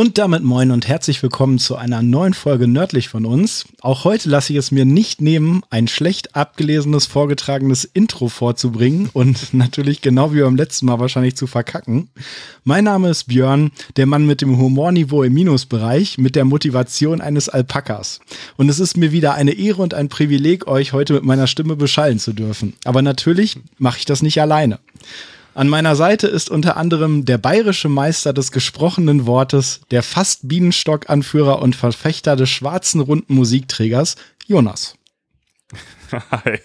Und damit moin und herzlich willkommen zu einer neuen Folge Nördlich von uns. Auch heute lasse ich es mir nicht nehmen, ein schlecht abgelesenes, vorgetragenes Intro vorzubringen und natürlich genau wie beim letzten Mal wahrscheinlich zu verkacken. Mein Name ist Björn, der Mann mit dem Humorniveau im Minusbereich, mit der Motivation eines Alpakas. Und es ist mir wieder eine Ehre und ein Privileg, euch heute mit meiner Stimme beschallen zu dürfen. Aber natürlich mache ich das nicht alleine. An meiner Seite ist unter anderem der bayerische Meister des gesprochenen Wortes, der fast Bienenstock-Anführer und Verfechter des schwarzen runden Musikträgers, Jonas. Hi.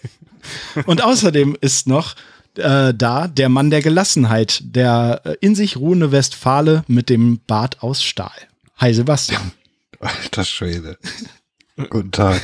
Und außerdem ist noch äh, da der Mann der Gelassenheit, der äh, in sich ruhende Westfale mit dem Bart aus Stahl. Hi Sebastian. Alter Schwede. Guten Tag.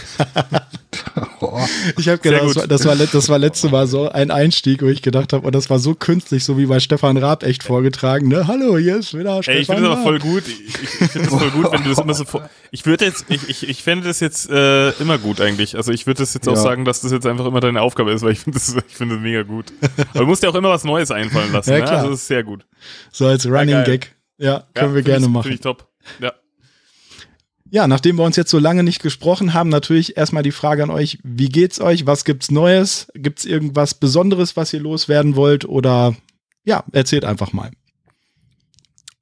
oh. Ich habe gedacht, das war, das, war, das war letzte Mal so ein Einstieg, wo ich gedacht habe, und oh, das war so künstlich, so wie bei Stefan Raab echt vorgetragen. Ne? Hallo, hier ist wieder Stefan Ey, ich finde das auch voll gut. Ich, ich finde das voll gut, wenn du das immer so vor Ich würde jetzt, ich, ich, ich fände das jetzt äh, immer gut eigentlich. Also ich würde das jetzt ja. auch sagen, dass das jetzt einfach immer deine Aufgabe ist, weil ich finde das, ich finde das mega gut. Aber du musst dir auch immer was Neues einfallen lassen. ja, ne? klar. Also das ist sehr gut. So als Running ja, Gag. Ja, können ja, wir gerne ich, machen. Finde ich top. Ja. Ja, nachdem wir uns jetzt so lange nicht gesprochen haben, natürlich erstmal die Frage an euch, wie geht's euch? Was gibt's Neues? Gibt's irgendwas Besonderes, was ihr loswerden wollt? Oder ja, erzählt einfach mal.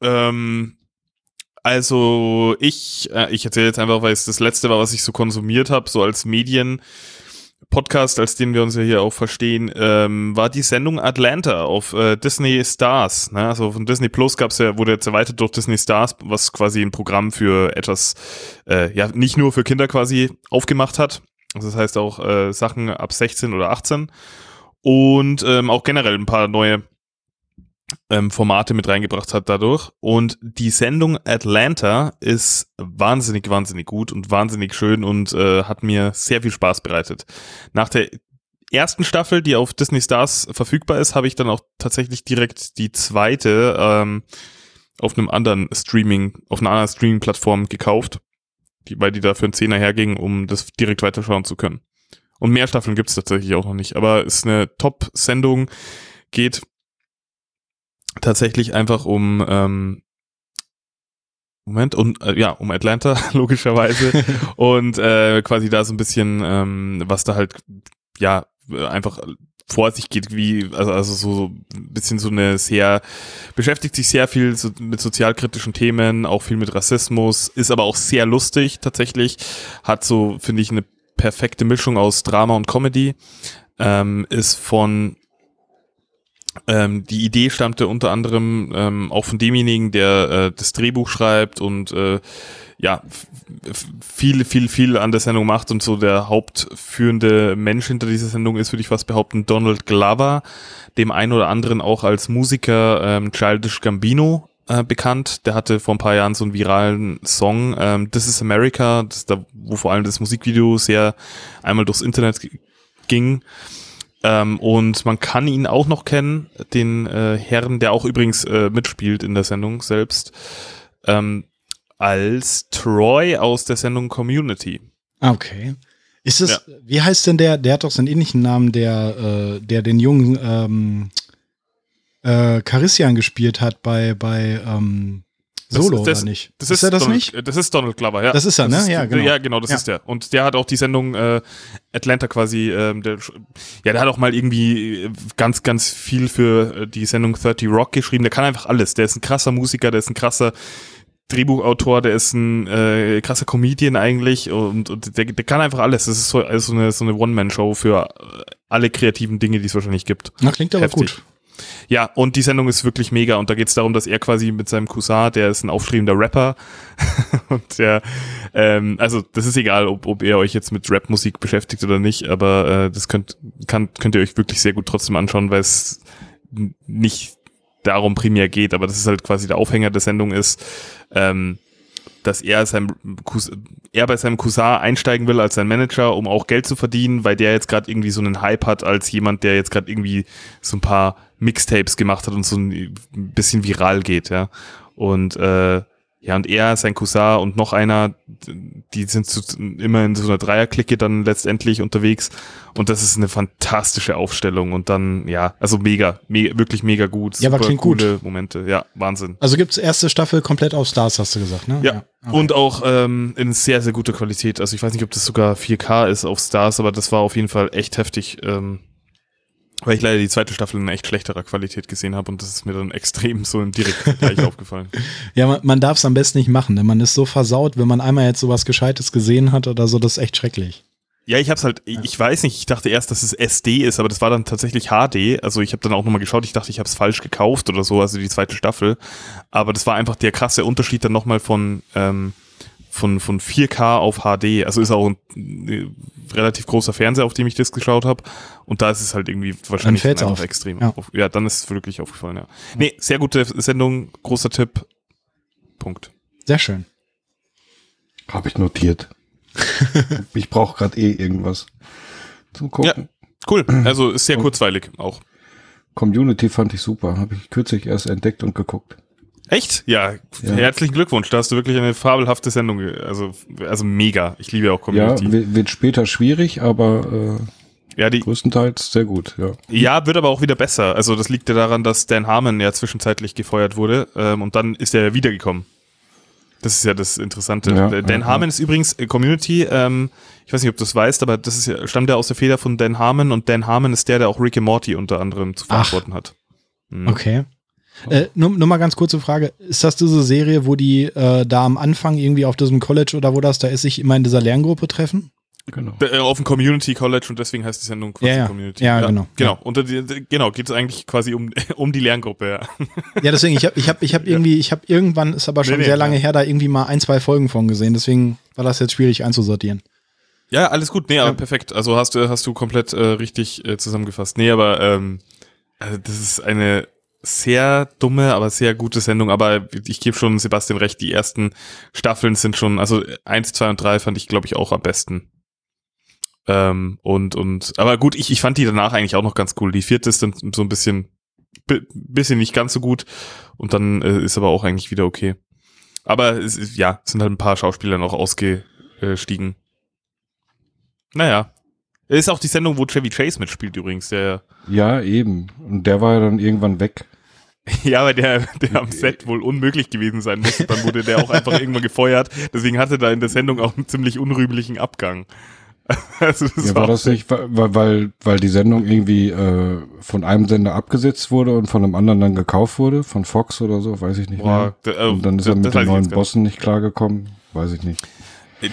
Ähm, also ich, äh, ich erzähle jetzt einfach, weil es das letzte war, was ich so konsumiert habe, so als Medien. Podcast, als den wir uns ja hier auch verstehen, ähm, war die Sendung Atlanta auf äh, Disney Stars. Ne? Also von Disney Plus gab's ja, wurde jetzt erweitert durch Disney Stars, was quasi ein Programm für etwas, äh, ja, nicht nur für Kinder quasi aufgemacht hat. Also das heißt auch äh, Sachen ab 16 oder 18. Und ähm, auch generell ein paar neue ähm, Formate mit reingebracht hat dadurch. Und die Sendung Atlanta ist wahnsinnig, wahnsinnig gut und wahnsinnig schön und äh, hat mir sehr viel Spaß bereitet. Nach der ersten Staffel, die auf Disney Stars verfügbar ist, habe ich dann auch tatsächlich direkt die zweite ähm, auf einem anderen Streaming, auf einer anderen Streaming-Plattform gekauft, die, weil die dafür einen Zehner herging, um das direkt weiterschauen zu können. Und mehr Staffeln gibt es tatsächlich auch noch nicht, aber ist eine Top-Sendung, geht tatsächlich einfach um ähm, Moment, und äh, ja, um Atlanta, logischerweise. und äh, quasi da so ein bisschen, ähm, was da halt, ja, einfach vor sich geht, wie, also, also so, ein bisschen so eine sehr, beschäftigt sich sehr viel so mit sozialkritischen Themen, auch viel mit Rassismus, ist aber auch sehr lustig tatsächlich, hat so, finde ich, eine perfekte Mischung aus Drama und Comedy, ähm, ist von ähm, die Idee stammte unter anderem ähm, auch von demjenigen, der äh, das Drehbuch schreibt und äh, ja, viel, viel, viel an der Sendung macht und so der hauptführende Mensch hinter dieser Sendung ist, würde ich fast behaupten, Donald Glover, dem einen oder anderen auch als Musiker ähm, Childish Gambino äh, bekannt. Der hatte vor ein paar Jahren so einen viralen Song, ähm, This is America, das da, wo vor allem das Musikvideo sehr einmal durchs Internet ging. Ähm, und man kann ihn auch noch kennen, den äh, Herrn, der auch übrigens äh, mitspielt in der Sendung selbst, ähm, als Troy aus der Sendung Community. Okay. Ist es, ja. wie heißt denn der, der hat doch so einen ähnlichen Namen, der, äh, der den jungen ähm, äh, Carissian gespielt hat bei, bei ähm, Solo das, das, oder nicht? Das ist, ist er das Donald, nicht? Das ist Donald Glover, ja. Das ist er, ne? Ist, ja, genau. Ja, genau, das ja. ist der. Und der hat auch die Sendung äh, Atlanta quasi, ähm, der, ja, der hat auch mal irgendwie äh, ganz, ganz viel für äh, die Sendung 30 Rock geschrieben. Der kann einfach alles. Der ist ein krasser Musiker, der ist ein krasser Drehbuchautor, der ist ein äh, krasser Comedian eigentlich und, und der, der kann einfach alles. Das ist so, also eine, so eine One-Man-Show für alle kreativen Dinge, die es wahrscheinlich gibt. Na, klingt aber Heftig. gut. Ja, und die Sendung ist wirklich mega. Und da geht es darum, dass er quasi mit seinem Cousin, der ist ein aufstrebender Rapper. Und der, ähm, also das ist egal, ob, ob ihr euch jetzt mit Rapmusik beschäftigt oder nicht, aber äh, das könnt, kann, könnt ihr euch wirklich sehr gut trotzdem anschauen, weil es nicht darum primär geht, aber das ist halt quasi der Aufhänger der Sendung ist, ähm, dass er, seinem er bei seinem Cousin einsteigen will als sein Manager, um auch Geld zu verdienen, weil der jetzt gerade irgendwie so einen Hype hat als jemand, der jetzt gerade irgendwie so ein paar Mixtapes gemacht hat und so ein bisschen viral geht, ja. Und äh, ja, und er, sein Cousin und noch einer, die sind so, immer in so einer Dreierklicke dann letztendlich unterwegs. Und das ist eine fantastische Aufstellung. Und dann, ja, also mega, me wirklich mega gut. Ja, aber klingt coole gut. Momente. Ja, Wahnsinn. Also gibt's erste Staffel komplett auf Stars, hast du gesagt, ne? Ja, Okay. und auch ähm, in sehr, sehr guter Qualität. Also ich weiß nicht, ob das sogar 4K ist auf Stars, aber das war auf jeden Fall echt heftig. Ähm, weil ich leider die zweite Staffel in echt schlechterer Qualität gesehen habe und das ist mir dann extrem so im direkten Vergleich aufgefallen. Ja, man, man darf es am besten nicht machen, denn man ist so versaut, wenn man einmal jetzt sowas Gescheites gesehen hat oder so, das ist echt schrecklich. Ja, ich hab's halt, ich ich weiß nicht, ich dachte erst, dass es SD ist, aber das war dann tatsächlich HD. Also ich habe dann auch nochmal geschaut, ich dachte, ich habe es falsch gekauft oder so, also die zweite Staffel. Aber das war einfach der krasse Unterschied dann nochmal von, ähm, von, von 4K auf HD. Also ist auch ein äh, relativ großer Fernseher, auf dem ich das geschaut habe. Und da ist es halt irgendwie wahrscheinlich einfach auf. extrem. Ja. Auf, ja, dann ist es wirklich aufgefallen, ja. Nee, sehr gute Sendung, großer Tipp. Punkt. Sehr schön. Habe ich notiert. ich brauche gerade eh irgendwas zum Gucken. Cool. Also ist sehr kurzweilig auch. Community fand ich super. Habe ich kürzlich erst entdeckt und geguckt. Echt? Ja, Ja. herzlichen Glückwunsch. Da hast du wirklich eine fabelhafte Sendung. ge- Also, also mega. Ich liebe auch Ja, Community. wi- wird später schwierig, aber Ja, äh, die, größtenteils sehr gut. Ja. ja, wird aber auch wieder besser. Also das liegt ja daran, dass Dan Harmon ja zwischenzeitlich gefeuert wurde ähm, und dann ist er wiedergekommen. Das ist ja das Interessante. Ja, Dan ja, Harmon ist übrigens äh, Community, ähm, ich weiß nicht, ob du das weißt, aber das ist ja, stammt ja aus der Feder von Dan Harmon und Dan Harmon ist der, der auch Rick and Morty unter anderem zu Ach. verantworten hat. Mhm. Okay. Äh, nur, nur mal ganz kurze Frage. Ist das diese Serie, wo die äh, da am Anfang irgendwie auf diesem College oder wo das da ist, sich immer in dieser Lerngruppe treffen? Genau. Äh, Auf dem Community College und deswegen heißt die Sendung quasi Ja, ja. Community. Ja, genau. Genau. Ja. Die- genau, geht es eigentlich quasi um, um die Lerngruppe, ja. Ja, deswegen, ich habe ich hab, ich hab irgendwie, ich habe irgendwann, ist aber schon Nee, nee, sehr lange ja. her, da irgendwie mal ein, zwei Folgen von gesehen. Deswegen war das jetzt schwierig einzusortieren. Ja, alles gut. Nee, aber Ja. perfekt. Also hast du, hast du komplett äh, richtig äh, zusammengefasst. Nee, aber ähm, also das ist eine sehr dumme, aber sehr gute Sendung. Aber ich gebe schon Sebastian recht, die ersten Staffeln sind schon, also eins, zwei und drei fand ich, glaube ich, auch am besten. Ähm, und, und, aber gut, ich, ich fand die danach eigentlich auch noch ganz cool. Die vierte ist dann so ein bisschen, bi- bisschen nicht ganz so gut. Und dann äh, ist aber auch eigentlich wieder okay. Aber es ja, sind halt ein paar Schauspieler noch ausgestiegen. Naja. Ist auch die Sendung, wo Chevy Chase mitspielt übrigens. Der, Ja, eben. Und der war ja dann irgendwann weg. ja, weil der, der am Set wohl unmöglich gewesen sein musste. Dann wurde der auch einfach irgendwann gefeuert. Deswegen hatte er in der Sendung auch einen ziemlich unrühmlichen Abgang. Also das Ja, war das nicht, weil, weil, weil die Sendung irgendwie äh, von einem Sender abgesetzt wurde und von einem anderen dann gekauft wurde, von Fox oder so, weiß ich nicht Boah, mehr. da- äh, Und dann ist er mit den neuen. Bossen nicht klargekommen, weiß ich nicht.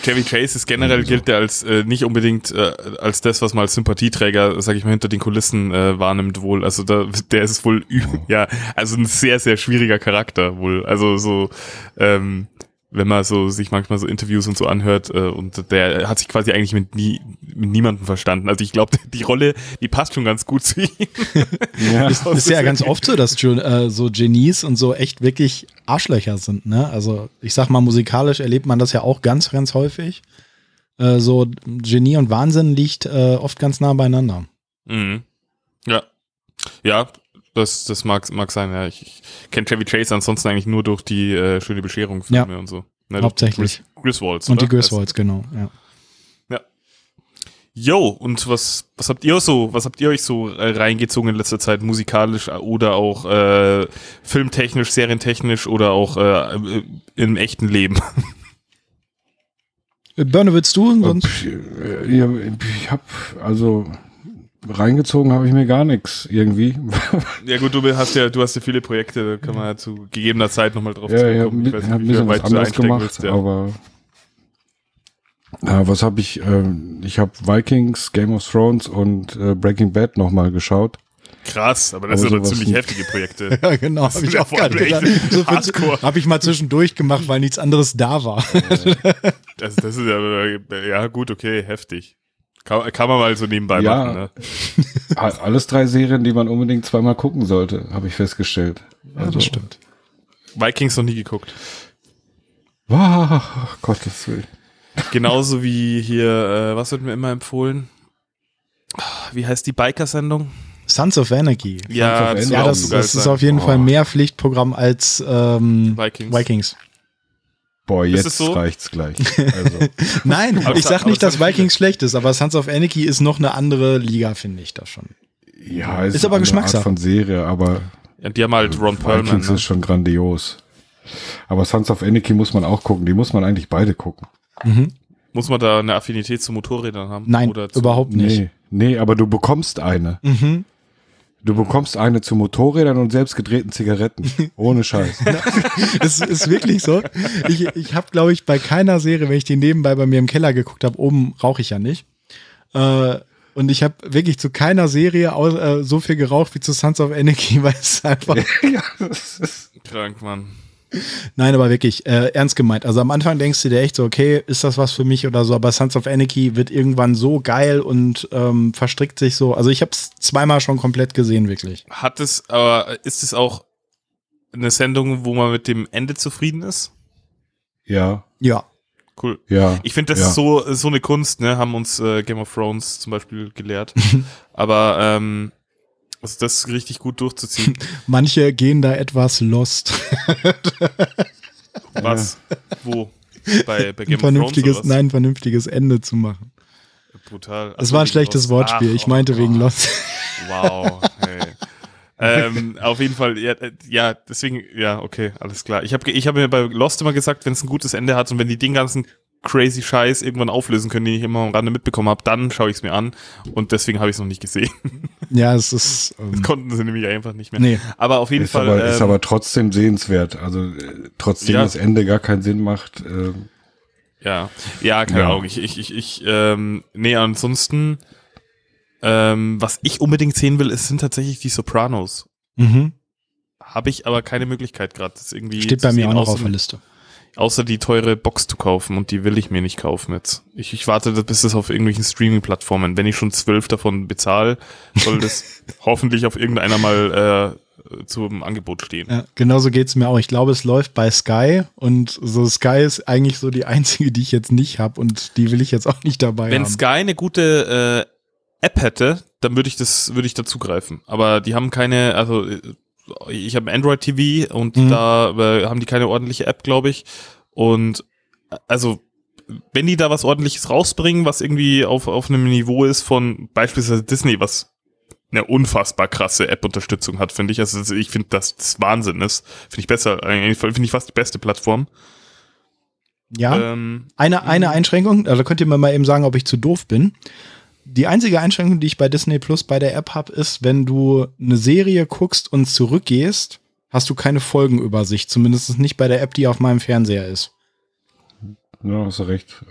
Chevy Chase ist generell so. gilt der als äh, nicht unbedingt äh, als das, was man als Sympathieträger, sag ich mal, hinter den Kulissen äh, wahrnimmt wohl. Also da, der ist wohl ü- ja, also ein sehr sehr schwieriger Charakter wohl. Also so ähm, wenn man so sich manchmal so Interviews und so anhört äh, und der hat sich quasi eigentlich mit nie mit niemandem verstanden. Also ich glaube, die Rolle, die passt schon ganz gut zu ihm. Ja, Ist, ist ja ganz oft so, dass äh, so Genies und so echt wirklich Arschlöcher sind, ne? Also ich sag mal, musikalisch erlebt man das ja auch ganz, ganz häufig. Äh, so Genie und Wahnsinn liegt äh, oft ganz nah beieinander. Mhm. Ja. Ja, das, das mag, mag sein, ja. Ich, ich kenne Chevy Chase ansonsten eigentlich nur durch die äh, schöne Bescherung Filme Ja. und so. Ne, durch Hauptsächlich. Gris, Griswolds. Und die oder? Griswolds, genau. Ja. Jo, und was, was habt ihr so, was habt ihr euch so äh, reingezogen in letzter Zeit, musikalisch äh, oder auch äh, filmtechnisch, serientechnisch oder auch äh, äh, im echten Leben? Äh, Börne, willst du? Sonst? Ja, ich habe also reingezogen habe ich mir gar nichts irgendwie. ja gut, du hast ja, du hast ja viele Projekte, da kann man ja zu gegebener Zeit nochmal drauf ja, ich habe zurückkommen. hab weiß ein nicht, wie bisschen was weit du da anderes gemacht, willst, ja. aber ja, was habe ich? Ähm, ich habe Vikings, Game of Thrones und äh, Breaking Bad nochmal geschaut. Krass, aber das Aber sind doch ziemlich nicht. heftige Projekte. Ja, genau. Habe ich ja auch So. Habe ich mal zwischendurch gemacht, weil nichts anderes da war. Das, das ist ja, äh, ja gut, okay, heftig. Kann, kann man mal so nebenbei Ja. machen, ne? Alles drei Serien, die man unbedingt zweimal gucken sollte, habe ich festgestellt. Ja, das stimmt. Vikings noch nie geguckt. Wow, Gottes Willen. Genauso wie hier, äh, was wird mir immer empfohlen? Wie heißt die Biker-Sendung? Sons of Anarchy. Ja, of das, Anarchy. Ja, das, das ist auf jeden Oh. Fall mehr Pflichtprogramm als ähm, Vikings. Vikings. Boah, Ist jetzt so? reicht's gleich. Also, Nein, Aber ich sag nicht, das dass Vikings schlecht ist, aber Sons of Anarchy ist noch eine andere Liga, finde ich da schon. ja, Ist eine aber Geschmackssache. Art von Serie, aber Ja, die haben halt Ron Perlman. Vikings Ne? ist schon grandios. Aber Sons of Anarchy muss man auch gucken. Die muss man eigentlich beide gucken. Mhm. Muss man da eine Affinität zu Motorrädern haben? Nein, Oder zu, überhaupt nicht. Nee, nee, aber du bekommst eine. Mhm. Du bekommst eine zu Motorrädern und selbstgedrehten Zigaretten. Ohne Scheiß. Es ist wirklich so. Ich, ich habe, glaube ich, bei keiner Serie, wenn ich die nebenbei bei mir im Keller geguckt habe, oben rauche ich ja nicht. Äh, und ich habe wirklich zu keiner Serie au- äh, so viel geraucht wie zu Sons of Anarchy, weil es einfach. ja, Krank, Mann. Nein, aber wirklich, äh, ernst gemeint. Also am Anfang denkst du dir echt so, okay, ist das was für mich oder so, aber Sons of Anarchy wird irgendwann so geil und ähm, verstrickt sich so. Also ich habe es zweimal schon komplett gesehen, wirklich. Hat es, aber ist es auch eine Sendung, wo man mit dem Ende zufrieden ist? ja, Ja. Cool. ja. Ich finde, das Ja. ist so, so eine Kunst, ne? Haben uns äh, Game of Thrones zum Beispiel gelehrt. aber ähm, also das richtig gut durchzuziehen. Manche gehen da etwas lost. Was? Wo? Bei, bei ein Game vernünftiges, of Thrones? nein, ein vernünftiges Ende zu machen. Brutal. Es Ach, war ein schlechtes Lost. Wortspiel. Ach, ich meinte oh wegen. Lost. Wow. Hey. ähm, auf jeden Fall, ja, äh, ja, deswegen, ja, okay, alles klar. Ich habe ich hab mir bei Lost immer gesagt, wenn es ein gutes Ende hat und wenn die den ganzen crazy Scheiß irgendwann auflösen können, den ich immer am Rande mitbekommen habe, dann schaue ich es mir an und deswegen habe ich es noch nicht gesehen. Ja, es ist. Ähm, Konnten sie nämlich einfach nicht mehr. nee. Aber auf jeden Ist Fall. aber, ist ähm, aber trotzdem sehenswert. Also äh, trotzdem Ja. das Ende gar keinen Sinn macht. Äh, Ja, ja, keine Ja. Ahnung. Ich, ich, ich, ich ähm, nee, ansonsten, ähm, was ich unbedingt sehen will, ist, sind tatsächlich die Sopranos. Mhm. Habe ich aber keine Möglichkeit gerade, das irgendwie Steht bei mir sehen, auch noch auf der Liste. Außer die teure Box zu kaufen und die will ich mir nicht kaufen jetzt. Ich, ich warte, bis das auf irgendwelchen Streaming-Plattformen, wenn ich schon zwölf davon bezahle, soll das hoffentlich auf irgendeiner mal äh, zum Angebot stehen. Ja, genauso geht's mir auch. Ich glaube, es läuft bei Sky und so Sky ist eigentlich so die einzige, die ich jetzt nicht habe und die will ich jetzt auch nicht dabei Wenn haben. Sky eine gute äh, App hätte, dann würde ich das, würde ich dazugreifen. Aber die haben keine, also äh, ich habe Android TV und Mhm. da äh, haben die keine ordentliche App, glaube ich. Und äh, also wenn die da was ordentliches rausbringen, was irgendwie auf, auf einem Niveau ist von beispielsweise Disney, was eine unfassbar krasse App-Unterstützung hat, finde ich. Also ich finde, dass das Wahnsinn ist. Finde ich besser, eigentlich finde ich fast die beste Plattform. ja, Ähm, eine, eine Einschränkung, also könnt ihr mir mal eben sagen, ob ich zu doof bin. Die einzige Einschränkung, die ich bei Disney Plus bei der App habe, ist, wenn du eine Serie guckst und zurückgehst, hast du keine Folgenübersicht. Zumindest nicht bei der App, die auf meinem Fernseher ist. ja, hast du recht.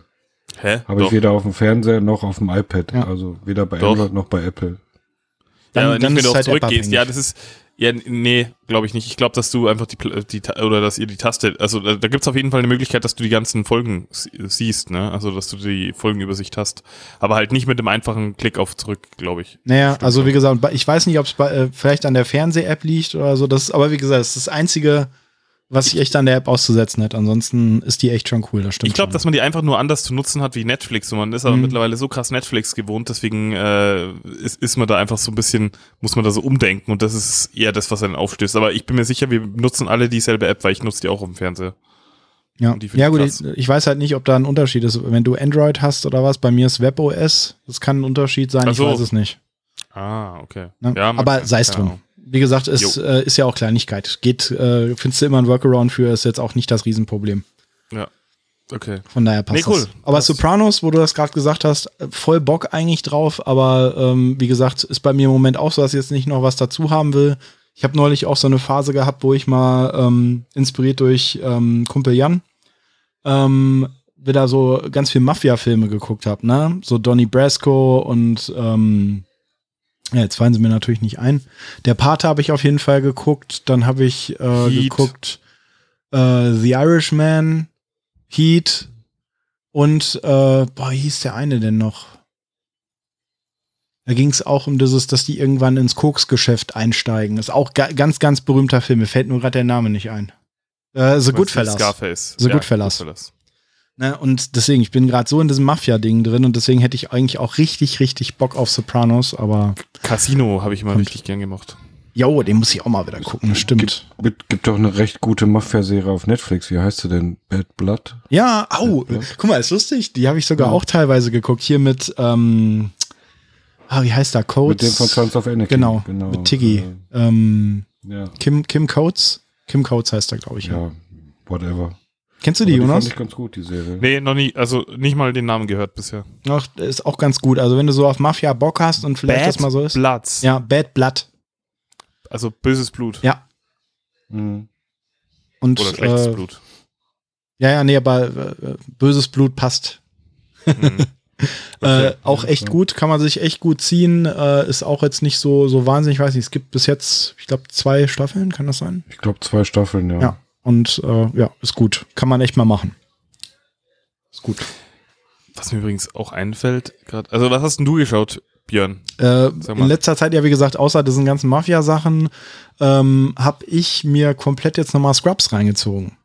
hä? Habe ich weder auf dem Fernseher noch auf dem iPad. Ja. Also weder bei Doch. Android noch bei Apple. Dann- ja, dann wenn du auch halt zurückgehst. Ja, das ist, ja, nee, glaube ich nicht. Ich glaube, dass du einfach die, die, oder dass ihr die Taste, also da, da gibt's auf jeden Fall eine Möglichkeit, dass du die ganzen Folgen sie- siehst, ne? Also, dass du die Folgenübersicht hast. Aber halt nicht mit dem einfachen Klick auf zurück, glaube ich. Naja, Stimmt also wie gesagt, ich weiß nicht, ob es äh, vielleicht an der Fernseh-App liegt oder so. Das, aber wie gesagt, das ist das Einzige, was ich echt an der App auszusetzen hätte. Ansonsten ist die echt schon cool, das stimmt. Ich glaube, dass man die einfach nur anders zu nutzen hat wie Netflix. Und man ist aber Mhm. mittlerweile so krass Netflix gewohnt, deswegen äh, ist, ist man da einfach so ein bisschen, muss man da so umdenken. Und das ist eher das, was einen aufstößt. Aber ich bin mir sicher, wir nutzen alle dieselbe App, weil ich nutze die auch auf dem Fernseher. Ja, ja gut, ich, ich weiß halt nicht, ob da ein Unterschied ist. Wenn du Android hast oder was, bei mir ist WebOS. Das kann ein Unterschied sein, Ach ich weiß es nicht. Ah, okay. Ne? Ja, aber sei es drum. Wie gesagt, es äh, ist ja auch Kleinigkeit. Geht, äh, findest du immer ein Workaround für, ist jetzt auch nicht das Riesenproblem. Ja. Okay. Von daher passt Nee, cool. das. Aber Passt. Sopranos, wo du das gerade gesagt hast, voll Bock eigentlich drauf, aber ähm, wie gesagt, ist bei mir im Moment auch so, dass ich jetzt nicht noch was dazu haben will. Ich habe neulich auch so eine Phase gehabt, wo ich mal ähm, inspiriert durch ähm, Kumpel Jan ähm, wieder so ganz viel Mafia-Filme geguckt habe, ne? So Donnie Brasco und ähm, ja, jetzt fallen sie mir natürlich nicht ein. Der Pate habe ich auf jeden Fall geguckt. Dann habe ich äh, geguckt äh, The Irishman, Heat und äh, boah, wie hieß der eine denn noch? Da ging es auch um dieses, dass die irgendwann ins Koksgeschäft einsteigen. Ist auch ga ganz, ganz berühmter Film. Mir fällt nur gerade der Name nicht ein. Äh, The Goodfellas. Scarface. The Goodfellas. Goodfellas. Ne, und deswegen, ich bin gerade so in diesem Mafia-Ding drin und deswegen hätte ich eigentlich auch richtig, richtig Bock auf Sopranos, aber Casino habe ich immer richtig gern gemacht. Jo, den muss ich auch mal wieder gucken, das stimmt. Gibt, gibt, doch eine recht gute Mafia-Serie auf Netflix. Wie heißt sie denn? Bad Blood? Ja, au, guck mal, ist lustig. Die habe ich sogar auch teilweise geguckt. Hier mit, ähm, ah, wie heißt der? Coates? Mit dem von Sons of Anarchy. Genau, genau. mit Tiggy. Äh, Ähm, ja, Kim, Kim Coates? Kim Coates heißt er, glaube ich. Ja. ja, whatever. Kennst du die, die fand Jonas? ich ganz gut, die Serie. Nee, noch nie, also nicht mal den Namen gehört bisher. Ach, ist auch ganz gut. Also wenn du so auf Mafia Bock hast und vielleicht das mal so ist. Bloods. Ja, Bad Blood. Also böses Blut. Ja. Mhm. Und, Oder schlechtes äh, Blut. Ja, ja, nee, aber äh, böses Blut passt. Mhm. Äh, auch echt gut, kann man sich echt gut ziehen. Äh, ist auch jetzt nicht so, so wahnsinnig, ich weiß nicht, es gibt bis jetzt, ich glaube, zwei Staffeln, kann das sein? Ich glaube, zwei Staffeln, ja. Ja. Und äh, ja, ist gut. Kann man echt mal machen. Ist gut. Was mir übrigens auch einfällt, gerade. Also, was hast denn du geschaut, Björn? Äh, in letzter Zeit, ja, wie gesagt, außer diesen ganzen Mafia-Sachen, ähm, habe ich mir komplett jetzt nochmal Scrubs reingezogen.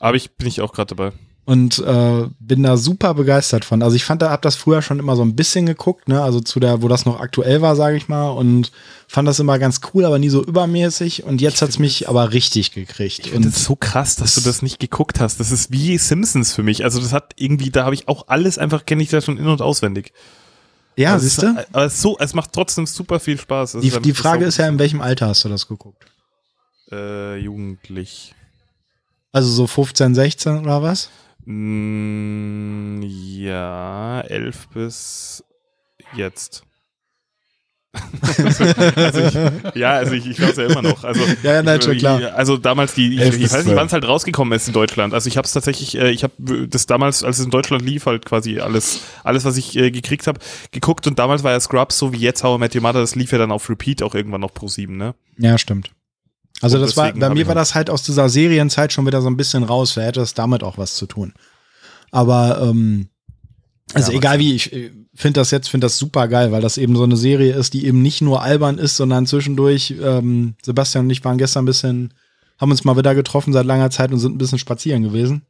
Aber ich bin ich auch gerade dabei. Und äh, bin da super begeistert von. Also ich fand, da hab das früher schon immer so ein bisschen geguckt, ne? Also zu der, wo das noch aktuell war, sage ich mal, und fand das immer ganz cool, aber nie so übermäßig. Und jetzt hat's mich aber richtig gekriegt. Ich Und es so krass, dass du das nicht geguckt hast. Das ist wie Simpsons für mich. Also das hat irgendwie, da habe ich auch alles einfach, kenne ich da schon in- und auswendig. ja, Also siehst du? ist- Aber es, ist so, es macht trotzdem super viel Spaß. Die, ist die Frage so- ist ja, in welchem Alter hast du das geguckt? Äh, jugendlich. Also so 15, 16 oder was? Mm, ja, elf bis jetzt. also ich, ja, also ich, ich weiß ja immer noch. Also, Ja, ja, nein, ich, schon klar. Also damals die, ich, ich weiß nicht, wann es halt rausgekommen ist in Deutschland. Also ich habe es tatsächlich, äh, ich habe das damals, als es in Deutschland lief, halt quasi alles, alles, was ich äh, gekriegt habe, geguckt. Und damals war ja Scrubs so wie jetzt How I Met Your Mother. Das lief ja dann auf Repeat auch irgendwann noch pro 7, ne? Ja, stimmt. Also Und das war, bei mir war noch- das halt aus dieser Serienzeit schon wieder so ein bisschen raus. Da hätte das damit auch was zu tun. Aber ähm, also Ja, egal wie, ich finde das jetzt, finde das super geil, weil das eben so eine Serie ist, die eben nicht nur albern ist, sondern zwischendurch, ähm, Sebastian und ich waren gestern ein bisschen, haben uns mal wieder getroffen seit langer Zeit und sind ein bisschen spazieren gewesen.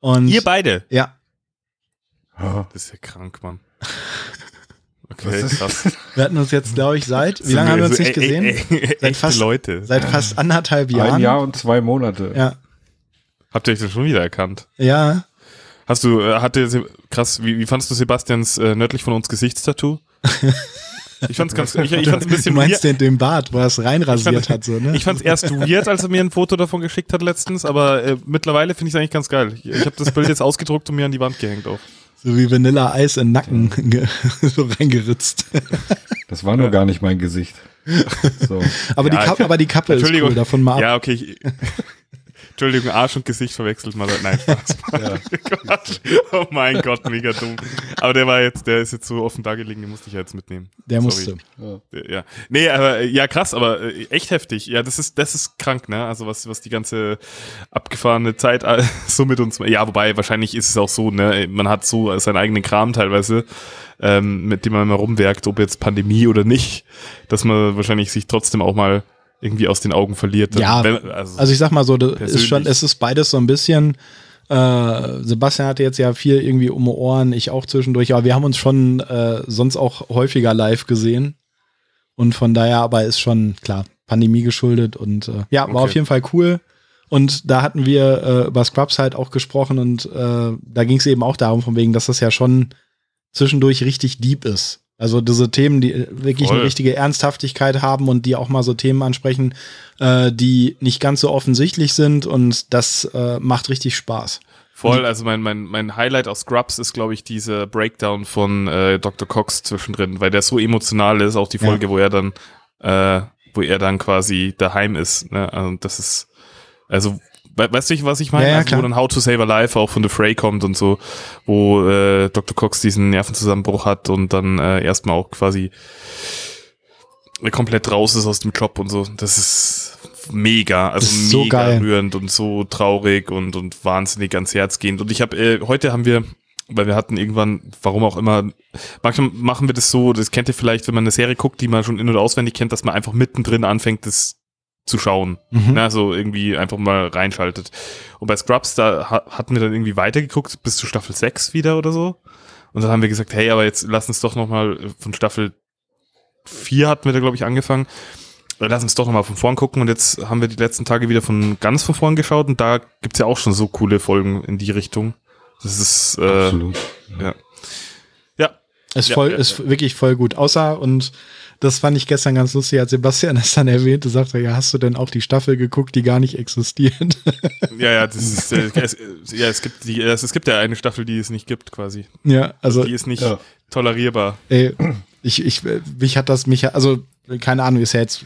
Und Ihr beide. ja, Ja. Das ist ja krank, Mann. Okay, ist- krass. wir hatten uns jetzt, glaube ich, seit, wie lange haben wir uns nicht gesehen? Seit Seit fast- Leute. Seit fast anderthalb Jahren. Ein Jahr und zwei Monate. Ja, Habt ihr euch denn schon wieder erkannt? ja. Hast du, äh, hatte, krass, wie, wie fandst du Sebastians äh, nördlich von uns Gesichtstattoo? Ich fand's ganz, ich, ich fand's ein bisschen du meinst weird. den, den Bart, wo er es reinrasiert Ich fand- hat, so, ne? Ich fand's erst weird, als er mir ein Foto davon geschickt hat letztens, aber äh, mittlerweile finde ich es eigentlich ganz geil. Ich, ich habe das Bild jetzt ausgedruckt und mir an die Wand gehängt auch. So wie Vanilla Eis in den Nacken so reingeritzt. Das war nur gar nicht mein Gesicht. So. Aber, Ja, die, Kappe, aber die Kappe ist cool, davon mal ab. Ja, okay. Ich, Entschuldigung, Arsch und Gesicht verwechselt mal. Nein, Spaß. Quatsch. Oh mein Gott, mega dumm. Aber der war jetzt, der ist jetzt so offen da gelegen, den musste ich ja jetzt mitnehmen. Der Sorry. musste. Ja. Nee, aber ja, krass, aber äh, echt heftig. Ja, das ist, das ist krank, ne? Also was, was die ganze abgefahrene Zeit so mit uns. Ja, wobei, wahrscheinlich ist es auch so, ne? Man hat so seinen eigenen Kram teilweise, ähm, mit dem man immer rumwerkt, ob jetzt Pandemie oder nicht, dass man wahrscheinlich sich trotzdem auch mal irgendwie aus den Augen verliert. Ja, Wenn- also, Also ich sag mal so, das ist schon, es ist beides so ein bisschen. Äh, Sebastian hatte jetzt ja viel irgendwie um Ohren, ich auch zwischendurch, aber wir haben uns schon äh, sonst auch häufiger live gesehen. Und von daher aber ist schon, klar, Pandemie geschuldet und äh, ja, war Okay. auf jeden Fall cool. Und da hatten wir äh, über Scrubs halt auch gesprochen und äh, da ging es eben auch darum, von wegen, dass das ja schon zwischendurch richtig deep ist. Also diese Themen, die äh, wirklich Voll. eine richtige Ernsthaftigkeit haben und die auch mal so Themen ansprechen, äh, die nicht ganz so offensichtlich sind und das äh, macht richtig Spaß. Voll, also mein, mein, mein Highlight aus Scrubs ist, glaube ich, dieser Breakdown von äh, Dr. Cox zwischendrin, weil der so emotional ist, auch die Ja. Folge, wo er dann, äh, wo er dann quasi daheim ist. Ne? Und das ist, also, we weißt du, was ich meine? Ja, also, klar. wo dann How to Save a Life auch von The Fray kommt und so, wo äh, Dr. Cox diesen Nervenzusammenbruch hat und dann äh, erstmal auch quasi komplett raus ist aus dem Job und so. Das ist mega, also ist so mega geil. rührend und so traurig und, und wahnsinnig ans Herz gehend. Und ich habe, äh, heute haben wir, weil wir hatten irgendwann, warum auch immer, manchmal machen wir das so, das kennt ihr vielleicht, wenn man eine Serie guckt, die man schon in- oder auswendig kennt, dass man einfach mittendrin anfängt, das zu schauen. Mhm. Ne, so irgendwie einfach mal reinschaltet. Und bei Scrubs, da ha hatten wir dann irgendwie weitergeguckt, bis zu Staffel 6 wieder oder so. Und dann haben wir gesagt, hey, aber jetzt lass uns doch noch mal von Staffel 4 hatten wir da, glaube ich, angefangen. lass uns doch nochmal von vorn gucken und jetzt haben wir die letzten Tage wieder von ganz von vorn geschaut und da gibt's ja auch schon so coole Folgen in die Richtung. Das ist äh, Absolut. ja. Ja, Ist Ja, voll, ja, ist wirklich voll gut. Außer, und das fand ich gestern ganz lustig, als Sebastian es dann erwähnte, sagte er, ja, hast du denn auch die Staffel geguckt, die gar nicht existiert? ja, ja, das ist, äh, es, äh, ja, es gibt die, es, es gibt ja eine Staffel, die es nicht gibt, quasi. ja, also, Die ist nicht Ja. tolerierbar. ey, ich, ich, mich hat das, mich, also, keine Ahnung, ist ja jetzt,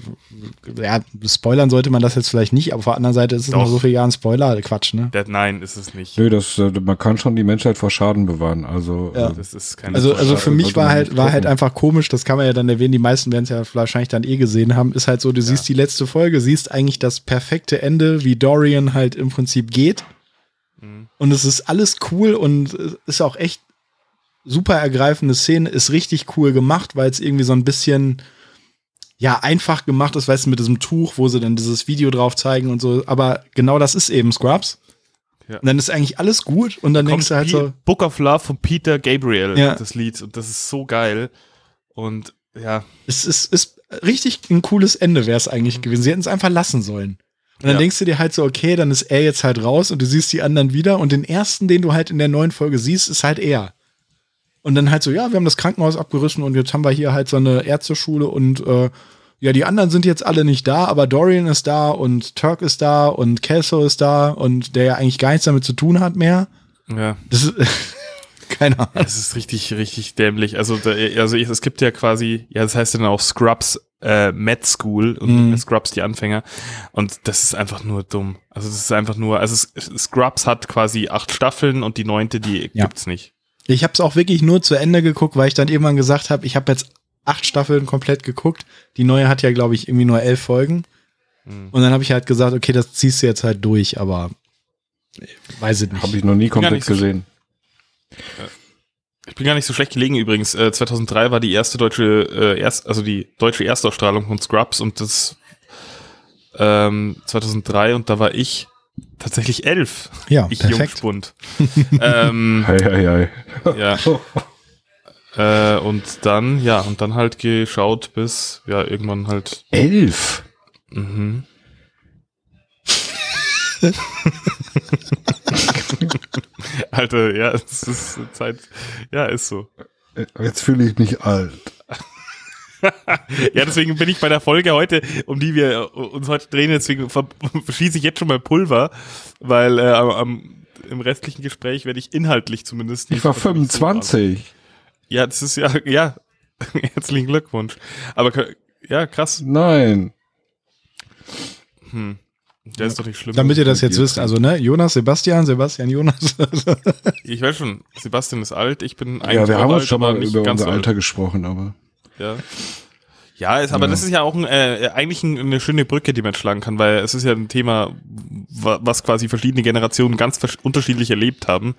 ja, spoilern sollte man das jetzt vielleicht nicht, aber auf der anderen Seite ist es Doch. noch so viele Jahre ein Spoiler, Quatsch, ne? Der, nein, ist es nicht. Nö, das, äh, man kann schon die Menschheit vor Schaden bewahren. Also Ja. äh, Das ist kein Also, also für sollte mich war man halt, war halt einfach komisch, das kann man ja dann erwähnen, die meisten werden es ja wahrscheinlich dann eh gesehen haben, ist halt so, du siehst die letzte Folge, siehst eigentlich das perfekte Ende, wie Dorian halt im Prinzip geht. Mhm. Und es ist alles cool und es ist auch echt super ergreifende Szene, ist richtig cool gemacht, weil es irgendwie so ein bisschen, ja, einfach gemacht ist, weißt du, mit diesem Tuch, wo sie dann dieses Video drauf zeigen und so. Aber genau das ist eben Scrubs. Ja. Und dann ist eigentlich alles gut und dann denkst du halt so, Book of Love von Peter Gabriel, Ja. das Lied. Und das ist so geil. Und ja, es ist, ist richtig ein cooles Ende wäre es eigentlich gewesen. Sie hätten es einfach lassen sollen. Und dann Ja. denkst du dir halt so, okay, dann ist er jetzt halt raus und du siehst die anderen wieder und den ersten, den du halt in der neuen Folge siehst, ist halt er. Und dann halt so, ja, wir haben das Krankenhaus abgerissen und jetzt haben wir hier halt so eine Ärzteschule und äh, ja, die anderen sind jetzt alle nicht da, aber Dorian ist da und Turk ist da und Kelso ist da und der ja eigentlich gar nichts damit zu tun hat mehr. ja. Das ist, keine Ahnung. Es ist richtig, richtig dämlich. Also, da, also es gibt ja quasi, ja, das heißt dann auch Scrubs äh, Med School und Mhm. Scrubs die Anfänger. Und das ist einfach nur dumm. Also das ist einfach nur, also Scrubs hat quasi acht Staffeln und die neunte, die Ja. gibt's nicht. Ich habe es auch wirklich nur zu Ende geguckt, weil ich dann irgendwann gesagt habe, ich habe jetzt acht Staffeln komplett geguckt. Die neue hat ja, glaube ich, irgendwie nur elf Folgen. Hm. Und dann habe ich halt gesagt, okay, das ziehst du jetzt halt durch, aber äh, weiß ich nicht. habe ich noch nie komplett so gesehen. Ich bin gar nicht so schlecht gelegen übrigens. Äh, 2003 war die erste deutsche, äh, erst, also die deutsche Erstausstrahlung von Scrubs und das ähm, 2003 und da war ich tatsächlich elf. ja, Ich perfekt. Jungspund. ähm, Hei, hei, hei. ja. Äh, und dann, ja, und dann halt geschaut bis, ja, irgendwann halt, Elf. mhm. Alter, ja, es ist Zeit, ja, ist so. Jetzt fühle ich mich alt. Ja, deswegen bin ich bei der Folge heute, um die wir uns heute drehen, deswegen ver- verschieße ich jetzt schon mal Pulver, weil äh, am, am, im restlichen Gespräch werde ich inhaltlich zumindest. Ich war also nicht so 25. Ja, das ist ja, ja, herzlichen Glückwunsch. Aber ja, krass. Nein. Hm. Der ist doch nicht schlimm. Damit ihr das jetzt wisst, also ne, Jonas, Sebastian, Sebastian, Jonas. Ich weiß schon, Sebastian ist alt, ich bin eigentlich Ja, wir haben uns alt, schon mal über ganz unser Alter gesprochen, aber. Ja. Ja, ist, aber Ja. das ist ja auch ein, äh, eigentlich ein, eine schöne Brücke, die man schlagen kann, weil es ist ja ein Thema, wa- was quasi verschiedene Generationen ganz unterschiedlich erlebt haben.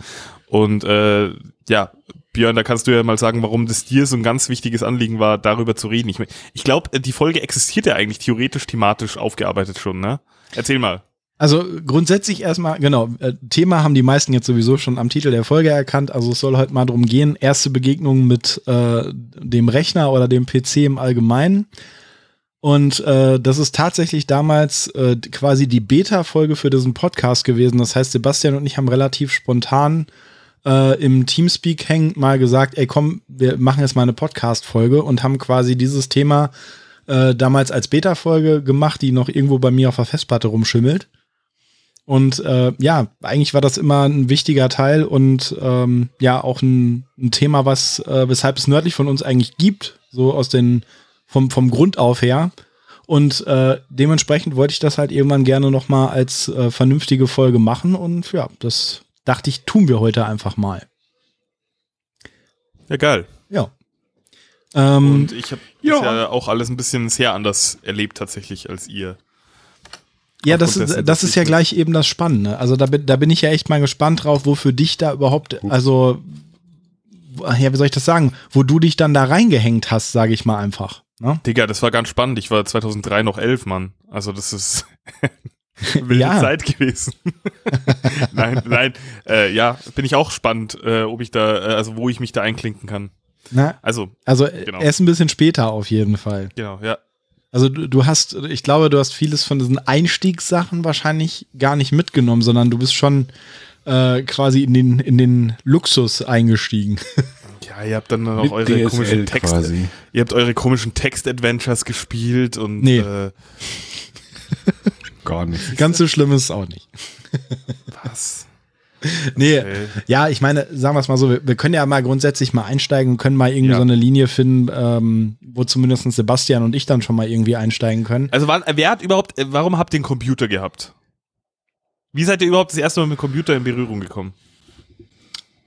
Und äh, ja, Björn, da kannst du ja mal sagen, warum das dir so ein ganz wichtiges Anliegen war, darüber zu reden. Ich, ich glaube, die Folge existiert ja eigentlich theoretisch, thematisch aufgearbeitet schon, ne? Erzähl mal. Also grundsätzlich erstmal, genau, äh, Thema haben die meisten jetzt sowieso schon am Titel der Folge erkannt. Also es soll heute mal drum gehen, erste Begegnung mit äh, dem Rechner oder dem PC im Allgemeinen. Und äh, das ist tatsächlich damals äh, quasi die Beta-Folge für diesen Podcast gewesen. Das heißt, Sebastian und ich haben relativ spontan äh, im Teamspeak hängend mal gesagt, ey komm, wir machen jetzt mal eine Podcast-Folge und haben quasi dieses Thema äh, damals als Beta-Folge gemacht, die noch irgendwo bei mir auf der Festplatte rumschimmelt. Und äh, ja, eigentlich war das immer ein wichtiger Teil und ähm, ja auch ein, ein Thema, was äh, weshalb es nördlich von uns eigentlich gibt, so aus den vom vom Grund auf her. Und äh, dementsprechend wollte ich das halt irgendwann gerne noch mal als äh, vernünftige Folge machen und ja, das dachte ich, tun wir heute einfach mal. Ja, geil. Ja. Ähm, Und ich habe ja auch alles ein bisschen sehr anders erlebt tatsächlich als ihr. Ja, das ist, dessen, das ist ja ich- gleich eben das Spannende. Also da bin, da bin ich ja echt mal gespannt drauf, wo für dich da überhaupt, also, ja, wie soll ich das sagen, wo du dich dann da reingehängt hast, sage ich mal einfach. Ne? Digga, das war ganz spannend. Ich war 2003 noch elf, Mann. Also das ist wilde Ja. Zeit gewesen. nein, nein. Äh, ja, bin ich auch spannend, äh, ob ich da, äh, also wo ich mich da einklinken kann. Na, Also, also Genau. erst ein bisschen später auf jeden Fall. genau, ja. Also du, du hast, ich glaube, du hast vieles von diesen Einstiegssachen wahrscheinlich gar nicht mitgenommen, sondern du bist schon äh, quasi in den, in den Luxus eingestiegen. Ja, ihr habt dann noch Mit eure DSL komischen Text, quasi. ihr habt eure komischen Text-Adventures gespielt und Nee. äh, Gar nicht. Ganz so schlimm ist es auch nicht. was? Nee, Okay. ja, ich meine, sagen wir es mal so, wir, wir können ja mal grundsätzlich mal einsteigen und können mal irgendwie Ja. so eine Linie finden, ähm, wo zumindest Sebastian und ich dann schon mal irgendwie einsteigen können. Also wann, wer hat überhaupt, äh, warum habt ihr einen Computer gehabt? Wie seid ihr überhaupt das erste Mal mit dem Computer in Berührung gekommen?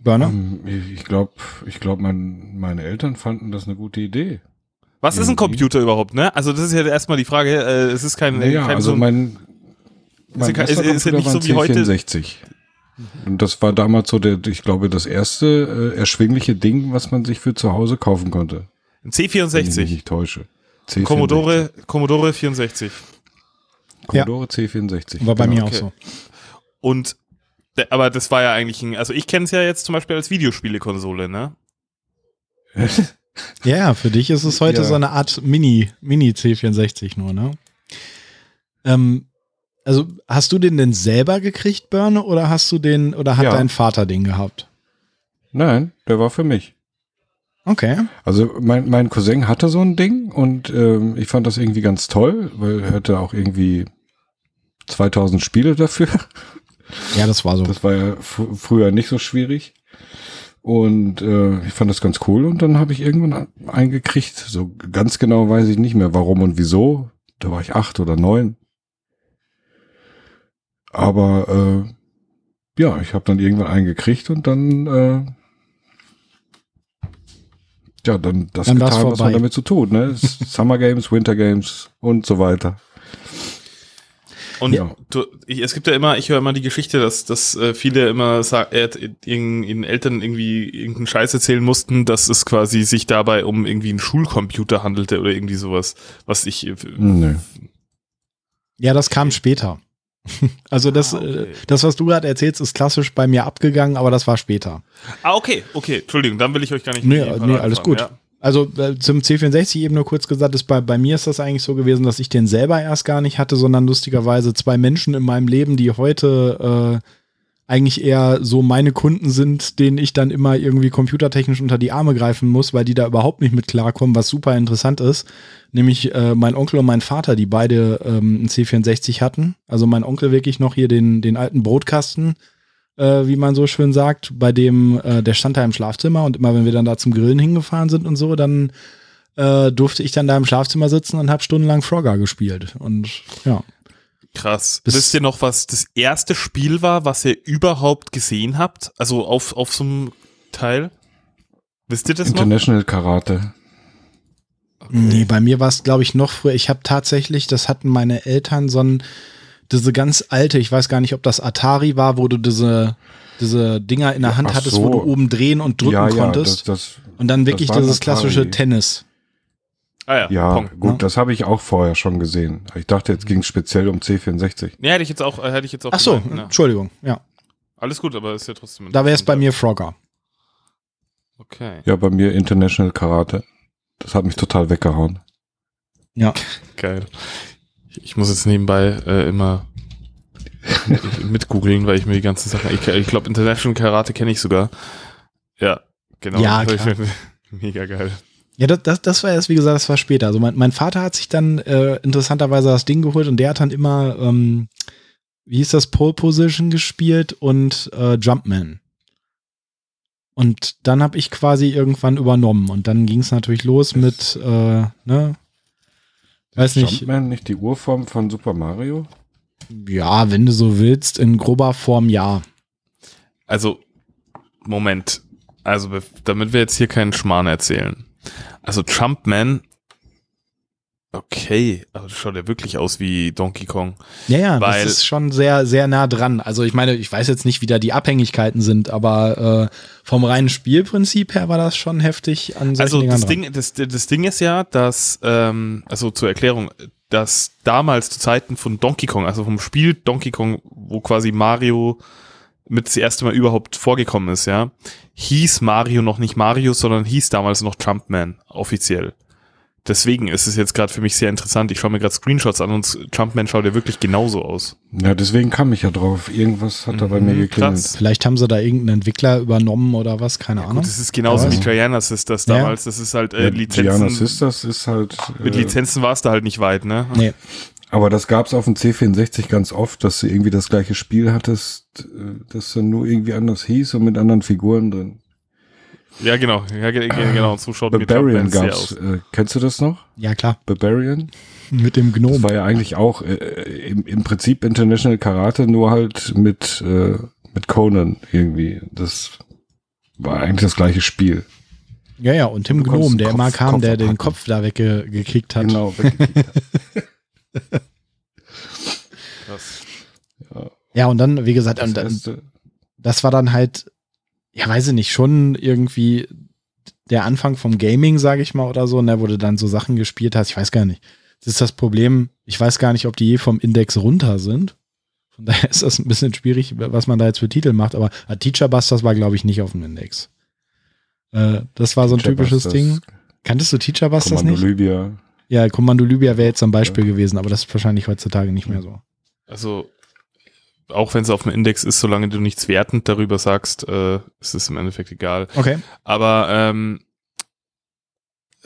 Burner? Ähm, Ich glaube, ich glaub, mein, meine Eltern fanden das eine gute Idee. Was ist ein Irgendwie. Computer überhaupt, ne? Also das ist ja erstmal die Frage, äh, es ist kein, Naja, kein also so ein- mein, mein kein- erster ist- ist ja nicht so wie heute- C64. Und das war damals so der, ich glaube, das erste äh, erschwingliche Ding, was man sich für zu Hause kaufen konnte. ein Wenn ich mich C64, nicht täusche. C64. Commodore, Commodore 64. Commodore C64. War bei genau. mir auch okay. so. Und, aber das war ja eigentlich ein, also ich kenne es ja jetzt zum Beispiel als Videospielekonsole, ne? Ja, ja, für dich ist es heute Ja. so eine Art Mini, Mini C64 nur, ne? Ähm, also hast du den denn selber gekriegt, Burne, oder hast du den, oder hat Ja. dein Vater den gehabt? Nein, der war für mich. Okay. Also mein, mein Cousin hatte so ein Ding und ähm, ich fand das irgendwie ganz toll, weil er hatte auch irgendwie 2000 Spiele dafür. Ja, das war so. Das war ja fr früher nicht so schwierig. Und äh, ich fand das ganz cool und dann habe ich irgendwann eingekriegt. So ganz genau weiß ich nicht mehr, warum und wieso. Da war ich acht oder neun. Aber äh, ja, ich habe dann irgendwann eingekriegt und dann äh, ja, dann das Dann getan, was man damit zu tun. Ne? Summer Games, Winter Games und so weiter. Und Ja. du, ich, es gibt ja immer, ich höre immer die Geschichte, dass, dass äh, viele immer sa- äh, ihren, ihren Eltern irgendwie irgendeinen Scheiß erzählen mussten, dass es quasi sich dabei um irgendwie einen Schulcomputer handelte oder irgendwie sowas, was ich äh, Nö. Ja, das kam später. Also das, Ah, okay. äh, das, was du gerade erzählst, ist klassisch bei mir abgegangen, aber das war später. Ah, okay, okay, Entschuldigung, dann will ich euch gar nicht. Nee, nee, alles gut. Ja. Also äh, zum C64 eben nur kurz gesagt, ist bei, bei mir ist das eigentlich so gewesen, dass ich den selber erst gar nicht hatte, sondern lustigerweise zwei Menschen in meinem Leben, die heute äh, eigentlich eher so meine Kunden sind, denen ich dann immer irgendwie computertechnisch unter die Arme greifen muss, weil die da überhaupt nicht mit klarkommen, was super interessant ist. Nämlich äh, mein Onkel und mein Vater, die beide ähm, einen C64 hatten. Also mein Onkel wirklich noch hier den, den alten Brotkasten, äh, wie man so schön sagt, bei dem, äh, der stand da im Schlafzimmer und immer wenn wir dann da zum Grillen hingefahren sind und so, dann äh, durfte ich dann da im Schlafzimmer sitzen und habe stundenlang Frogger gespielt. Und ja. Krass. Bis- Wisst ihr noch, was das erste Spiel war, was ihr überhaupt gesehen habt? Also auf, auf so einem Teil? Wisst ihr das noch? International Karate. Nee, bei mir war es, glaube ich, noch früher. Ich habe tatsächlich, das hatten meine Eltern so ein, diese ganz alte, ich weiß gar nicht, ob das Atari war, wo du diese, diese Dinger in der Hand ach hattest, so. wo du oben drehen und drücken ja, ja, konntest. das, das, und dann wirklich das dieses klassische. Tennis. Ah ja, ja Pong. gut, ne? das habe ich auch vorher schon gesehen. Ich dachte, jetzt ging es speziell um C64. Ja, hätte ich jetzt auch, äh, hätte ich jetzt auch Ach so, gemeint, ja. Entschuldigung, ja. Alles gut, aber ist ja trotzdem. Da wäre es bei mir Frogger. Okay. Ja, bei mir International Karate. Das hat mich total weggehauen. Ja. Geil. Ich, ich muss jetzt nebenbei äh, immer mit googeln, weil ich mir die ganzen Sachen. Ich, ich glaube, International Karate kenne ich sogar. Ja, genau. Ja, klar. Mega geil. Ja, das, das, das war erst, wie gesagt, das war später. Also mein, mein Vater hat sich dann äh, interessanterweise das Ding geholt und der hat dann immer, ähm, wie hieß das, Pole Position gespielt und äh, Jumpman. Und dann habe ich quasi irgendwann übernommen und dann ging es natürlich los mit, äh, ne, weiß nicht, Jumpman nicht die Urform von Super Mario? ja, wenn du so willst, in grober Form ja. Also, Moment. Also, damit wir jetzt hier keinen Schmarrn erzählen. Also, Jumpman. Okay, das schaut ja wirklich aus wie Donkey Kong. Ja, ja, Weil- das ist schon sehr, sehr nah dran. Also ich meine, ich weiß jetzt nicht, wie da die Abhängigkeiten sind, aber äh, vom reinen Spielprinzip her war das schon heftig an Also das dran. Ding, das, das Ding ist ja, dass, ähm, also zur Erklärung, dass damals zu Zeiten von Donkey Kong, also vom Spiel Donkey Kong, wo quasi Mario mit das erste Mal überhaupt vorgekommen ist, ja, hieß Mario noch nicht Mario, sondern hieß damals noch Jumpman, offiziell. deswegen ist es jetzt gerade für mich sehr interessant. Ich schaue mir gerade Screenshots an und Jumpman schaut ja wirklich genauso aus. Ja, deswegen kam ich ja drauf. Irgendwas hat da bei Mhm, mir geklingelt. krass. Vielleicht haben sie da irgendeinen Entwickler übernommen oder was, keine Gut, Ahnung. das ist genauso Ja. wie Gianna Sisters Ja. damals. Das ist halt äh, Ja, Lizenzen. Sisters ist halt. Mit äh, Lizenzen war es da halt nicht weit, ne? Nee. Aber das gab's auf dem C64 ganz oft, dass du irgendwie das gleiche Spiel hattest, äh, das dann nur irgendwie anders hieß und mit anderen Figuren drin. Ja, genau. Ja, ge- ge- genau. Und so schaut mir Barbarian gab's. Äh, kennst du das noch? Ja, klar. Barbarian? Mit dem Das Gnom. war ja eigentlich auch äh, im, im Prinzip International Karate, nur halt mit, äh, mit Conan irgendwie. Das war eigentlich das gleiche Spiel. Ja, ja, und Tim Du konntest Gnom, der Kopf- immer kam, Kopf der den. Kopf da weggekickt hat. Genau. weggekickt hat. Krass. Ja, und dann, wie gesagt, Das und dann, das war dann halt, ja, weiß ich nicht, schon irgendwie der Anfang vom Gaming, sage ich mal, oder so, ne, wo du dann so Sachen gespielt hast. Ich weiß gar nicht. Das ist das Problem, ich weiß gar nicht, ob die je vom Index runter sind. Von daher ist das ein bisschen schwierig, was man da jetzt für Titel macht, aber äh, Teacher Busters war, glaube ich, nicht auf dem Index. Äh, das war so ein Teacher typisches Busters, Ding. Kanntest du Teacher Busters Kommando nicht? Libya. Ja, Kommando Libya wäre jetzt ein Beispiel gewesen, aber das ist wahrscheinlich heutzutage nicht mehr so. Also, auch wenn es auf dem Index ist, solange du nichts wertend darüber sagst, äh, ist es im Endeffekt egal. Okay. Aber ähm,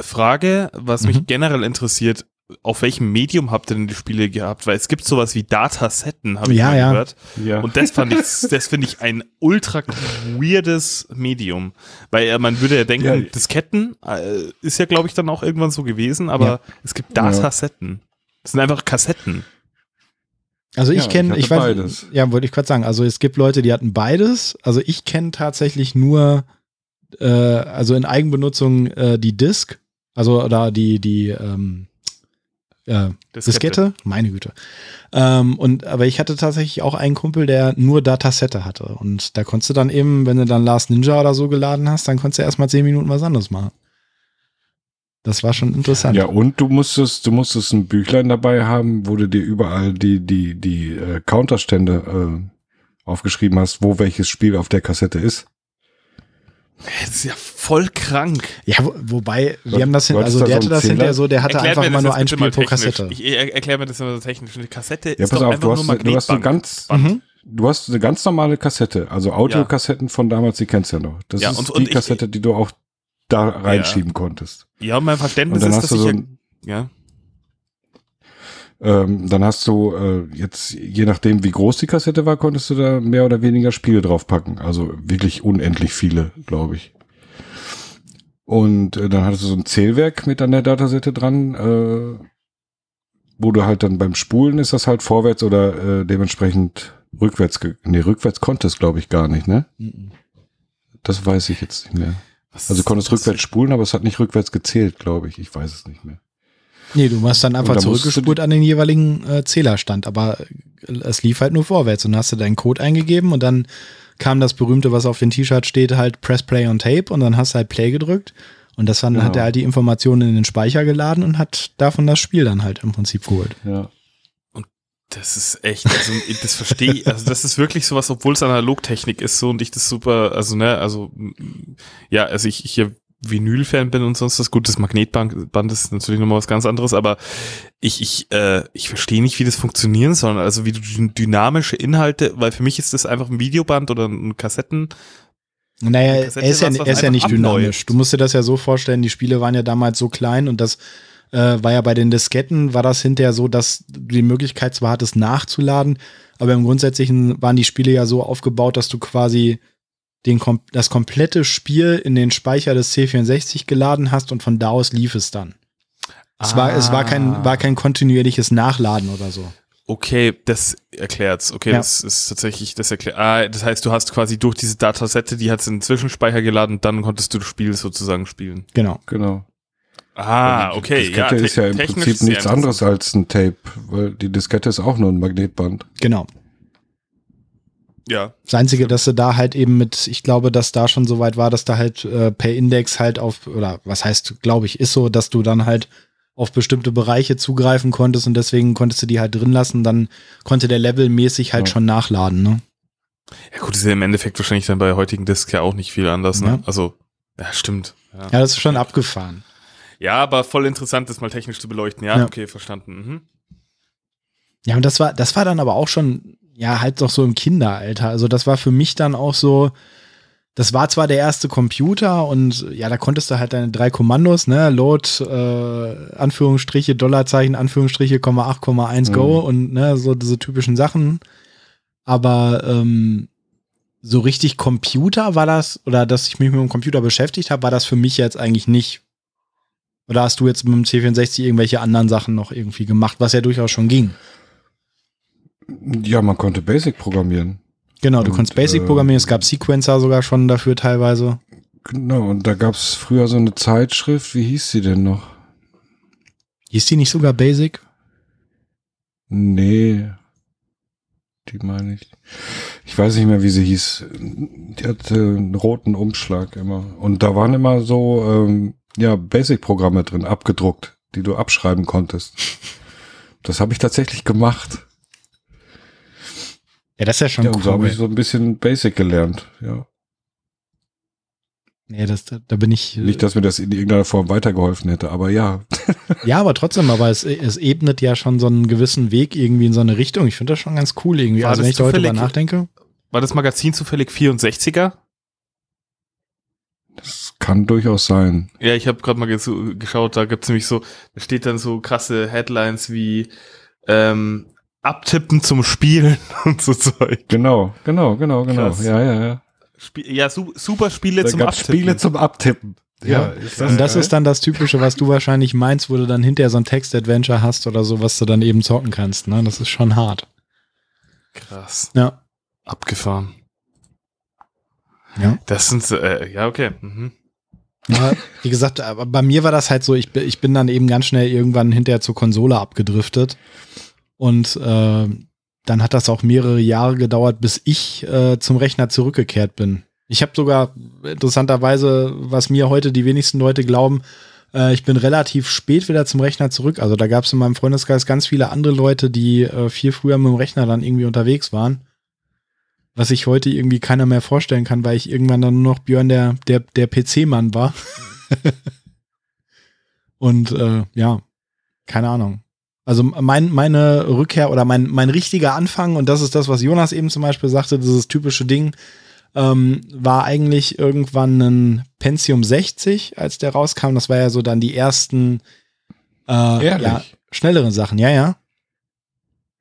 Frage, was Mhm. mich generell interessiert, auf welchem Medium habt ihr denn die Spiele gehabt? Weil es gibt sowas wie Datasetten, habe ich Ja, mal ja. gehört. Ja. Und das fand ich, das finde ich ein ultra weirdes Medium. Weil äh, man würde ja denken, Ja. Disketten äh, ist ja, glaube ich, dann auch irgendwann so gewesen, aber Ja. es gibt Datasetten. Das sind einfach Kassetten. Also ich Ja, kenne, ich ich, weiß, beides. ja, wollte ich gerade sagen. Also es gibt Leute, die hatten beides. Also ich kenne tatsächlich nur, äh, also in Eigenbenutzung äh, die Disk, also oder die die ähm, äh, Diskette. Meine Güte. Ähm, und aber ich hatte tatsächlich auch einen Kumpel, der nur Datasette hatte und da konntest du dann eben, wenn du dann Last Ninja oder so geladen hast, dann konntest du erstmal zehn Minuten was anderes machen. Das war schon interessant. Ja, und du musstest, du musstest ein Büchlein dabei haben, wo du dir überall die, die, die äh, Counterstände äh, aufgeschrieben hast, wo welches Spiel auf der Kassette ist. Das ist ja voll krank. Ja, wo, wobei, wir haben das hin, also der hatte das hinterher so, der hatte Erklär einfach immer nur ein Spiel mal pro. Kassette. Ich er, erklär mir das immer so technisch. Eine Kassette Ja, ist doch auf, einfach du hast, nur du hast eine Magnetband. ganz, Mhm. du hast eine ganz normale Kassette, also Audiokassetten von damals, die kennst du ja noch. Das Ja, ist und- die und ich- Kassette, die du auch da reinschieben konntest. Ja, mein Und Verständnis dann ist, dass du ich so ja, ein, ja. Ähm, dann hast du äh, jetzt, je nachdem wie groß die Kassette war, konntest du da mehr oder weniger Spiele draufpacken. Also wirklich unendlich viele, glaube ich. Und äh, dann hattest du so ein Zählwerk mit an der Datasette dran, äh, wo du halt dann beim Spulen ist das halt vorwärts oder äh, dementsprechend rückwärts, nee, rückwärts konntest, glaube ich, gar nicht, ne? Mhm. Das weiß ich jetzt nicht mehr. Was Also du konntest rückwärts spulen, aber es hat nicht rückwärts gezählt, glaube ich. Ich weiß es nicht mehr. Nee, du hast dann einfach Und zurückgespult an den jeweiligen äh, Zählerstand, aber es lief halt nur vorwärts und dann hast du deinen Code eingegeben und dann kam das berühmte, was auf dem T-Shirt steht, halt Press Play on Tape und dann hast du halt Play gedrückt und das dann Genau. hat er halt die Informationen in den Speicher geladen und hat davon das Spiel dann halt im Prinzip geholt. Ja. Das ist echt, also das verstehe ich, also das ist wirklich sowas, obwohl es Analogtechnik ist so und ich das super, also ne, also ja, also ich, ich hier Vinyl-Fan bin und sonst was, gut, das Magnetband Band ist natürlich nochmal was ganz anderes, aber ich, ich, äh, ich verstehe nicht, wie das funktionieren soll, also wie du dyn- dynamische Inhalte, weil für mich ist das einfach ein Videoband oder ein Kassetten, Naja, er ist ja, er ist ja nicht abläuft. dynamisch. Du musst dir das ja so vorstellen, die Spiele waren ja damals so klein und das äh, war ja bei den Disketten, war das hinterher so, dass du die Möglichkeit zwar hattest nachzuladen, aber im Grundsätzlichen waren die Spiele ja so aufgebaut, dass du quasi den, das komplette Spiel in den Speicher des C64 geladen hast und von da aus lief es dann. Es war, es war kein, Ah. war kein kontinuierliches Nachladen oder so. Okay, das erklärt's. Okay, Ja. das ist tatsächlich, das erklärt. Ah, das heißt, du hast quasi durch diese Datasette, die hat in den Zwischenspeicher geladen und dann konntest du das Spiel sozusagen spielen. Genau. Genau. Ah, Die okay. Diskette ja, ist ja im Prinzip nichts anderes als ein Tape, weil die Diskette ist auch nur ein Magnetband. Genau. Ja. Das Einzige, dass du da halt eben mit, ich glaube, dass da schon so weit war, dass da halt äh, per Index halt auf, oder was heißt, glaube ich, ist so, dass du dann halt auf bestimmte Bereiche zugreifen konntest und deswegen konntest du die halt drin lassen, dann konnte der levelmäßig halt Ja. schon nachladen, ne? Ja gut, ist ja im Endeffekt wahrscheinlich dann bei heutigen Discs ja auch nicht viel anders, ne? Ja. Also, ja, stimmt. Ja. Ja, das ist schon abgefahren. Ja, aber voll interessant, das mal technisch zu beleuchten. Ja, Ja. okay, verstanden. Mhm. Ja, und das war, das war dann aber auch schon, ja, halt doch so im Kinderalter. Also das war für mich dann auch so, das war zwar der erste Computer und ja, da konntest du halt deine drei Kommandos, ne, Load, äh, Anführungsstriche, Dollarzeichen, Anführungsstriche, Komma 8, Komma 1, Go Mhm. und ne, so diese typischen Sachen. Aber ähm, so richtig Computer war das, oder dass ich mich mit dem Computer beschäftigt habe, war das für mich jetzt eigentlich nicht. Oder hast du jetzt mit dem C64 irgendwelche anderen Sachen noch irgendwie gemacht, was ja durchaus schon ging? Ja, man konnte Basic programmieren. Genau, du Und, konntest Basic äh, programmieren, es gab Sequencer sogar schon dafür teilweise. Genau, und da gab's früher so eine Zeitschrift, wie hieß sie denn noch? Hieß die nicht sogar Basic? Nee. Die meine ich. Ich weiß nicht mehr, wie sie hieß. Die hatte einen roten Umschlag immer. Und da waren immer so, ähm, ja, Basic-Programme drin, abgedruckt, die du abschreiben konntest. Das habe ich tatsächlich gemacht. Ja, das ist ja schon Ja, und so habe cool. ich so ein bisschen Basic gelernt. Ja. nee, das, da, da bin ich. äh, Nicht, dass mir das in irgendeiner Form weitergeholfen hätte, aber ja. ja, aber trotzdem, aber es, es ebnet ja schon so einen gewissen Weg irgendwie in so eine Richtung. Ich finde das schon ganz cool irgendwie. War also wenn ich da heute drüber nachdenke. War das Magazin zufällig 64er? Das kann durchaus sein. Ja, ich habe gerade mal ges- geschaut, da gibt's nämlich so, da steht dann so krasse Headlines wie ähm, Abtippen zum Spielen und so Zeug. Genau, genau, genau, genau. Krass. Ja, ja, ja. Spie ja, su super Spiele Da zum Abtippen. Spiele zum Abtippen. Ja. ist Und das geil? ist dann das Typische, was du wahrscheinlich meinst, wo du dann hinterher so ein Text-Adventure hast oder so, was du dann eben zocken kannst. Ne? Das ist schon hart. Krass. Ja. Abgefahren. Ja. Das sind, äh, ja, okay. Mhm. Aber wie gesagt, aber bei mir war das halt so, ich, bin- ich bin dann eben ganz schnell irgendwann hinterher zur Konsole abgedriftet. Und äh, dann hat das auch mehrere Jahre gedauert, bis ich äh, zum Rechner zurückgekehrt bin. Ich habe sogar interessanterweise, was mir heute die wenigsten Leute glauben, äh, ich bin relativ spät wieder zum Rechner zurück. Also da gab es in meinem Freundeskreis ganz viele andere Leute, die äh, viel früher mit dem Rechner dann irgendwie unterwegs waren. Was sich heute irgendwie keiner mehr vorstellen kann, weil ich irgendwann dann nur noch Björn der, der, der PC-Mann war. Und äh, ja, keine Ahnung. Also mein, meine Rückkehr oder mein, mein richtiger Anfang, und das ist das, was Jonas eben zum Beispiel sagte, dieses typische Ding, ähm, war eigentlich irgendwann ein Pentium 60, als der rauskam. Das war ja so dann die ersten äh, ja, schnelleren Sachen. Ja, ja.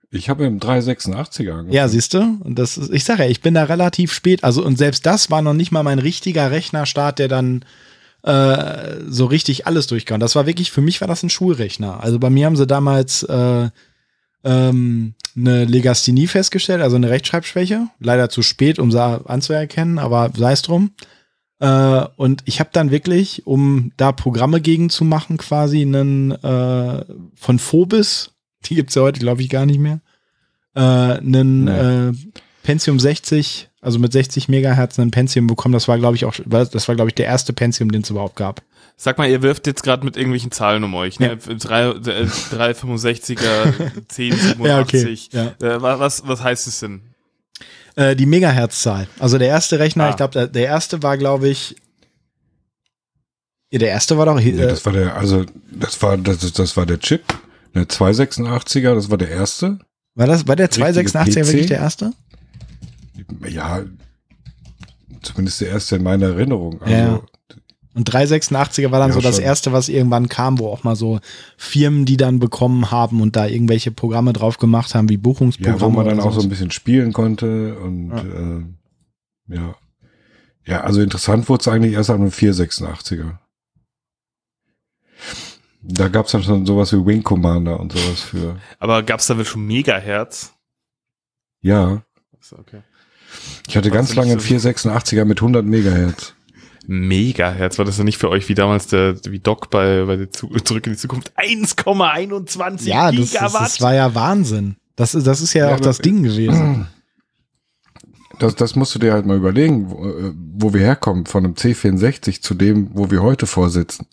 Ich habe im 386er angefangen. Ja, siehst du? Und das ist, ich sage ja, ich bin da relativ spät. Also, und selbst das war noch nicht mal mein richtiger Rechnerstart, der dann äh, so richtig alles durchkam. Das war wirklich, für mich war das ein Schulrechner. Also bei mir haben sie damals äh, ähm, eine Legasthenie festgestellt, also eine Rechtschreibschwäche. Leider zu spät, um sie anzuerkennen, aber sei es drum. Äh, und ich habe dann wirklich, um da Programme gegen zu machen, quasi einen äh, von Phobis, die gibt's ja heute, glaube ich, gar nicht mehr, äh, einen Nee. äh, Pentium 60, also mit 60 Megahertz einen Pentium bekommen. Das war, glaube ich, auch, das war, glaube ich, der erste Pentium, den es überhaupt gab. Sag mal, ihr wirft jetzt gerade mit irgendwelchen Zahlen um euch, ne? Drei- äh, 365er, 1087. Ja. Äh, wa- was, was heißt es denn? Äh, die Megahertz-Zahl. Also der erste Rechner, Ah. ich glaube, der, der erste war, glaube ich, ja, der erste war doch, Nee, äh, das war der, also das war das, das war der Chip, der 286er, das war der erste. war das, war der richtige 286 PC? wirklich der erste? Ja, zumindest der erste in meiner Erinnerung. Also, Ja. Und 386er war dann Ja, so das schon. erste, was irgendwann kam, wo auch mal so Firmen, die dann bekommen haben und da irgendwelche Programme drauf gemacht haben, wie ja, Buchungsprogramme. wo man dann auch so ein bisschen spielen konnte und Ja. ja. Äh, ja. Ja, also interessant wurde es eigentlich erst an dem 486er. Da gab es dann schon sowas wie Wing Commander und sowas für. Aber gab's da wohl schon Megahertz? Ja, Okay. Ich hatte ganz lange einen so- 486er mit 100 Megahertz. Megahertz, war das ja nicht für euch wie damals der, wie Doc bei, bei der Zu Zurück in die Zukunft? 1,21 Ja, das, das, Gigawatt? das war ja Wahnsinn. Das, ist- das ist ja, Ja, auch das Ding gewesen. Das, das musst du dir halt mal überlegen, wo, äh, wo wir herkommen, von einem C64 zu dem, wo wir heute vorsitzen.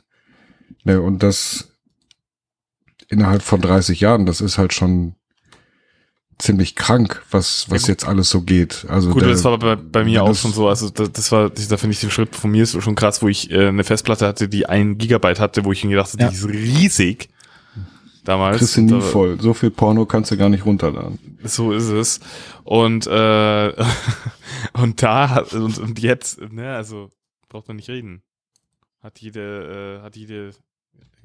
Ne, und das innerhalb von 30 Jahren, das ist halt schon ziemlich krank, was, was Ja, jetzt alles so geht. Also Gut, der, das war bei, bei mir auch schon so. Also das, das war, da finde ich den Schritt von mir ist schon krass, wo ich äh, eine Festplatte hatte, die ein Gigabyte hatte, wo ich mir gedacht habe, Ja. die ist riesig. Damals. kriegst du nie voll. So viel Porno kannst du gar nicht runterladen. So ist es. Und äh, und da und, und jetzt, ne, also braucht man nicht reden. Hat jede, äh, hat jede,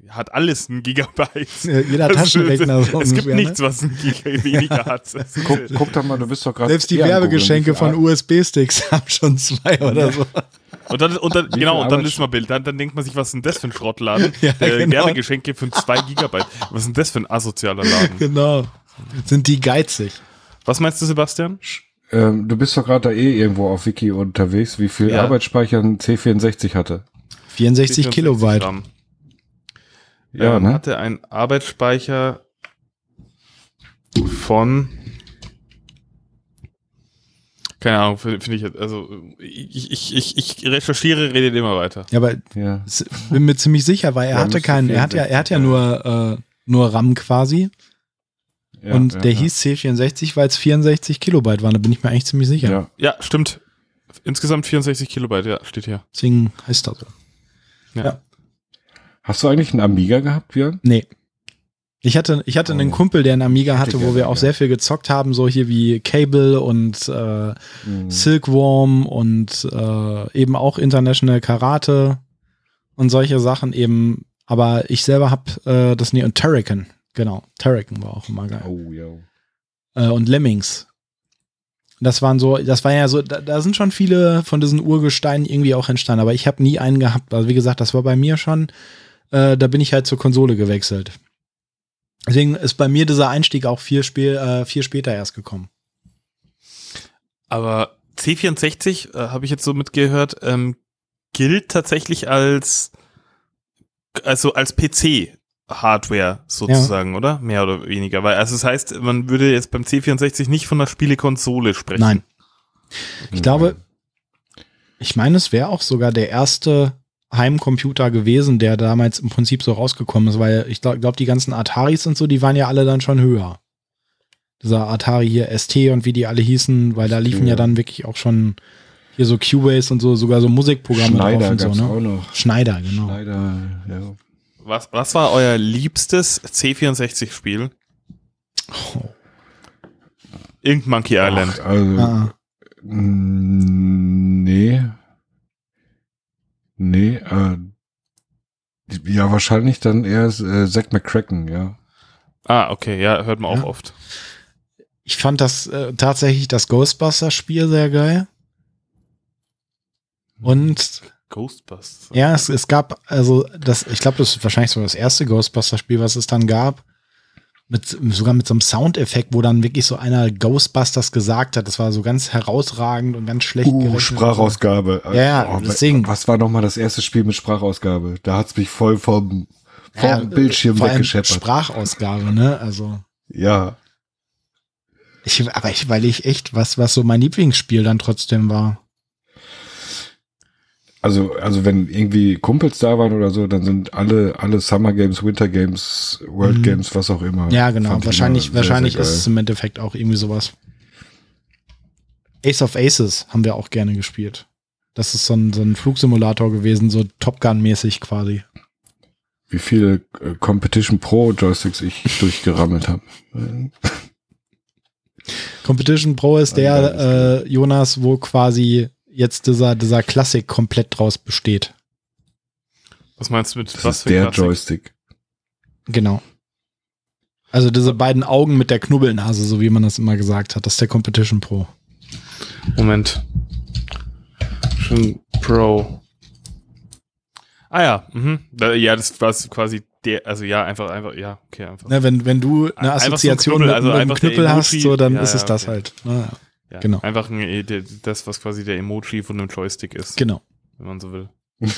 hat alles ein Gigabyte. Jeder Also, Taschenrechner. so Es gibt ne? nichts, was ein Giga weniger hat. Das ist- Guck, guck doch mal, du bist doch gerade. Selbst die Werbegeschenke von USB-Sticks haben schon zwei oder so. Und dann, und dann genau, und dann ist mal Bild. Dann, dann denkt man sich, was ist denn das für ein Schrottladen? Ja, äh, genau. Werbegeschenke für zwei Gigabyte. Was ist denn das für ein asozialer Laden? Genau. Sind die geizig? Was meinst du, Sebastian? Ähm, du bist doch gerade da eh irgendwo auf Wiki unterwegs, wie viel Ja. Arbeitsspeicher ein C64 hatte. 64 Kilobyte. Gramm. Ja, ähm, ne? Hatte einen Arbeitsspeicher von keine Ahnung, finde find ich, also ich, ich, ich, ich recherchiere, redet immer weiter. Ja, aber Ja. bin mir ziemlich sicher, weil er Ja, hatte keinen, er hat ja, er hat ja 64 nur, äh, nur RAM quasi. ja und ja, der ja. hieß C64, weil es 64 Kilobyte waren. Da bin ich mir eigentlich ziemlich sicher. Ja. Ja, stimmt. Insgesamt 64 Kilobyte, ja, steht hier. Deswegen heißt das so. Ja. Hast du eigentlich einen Amiga gehabt, Björn? Nee. Ich hatte, ich hatte Oh. einen Kumpel, der einen Amiga hatte, wo wir auch ja. sehr viel gezockt haben, so hier wie Cable und äh, Hm. Silkworm und äh, eben auch International Karate und solche Sachen eben. Aber ich selber hab äh, das nie und Turrican, genau. Turrican war auch immer geil. Oh, ja. Äh, und Lemmings. Das waren so, das war ja so, da, da sind schon viele von diesen Urgesteinen irgendwie auch entstanden, aber ich habe nie einen gehabt. Also wie gesagt, das war bei mir schon, äh, da bin ich halt zur Konsole gewechselt. Deswegen ist bei mir dieser Einstieg auch viel, Spiel, äh, viel später erst gekommen. Aber C64, äh, habe ich jetzt so mitgehört, ähm, gilt tatsächlich als, also als PC. Hardware sozusagen, oder? Mehr oder weniger. Weil, also das heißt, man würde jetzt beim C64 nicht von einer Spielekonsole sprechen. Nein. Ich glaube, ich meine, es wäre auch sogar der erste Heimcomputer gewesen, der damals im Prinzip so rausgekommen ist, weil ich glaube, glaub, die ganzen Ataris und so, die waren ja alle dann schon höher. Dieser Atari hier ST und wie die alle hießen, weil da liefen ja Ja. dann wirklich auch schon hier so Cubase und so, sogar so Musikprogramme Schneider drauf und so, ne? auch noch. Schneider, genau. Schneider, ja. Was, was war euer liebstes C64-Spiel? Oh. Irgend Monkey Island. Ach, also, Ah, mm, nee. Nee, äh, ja, wahrscheinlich dann eher äh, Zack McCracken, ja. Ah, okay, ja, hört man auch Ja. oft. ich fand das äh, tatsächlich das Ghostbusters-Spiel sehr geil. Und Ghostbusters. Ja, es, es gab, also das, ich glaube, das ist wahrscheinlich so das erste Ghostbusters-Spiel, was es dann gab. Mit, sogar mit so einem Soundeffekt, wo dann wirklich so einer Ghostbusters gesagt hat. Das war so ganz herausragend und ganz schlecht Uh, gerechnet. Sprachausgabe. Ja, ja, wa- deswegen. Was war nochmal das erste Spiel mit Sprachausgabe? Da hat's mich voll vom, vom Ja, Bildschirm vor weggescheppert. Sprachausgabe, ne? Also, Ja. ich, aber ich, weil ich echt, was, was so mein Lieblingsspiel dann trotzdem war. Also, also wenn irgendwie Kumpels da waren oder so, dann sind alle, alle Summer Games, Winter Games, World Mhm. Games, was auch immer. Ja, genau. Wahrscheinlich, sehr, wahrscheinlich sehr ist es im Endeffekt auch irgendwie sowas. Ace of Aces haben wir auch gerne gespielt. Das ist so ein, so ein Flugsimulator gewesen, so Top Gun-mäßig quasi. Wie viele äh, Competition Pro Joysticks ich durchgerammelt habe. Competition Pro ist der, äh, Jonas, wo quasi jetzt dieser, dieser Klassik komplett draus besteht. Was meinst du mit Das was ist der Klassik? Joystick. Genau. Also diese beiden Augen mit der Knubbelnase, so wie man das immer gesagt hat, das ist der Competition Pro. Moment. Schon Pro. Ah ja, mhm. Ja, das war quasi der, also ja, einfach, einfach, ja, okay, einfach. Ne, wenn, wenn du eine Einfach so ein Assoziation Knubbel, mit, also mit einem Knüppel hast, so, dann Ja, ist es ja, das okay. halt. Ne? Ja, genau. Einfach ein, äh, das, was quasi der Emoji von einem Joystick ist, Genau. wenn man so will.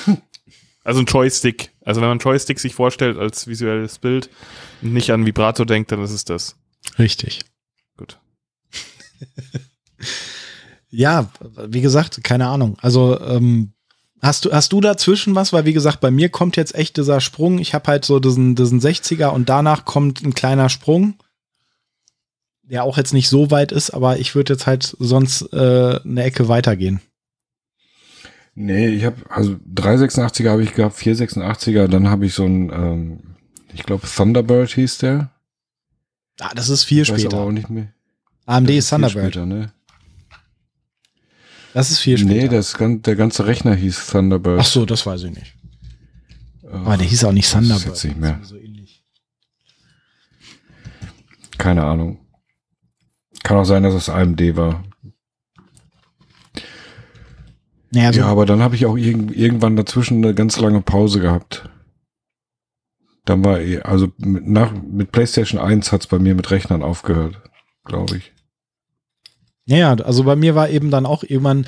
Also ein Joystick. Also wenn man Joystick sich vorstellt als visuelles Bild und nicht an Vibrato denkt, dann ist es das. Richtig. Gut. Ja, wie gesagt, keine Ahnung. Also, ähm, hast du, hast du dazwischen was? Weil, wie gesagt, bei mir kommt jetzt echt dieser Sprung. Ich habe halt so diesen, diesen 60er und danach kommt ein kleiner Sprung. Der auch jetzt nicht so weit ist, aber ich würde jetzt halt sonst äh, eine Ecke weitergehen. Nee, ich habe also 386er habe ich gehabt, 486er, dann habe ich so ein, ähm, ich glaube Thunderbird hieß der. Ah, das ist viel Ich weiß später. aber auch nicht mehr. AMD Das ist viel Thunderbird. Später, ne? Das ist viel später. Nee, das, der ganze Rechner hieß Thunderbird. Ach so, das weiß ich nicht. Äh, Aber der hieß auch nicht weiß Thunderbird. jetzt nicht mehr. Das ist So ähnlich. Keine Ahnung. Kann auch sein, dass es AMD war. Naja, so, ja, aber dann habe ich auch irg irgendwann dazwischen eine ganz lange Pause gehabt. Dann war, eh- also mit, nach, mit PlayStation 1 hat's bei mir mit Rechnern aufgehört, glaube ich. ja, ja, also bei mir war eben dann auch irgendwann,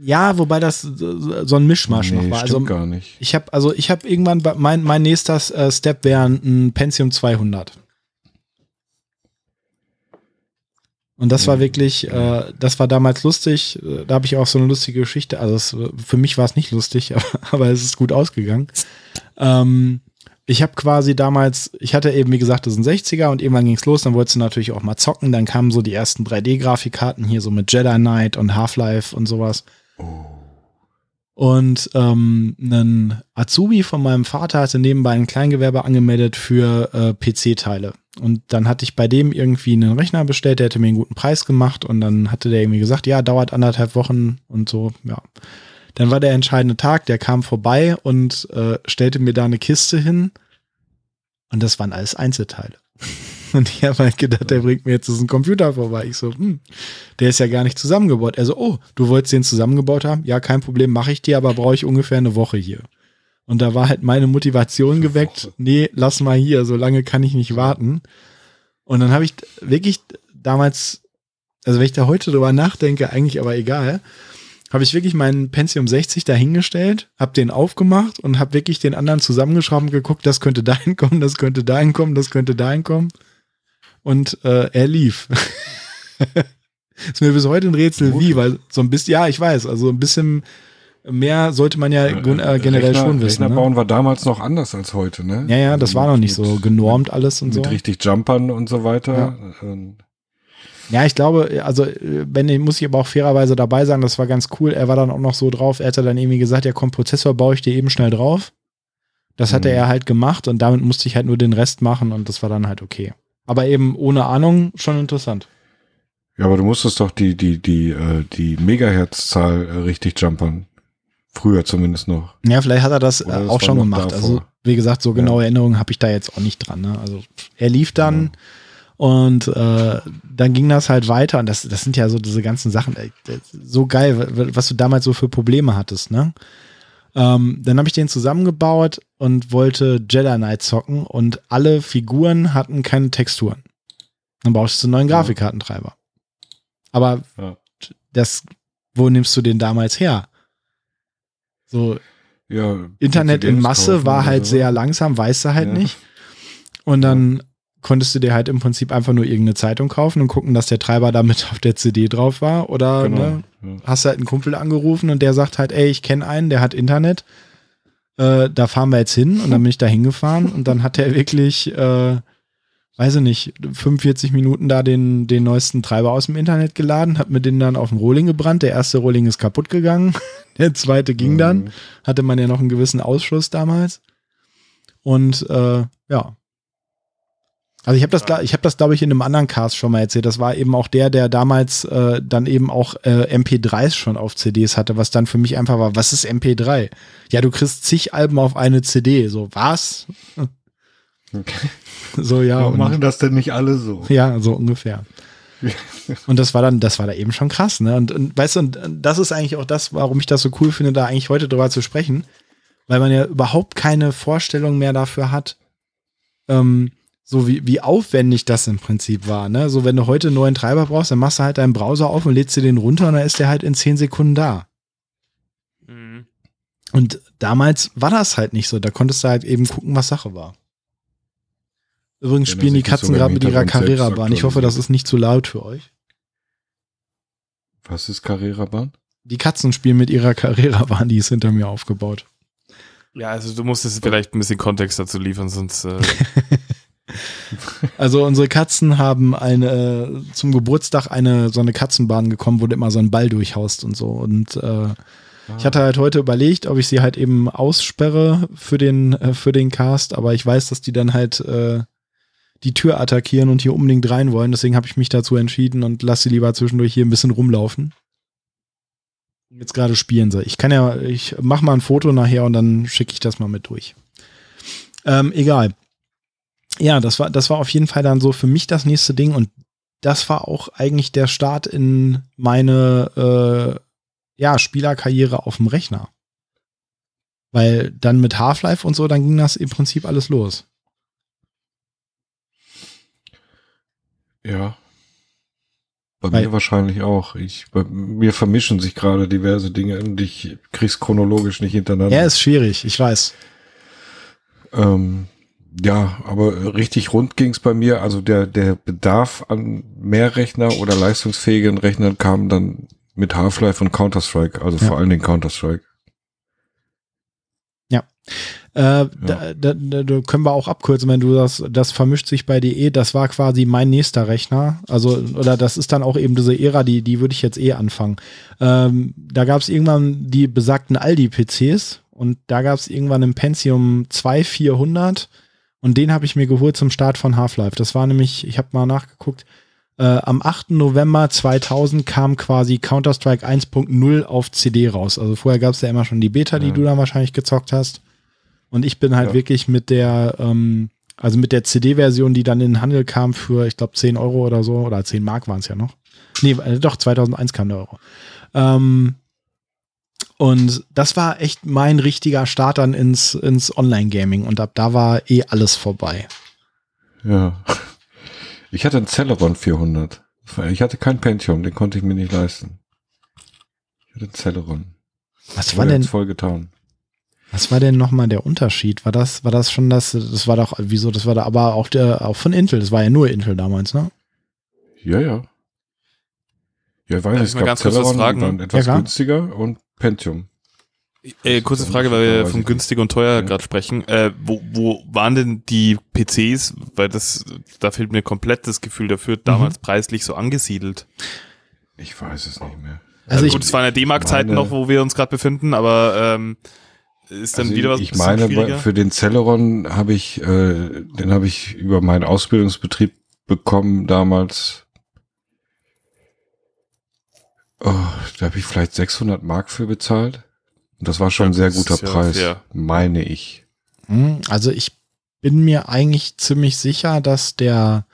ja, wobei das so ein Mischmasch noch war. stimmt Also gar nicht. ich habe also ich habe irgendwann mein mein nächster äh, Step wäre ein Pentium 200. Und das war wirklich, äh, das war damals lustig. Äh, Da habe ich auch so eine lustige Geschichte. Also es, für mich war es nicht lustig, aber, aber es ist gut ausgegangen. Ähm, ich habe quasi damals, ich hatte eben, wie gesagt, das ein 60er und irgendwann ging's los, dann wolltest du natürlich auch mal zocken. Dann kamen so die ersten 3D-Grafikkarten hier so mit Jedi Knight und Half-Life und sowas. Und ähm, ein Azubi von meinem Vater hatte nebenbei ein Kleingewerbe angemeldet für äh, PC-Teile. Und dann hatte ich bei dem irgendwie einen Rechner bestellt, der hätte mir einen guten Preis gemacht und dann hatte der irgendwie gesagt, ja, dauert anderthalb Wochen und so, ja. Dann war der entscheidende Tag, der kam vorbei und äh, stellte mir da eine Kiste hin und das waren alles Einzelteile. Und ich habe halt gedacht, der bringt mir jetzt diesen Computer vorbei. Ich so, hm, der ist ja gar nicht zusammengebaut. Er so, oh, du wolltest den zusammengebaut haben? Ja, kein Problem, mache ich dir, aber brauche ich ungefähr eine Woche hier. Und da war halt meine Motivation geweckt, nee, lass mal hier, so lange kann ich nicht warten. Und dann habe ich wirklich damals, also wenn ich da heute drüber nachdenke, eigentlich aber egal, habe ich wirklich meinen Pentium 60 dahingestellt, habe den aufgemacht und habe wirklich den anderen zusammengeschraubt und geguckt, das könnte dahin kommen, das könnte dahin kommen, das könnte dahin kommen. Und äh, er lief. ist mir bis heute ein Rätsel, Gut. wie, weil so ein bisschen, ja, ich weiß, also ein bisschen mehr sollte man ja gun- äh, generell Rechner, schon wissen. Rechner Ne? bauen war damals noch anders als heute, ne? Ja, ja, das Also war noch nicht mit- so genormt alles und Mit so. richtig Jumpern und so weiter. Ähm, Ja, ich glaube, also äh, wenn muss ich aber auch fairerweise dabei sagen, das war ganz cool. Er war dann auch noch so drauf, er hatte dann irgendwie gesagt, ja komm, Prozessor baue ich dir eben schnell drauf. Das hatte Mhm. er halt gemacht und damit musste ich halt nur den Rest machen und das war dann halt okay. Aber eben ohne Ahnung schon interessant. Ja, aber du musstest doch die, die, die, äh, die Megahertz-Zahl äh, richtig jumpern. Früher zumindest noch. Ja, vielleicht hat er das, äh, das auch schon gemacht. davor. Also, wie gesagt, so genaue Erinnerungen habe ich da jetzt auch nicht dran. Ne? Also, er lief dann und äh, dann ging das halt weiter. Und das, das sind ja so diese ganzen Sachen, so geil, wa- was du damals so für Probleme hattest. Ne? Ähm, dann habe ich den zusammengebaut und wollte Jedi Knight zocken und alle Figuren hatten keine Texturen. Dann brauchst du einen neuen Ja. Grafikkartentreiber. Aber Ja. das, wo nimmst du den damals her? So, Ja, Internet in Masse war halt so. sehr langsam, weißt du halt Ja. nicht. Und dann konntest du dir halt im Prinzip einfach nur irgendeine Zeitung kaufen und gucken, dass der Treiber damit auf der CD drauf war. Oder Genau. ne, Ja. hast halt einen Kumpel angerufen und der sagt halt, ey, ich kenne einen, der hat Internet. Äh, da fahren wir jetzt hin und dann bin ich da hingefahren und dann hat er wirklich, äh, weiß ich nicht, 45 Minuten da den, den neuesten Treiber aus dem Internet geladen, hat mir den dann auf dem Rohling gebrannt. Der erste Rohling ist kaputt gegangen, der zweite ging dann Mhm. hatte man ja noch einen gewissen Ausschuss damals. Und äh, ja. Also ich habe das, ich habe das, glaube ich, in einem anderen Cast schon mal erzählt. Das war eben auch der, der damals äh, dann eben auch äh, MP3s schon auf CDs hatte, was dann für mich einfach war, was ist MP3? Ja, du kriegst zig Alben auf eine CD. So, was? Okay. So, ja. Warum und- machen das denn nicht alle so? ja, so ungefähr. Und das war dann, das war da eben schon krass, ne? Und, und weißt du, und das ist eigentlich auch das, warum ich das so cool finde, da eigentlich heute drüber zu sprechen, weil man ja überhaupt keine Vorstellung mehr dafür hat, ähm, so wie, wie aufwendig das im Prinzip war, ne? So, wenn du heute einen neuen Treiber brauchst, dann machst du halt deinen Browser auf und lädst dir den runter und dann ist der halt in zehn Sekunden da. Mhm. Und damals war das halt nicht so. Da konntest du halt eben gucken, was Sache war. Übrigens spielen die Katzen gerade mit ihrer Carrera-Bahn. Ich hoffe, das ist nicht zu laut für euch. Was ist Carrera-Bahn? Die Katzen spielen mit ihrer Carrera-Bahn, die ist hinter mir aufgebaut. Ja, also du musstest vielleicht ein bisschen Kontext dazu liefern, sonst äh, Also unsere Katzen haben eine zum Geburtstag eine so eine Katzenbahn gekommen, wo du immer so ein Ball durchhaust und so. Und äh, ich hatte halt heute überlegt, ob ich sie halt eben aussperre für den äh, für den Cast, aber ich weiß, dass die dann halt äh, die Tür attackieren und hier unbedingt rein wollen. Deswegen habe ich mich dazu entschieden und lasse sie lieber zwischendurch hier ein bisschen rumlaufen. Jetzt gerade spielen sie. Ich kann ja, ich mach mal ein Foto nachher und dann schicke ich das mal mit durch. Ähm, egal. Ja, das war, das war auf jeden Fall dann so für mich das nächste Ding und das war auch eigentlich der Start in meine äh, ja, Spielerkarriere auf dem Rechner. Weil dann mit Half-Life und so, dann ging das im Prinzip alles los. Ja. Bei Weil, mir wahrscheinlich auch. Ich, bei mir vermischen sich gerade diverse Dinge und ich krieg's chronologisch nicht hintereinander. Ja, ist schwierig, ich weiß. Ähm, ja, aber richtig rund ging's bei mir. Also der, der Bedarf an mehr Rechner oder leistungsfähigen Rechnern kam dann mit Half-Life und Counter-Strike, also ja. vor allen Dingen Counter-Strike. Äh, ja. Da, da, da, können wir auch abkürzen, wenn du das, das vermischt sich bei DE, das war quasi mein nächster Rechner. Also, oder das ist dann auch eben diese Ära, die, die würde ich jetzt eh anfangen. Ähm, da gab es irgendwann die besagten Aldi-PCs und da gab es irgendwann einen Pentium 2400 und den habe ich mir geholt zum Start von Half-Life. Das war nämlich, ich habe mal nachgeguckt, äh, am 8. November 2000 kam quasi Counter-Strike 1.0 auf CD raus. Also vorher gab es ja immer schon die Beta, die ja. du dann wahrscheinlich gezockt hast. Und ich bin halt ja. wirklich mit der, ähm, also mit der CD-Version, die dann in den Handel kam für, ich glaube, 10 Euro oder so, oder 10 Mark waren es ja noch. Nee, äh, doch, 2001 kam der Euro. Ähm, und das war echt mein richtiger Start dann ins, ins Online-Gaming. Und ab da war eh alles vorbei. Ja. Ich hatte einen Celeron 400. Ich hatte kein Pentium, den konnte ich mir nicht leisten. Ich hatte einen Celeron. Was war denn? Voll getan. Was war denn nochmal der Unterschied? War das, war das schon das, das war doch, wieso, das war da aber auch der, auch von Intel, das war ja nur Intel damals, ne? Ja, ja. Ja, ich weiß, es gab Celeron dann etwas ja, günstiger und Pentium. Äh, kurze Frage, weil wir von günstig und teuer ja. gerade sprechen. Äh, wo, wo waren denn die PCs? Weil das, da fehlt mir komplett das Gefühl dafür, damals mhm. preislich so angesiedelt. Ich weiß es nicht mehr. Also, also gut, es waren ja D-Mark-Zeiten noch, wo wir uns gerade befinden, aber ähm, ist dann also wieder was Ich meine, für den Celeron habe ich, äh, den habe ich über meinen Ausbildungsbetrieb bekommen damals. Oh, da habe ich vielleicht 600 Mark für bezahlt. Und das war schon ja, ein sehr guter Preis, ja meine ich. Hm, also ich bin mir eigentlich ziemlich sicher, dass der,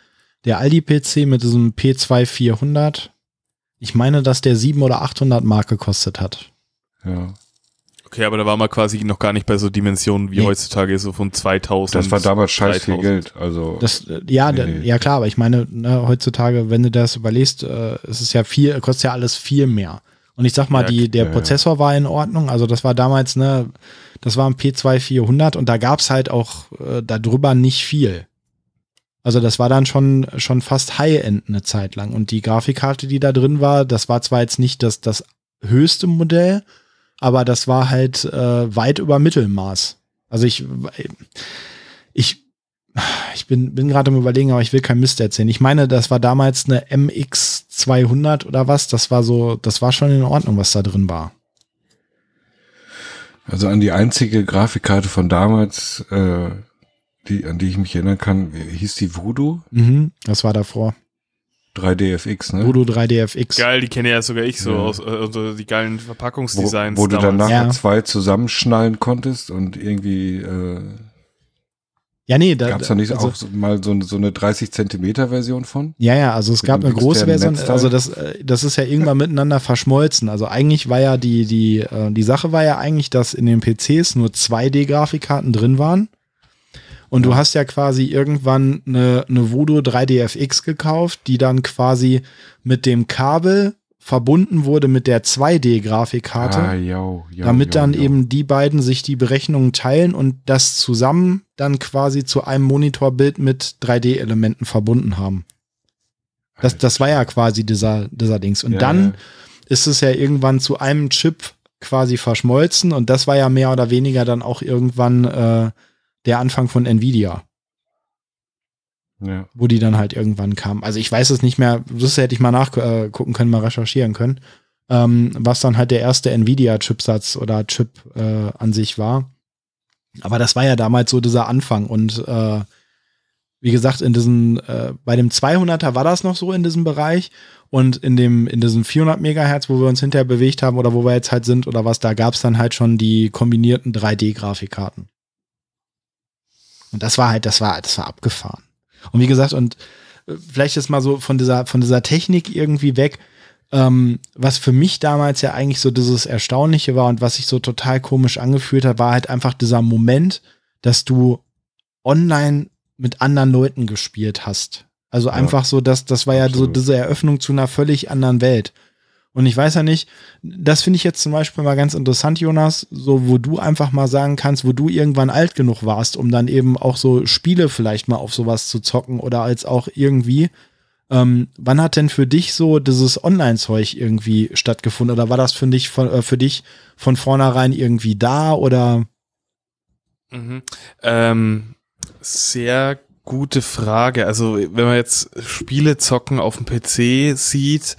der Aldi-PC mit diesem P2400, ich meine, dass der 700 oder 800 Mark gekostet hat. Ja. Okay, aber da war man quasi noch gar nicht bei so Dimensionen wie nee. heutzutage, so von 2000. Das war damals scheiß viel Geld, also. Das, äh, ja, nee, nee. ja klar, aber ich meine, ne, heutzutage, wenn du das überlegst, äh, es ist ja viel, kostet ja alles viel mehr. Und ich sag mal, ja, die, der ja, Prozessor war in Ordnung. Also das war damals, ne, das war ein P2400 und da gab's halt auch äh, darüber nicht viel. Also das war dann schon, schon fast High-End eine Zeit lang. Und die Grafikkarte, die da drin war, das war zwar jetzt nicht das, das höchste Modell, aber das war halt äh, weit über Mittelmaß. Also ich, ich, ich bin, bin gerade am überlegen, aber ich will kein Mist erzählen. Ich meine, das war damals eine MX 200 oder was. Das war so, das war schon in Ordnung, was da drin war. Also an die einzige Grafikkarte von damals, äh, die, an die ich mich erinnern kann, hieß die Voodoo. Mhm, das war davor. 3DFX, ne? Voodoo 3DFX. Geil, die kenne ja sogar ich so ja. aus also die geilen Verpackungsdesigns. Wo, wo du dann nachher ja. zwei zusammenschnallen konntest und irgendwie äh, ja, nee, da gab es da nicht also, auch so, mal so, so, eine 30 Zentimeter Version von? Ja, ja, also es gab eine große Version, Netzteil. also das, äh, das ist ja irgendwann miteinander verschmolzen. Also eigentlich war ja die, die, äh, die Sache war ja eigentlich, dass in den PCs nur 2D-Grafikkarten drin waren. Und du hast ja quasi irgendwann eine, eine Voodoo 3DFX gekauft, die dann quasi mit dem Kabel verbunden wurde mit der 2D-Grafikkarte, ah, yo, yo, damit yo, dann eben die beiden sich die Berechnungen teilen und das zusammen dann quasi zu einem Monitorbild mit 3D-Elementen verbunden haben. Das, das war ja quasi dieser, dieser Dings. Und ja, dann ja. ist es ja irgendwann zu einem Chip quasi verschmolzen und das war ja mehr oder weniger dann auch irgendwann äh, der Anfang von Nvidia. Ja. wo die dann halt irgendwann kamen. Also ich weiß es nicht mehr, das hätte ich mal nachgucken können, mal recherchieren können, ähm, was dann halt der erste Nvidia-Chipsatz oder Chip äh, an sich war. Aber das war ja damals so dieser Anfang und äh, wie gesagt, in diesen, äh, bei dem 200er war das noch so in diesem Bereich und in dem, in diesem 400 Megahertz, wo wir uns hinterher bewegt haben oder wo wir jetzt halt sind oder was, da gab es dann halt schon die kombinierten 3D-Grafikkarten. Und das war halt, das war, das war abgefahren. Und wie gesagt, und äh, vielleicht ist mal so von dieser, von dieser Technik irgendwie weg, ähm, was für mich damals ja eigentlich so dieses Erstaunliche war und was sich so total komisch angefühlt hat, war halt einfach dieser Moment, dass du online mit anderen Leuten gespielt hast. Also Ja. einfach so, dass das war ja so Absolut. diese Eröffnung zu einer völlig anderen Welt. Und ich weiß ja nicht, das finde ich jetzt zum Beispiel mal ganz interessant, Jonas, so wo du einfach mal sagen kannst, wo du irgendwann alt genug warst, um dann eben auch so Spiele vielleicht mal auf sowas zu zocken oder als auch irgendwie. Ähm, wann hat denn für dich so dieses Online-Zeug irgendwie stattgefunden? Oder war das für dich von, äh, für dich von vornherein irgendwie da oder? Mhm. Ähm, sehr gute Frage. Also, wenn man jetzt Spiele zocken auf dem PC sieht,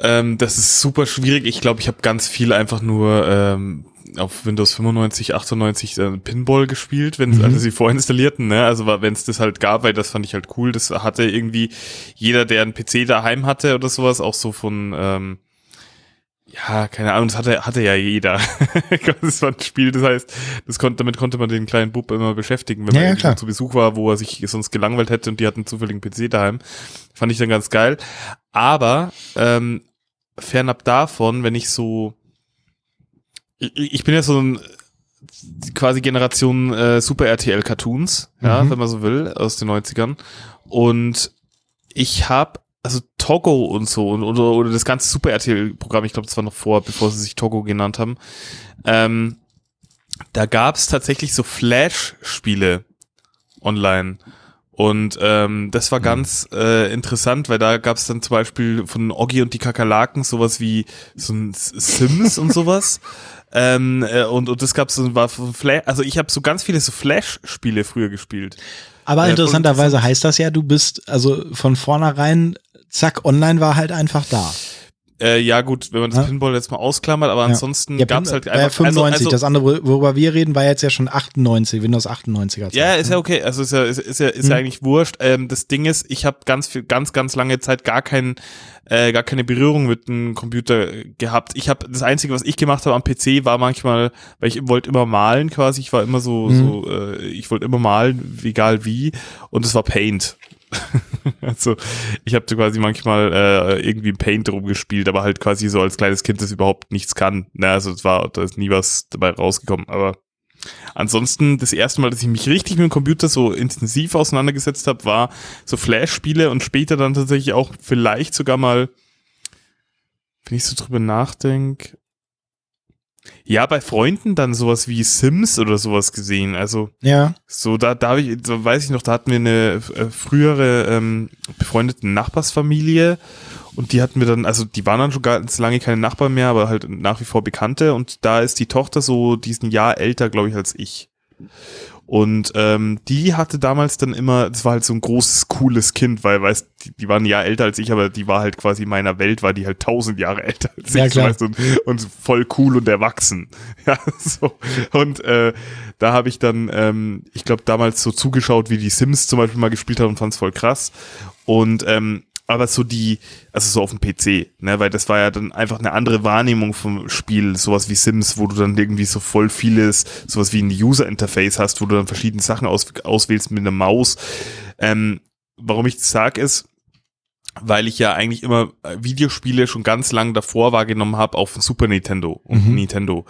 ähm, das ist super schwierig. Ich glaube, ich habe ganz viel einfach nur ähm, auf Windows 95, 98 äh, Pinball gespielt, wenn Mhm. also sie vorinstallierten, ne? Also wenn es das halt gab, weil das fand ich halt cool. Das hatte irgendwie jeder, der einen PC daheim hatte oder sowas, auch so von ähm, ja, keine Ahnung, das hatte, hatte ja jeder. das war ein Spiel, das heißt, das konnte, damit konnte man den kleinen Bub immer beschäftigen, wenn Ja, man ja, zu Besuch war, wo er sich sonst gelangweilt hätte und die hatten zufällig einen PC daheim. Fand ich dann ganz geil. Aber ähm, fernab davon, wenn ich so ich, ich bin ja so ein quasi Generation äh, Super RTL Cartoons, ja, Mhm. wenn man so will, aus den 90ern. Und ich habe also Togo und so und, oder, oder das ganze Super RTL-Programm, ich glaube, das war noch vor, bevor sie sich Togo genannt haben. Ähm, da gab es tatsächlich so Flash-Spiele online. Und ähm, das war ganz äh, interessant, weil da gab es dann zum Beispiel von Oggi und die Kakerlaken sowas wie so ein Sims und sowas. Ähm, äh, und, und das gab so war von Flash, also ich habe so ganz viele so Flash-Spiele früher gespielt. Aber voll interessanterweise heißt das ja, du bist also von vornherein, zack, online war halt einfach da. Äh, ja gut, wenn man das Ja. Pinball jetzt mal ausklammert, aber Ja. ansonsten gab es halt war ja einfach 95. Also, also, das andere, worüber wir reden, war jetzt ja schon 98, Windows 98er. Zeit, Ja, ist ne? ja okay. Also ist ja, ist, ist ja, ist Hm. ja eigentlich wurscht. Ähm, das Ding ist, ich habe ganz viel, ganz, ganz lange Zeit gar keinen, äh, gar keine Berührung mit dem Computer gehabt. Ich habe das Einzige, was ich gemacht habe am PC, war manchmal, weil ich wollte immer malen quasi. Ich war immer so, Mhm. so, äh, ich wollte immer malen, egal wie. Und es war Paint. also ich habe quasi manchmal äh, irgendwie Paint rumgespielt, aber halt quasi so als kleines Kind, das überhaupt nichts kann. Na, also es war, da ist nie was dabei rausgekommen. Aber Ansonsten, das erste Mal, dass ich mich richtig mit dem Computer so intensiv auseinandergesetzt habe, war so Flash-Spiele und später dann tatsächlich auch vielleicht sogar mal, wenn ich so drüber nachdenke, ja, bei Freunden dann sowas wie Sims oder sowas gesehen. Also Ja, so, da, da hab ich, so weiß ich noch, da hatten wir eine äh, frühere ähm, befreundete Nachbarsfamilie und die hatten wir dann, also die waren dann schon ganz lange keine Nachbarn mehr, aber halt nach wie vor Bekannte und da ist die Tochter so diesen Jahr älter, glaube ich, als ich. Und ähm, die hatte damals dann immer, das war halt so ein großes, cooles Kind, weil, weißt, die, die waren ein Jahr älter als ich, aber die war halt quasi in meiner Welt, war die halt tausend Jahre älter als Ja, ich, klar. weißt, und, und voll cool und erwachsen. Ja, so. Und äh, da habe ich dann, ähm, ich glaube, damals so zugeschaut, wie die Sims zum Beispiel mal gespielt haben und fand's voll krass. Und ähm, aber so die, also so auf dem PC, ne, weil das war ja dann einfach eine andere Wahrnehmung vom Spiel, sowas wie Sims, wo du dann irgendwie so voll vieles, sowas wie ein User-Interface hast, wo du dann verschiedene Sachen aus, auswählst mit einer Maus. Ähm, warum ich das sag ist, weil ich ja eigentlich immer äh, Videospiele schon ganz lang davor wahrgenommen habe auf dem Super Nintendo und Mhm. Nintendo.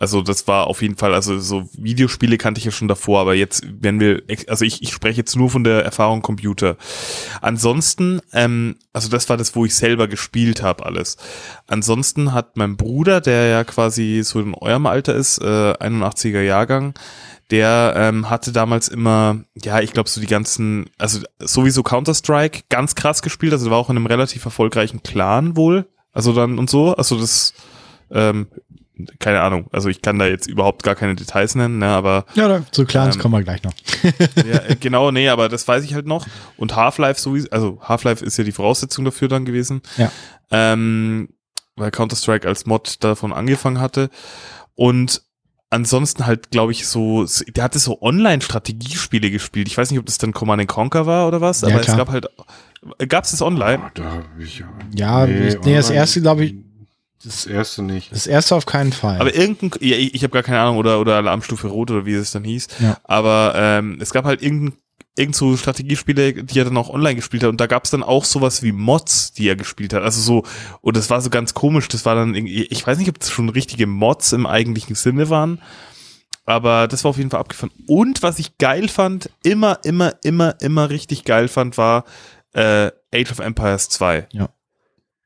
Also das war auf jeden Fall, also so Videospiele kannte ich ja schon davor, aber jetzt wenn wir, also ich, ich spreche jetzt nur von der Erfahrung Computer. Ansonsten, ähm, also das war das, wo ich selber gespielt habe alles. Ansonsten hat mein Bruder, der ja quasi so in eurem Alter ist, äh, 81er Jahrgang, der ähm, hatte damals immer, ja, ich glaube so die ganzen, also sowieso Counter-Strike ganz krass gespielt, also war auch in einem relativ erfolgreichen Clan wohl, also dann und so, also das, ähm, keine Ahnung. Also ich kann da jetzt überhaupt gar keine Details nennen, ne, aber. Ja, zu Clans ähm, kommen wir gleich noch. ja, äh, genau, nee, aber das weiß ich halt noch. Und Half-Life sowieso, also Half-Life ist ja die Voraussetzung dafür dann gewesen. Ja. Ähm, weil Counter-Strike als Mod davon angefangen hatte. Und ansonsten halt, glaube ich, so, der hatte so Online-Strategiespiele gespielt. Ich weiß nicht, ob das dann Command Conquer war oder was, aber ja, es gab halt, gab es das online? Oh, da hab ich ja. Ja, nee, nee das erste, glaube ich, das erste nicht. Das erste auf keinen Fall. Aber irgendein, ja, ich, ich habe gar keine Ahnung, oder, oder Alarmstufe Rot oder wie es dann hieß. Ja. Aber ähm, es gab halt irgendein irgend so Strategiespiele, die er dann auch online gespielt hat. Und da gab es dann auch sowas wie Mods, die er gespielt hat. Also so, und das war so ganz komisch. Das war dann irgendwie, ich weiß nicht, ob das schon richtige Mods im eigentlichen Sinne waren. Aber das war auf jeden Fall abgefahren. Und was ich geil fand, immer, immer, immer, immer richtig geil fand, war äh, Age of Empires 2. Ja.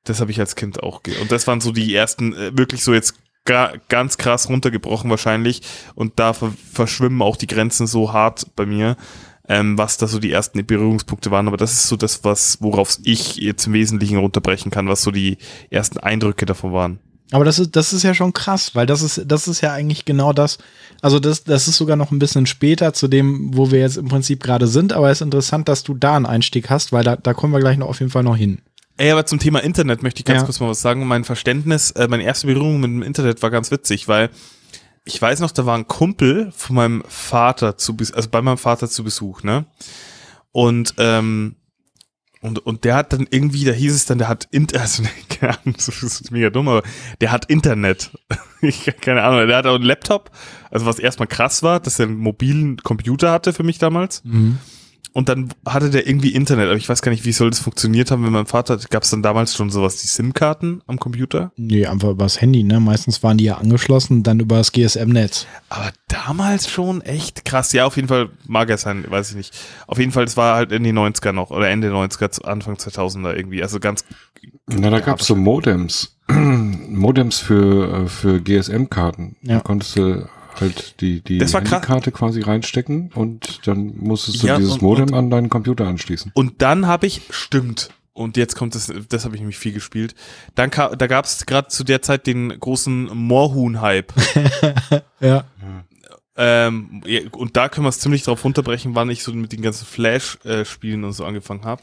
Das habe ich als Kind auch. Ge und das waren so die ersten, äh, wirklich so jetzt ganz krass runtergebrochen wahrscheinlich. Und da verschwimmen auch die Grenzen so hart bei mir ähm, was da so die ersten Berührungspunkte waren. Aber das ist so das, was, worauf ich jetzt im Wesentlichen runterbrechen kann, was so die ersten Eindrücke davon waren. Aber das ist, das ist ja schon krass, weil das ist, das ist ja eigentlich genau das. Also das, das ist sogar noch ein bisschen später zu dem, wo wir jetzt im Prinzip gerade sind. Aber es ist interessant, dass du da einen Einstieg hast, weil da, da kommen wir gleich noch auf jeden Fall noch hin. Ey, aber zum Thema Internet möchte ich ganz ja. kurz mal was sagen. Mein Verständnis, äh, meine erste Berührung mit dem Internet war ganz witzig, weil ich weiß noch, da war ein Kumpel von meinem Vater zu, also bei meinem Vater zu Besuch, ne? Und, ähm, und, und der hat dann irgendwie, da hieß es dann, der hat, Inter also, keine Ahnung, das ist mega dumm, aber der hat Internet. ich, keine Ahnung, der hat auch einen Laptop, also was erstmal krass war, dass er einen mobilen Computer hatte für mich damals. Mhm. Und dann hatte der irgendwie Internet, aber ich weiß gar nicht, wie soll das funktioniert haben, wenn mein Vater, gab es dann damals schon sowas, die SIM-Karten am Computer? Nee, einfach übers Handy, ne? Meistens waren die ja angeschlossen, dann über das GSM-Netz. Aber damals schon echt krass. Ja, auf jeden Fall mag er sein, weiß ich nicht. Auf jeden Fall, es war halt in die 90er noch, oder Ende 90er, Anfang 2000er irgendwie, also ganz. Na, da gab es so Modems. Modems für, äh, für GSM-Karten. Ja. Da konntest du halt die, die Karte quasi reinstecken und dann musstest du ja, dieses und, Modem und, an deinen Computer anschließen. Und dann habe ich, stimmt, und jetzt kommt das, das habe ich nämlich viel gespielt. Dann kam, da gab es gerade zu der Zeit den großen Moorhuhn-Hype. ja. Ähm, und da können wir es ziemlich drauf runterbrechen, wann ich so mit den ganzen Flash-Spielen und so angefangen habe.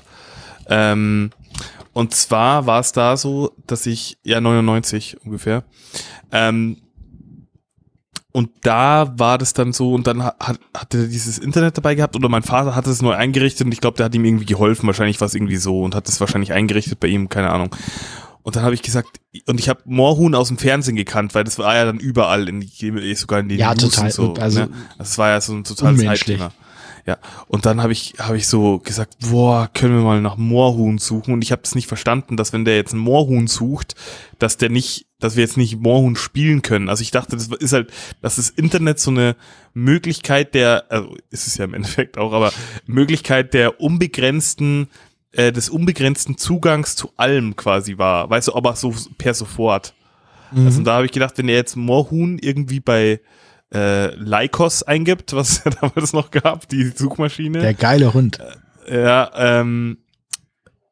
Ähm, und zwar war es da so, dass ich, ja 99 ungefähr, ähm, und da war das dann so, und dann hat, hat er dieses Internet dabei gehabt, oder mein Vater hat es neu eingerichtet und ich glaube, der hat ihm irgendwie geholfen, wahrscheinlich war es irgendwie so und hat es wahrscheinlich eingerichtet bei ihm, keine Ahnung. Und dann habe ich gesagt, und ich habe Moorhuhn aus dem Fernsehen gekannt, weil das war ja dann überall, in die, sogar in den ja, News total, so. Also, ne? Das war ja so ein totales Hype-Thema. Ja, und dann habe ich habe ich so gesagt, boah, können wir mal nach Moorhuhn suchen und ich habe das nicht verstanden, dass wenn der jetzt ein Moorhuhn sucht, dass der nicht, dass wir jetzt nicht Moorhuhn spielen können. Also ich dachte, das ist halt, dass das Internet so eine Möglichkeit der, also ist es ja im Endeffekt auch, aber Möglichkeit der unbegrenzten äh, des unbegrenzten Zugangs zu allem quasi war, weißt du, aber so per sofort. Mhm. Also da habe ich gedacht, wenn er jetzt Moorhuhn irgendwie bei äh, Lycos eingibt, was es ja damals noch gab, die Suchmaschine. Der geile Hund. Äh, ja, ähm,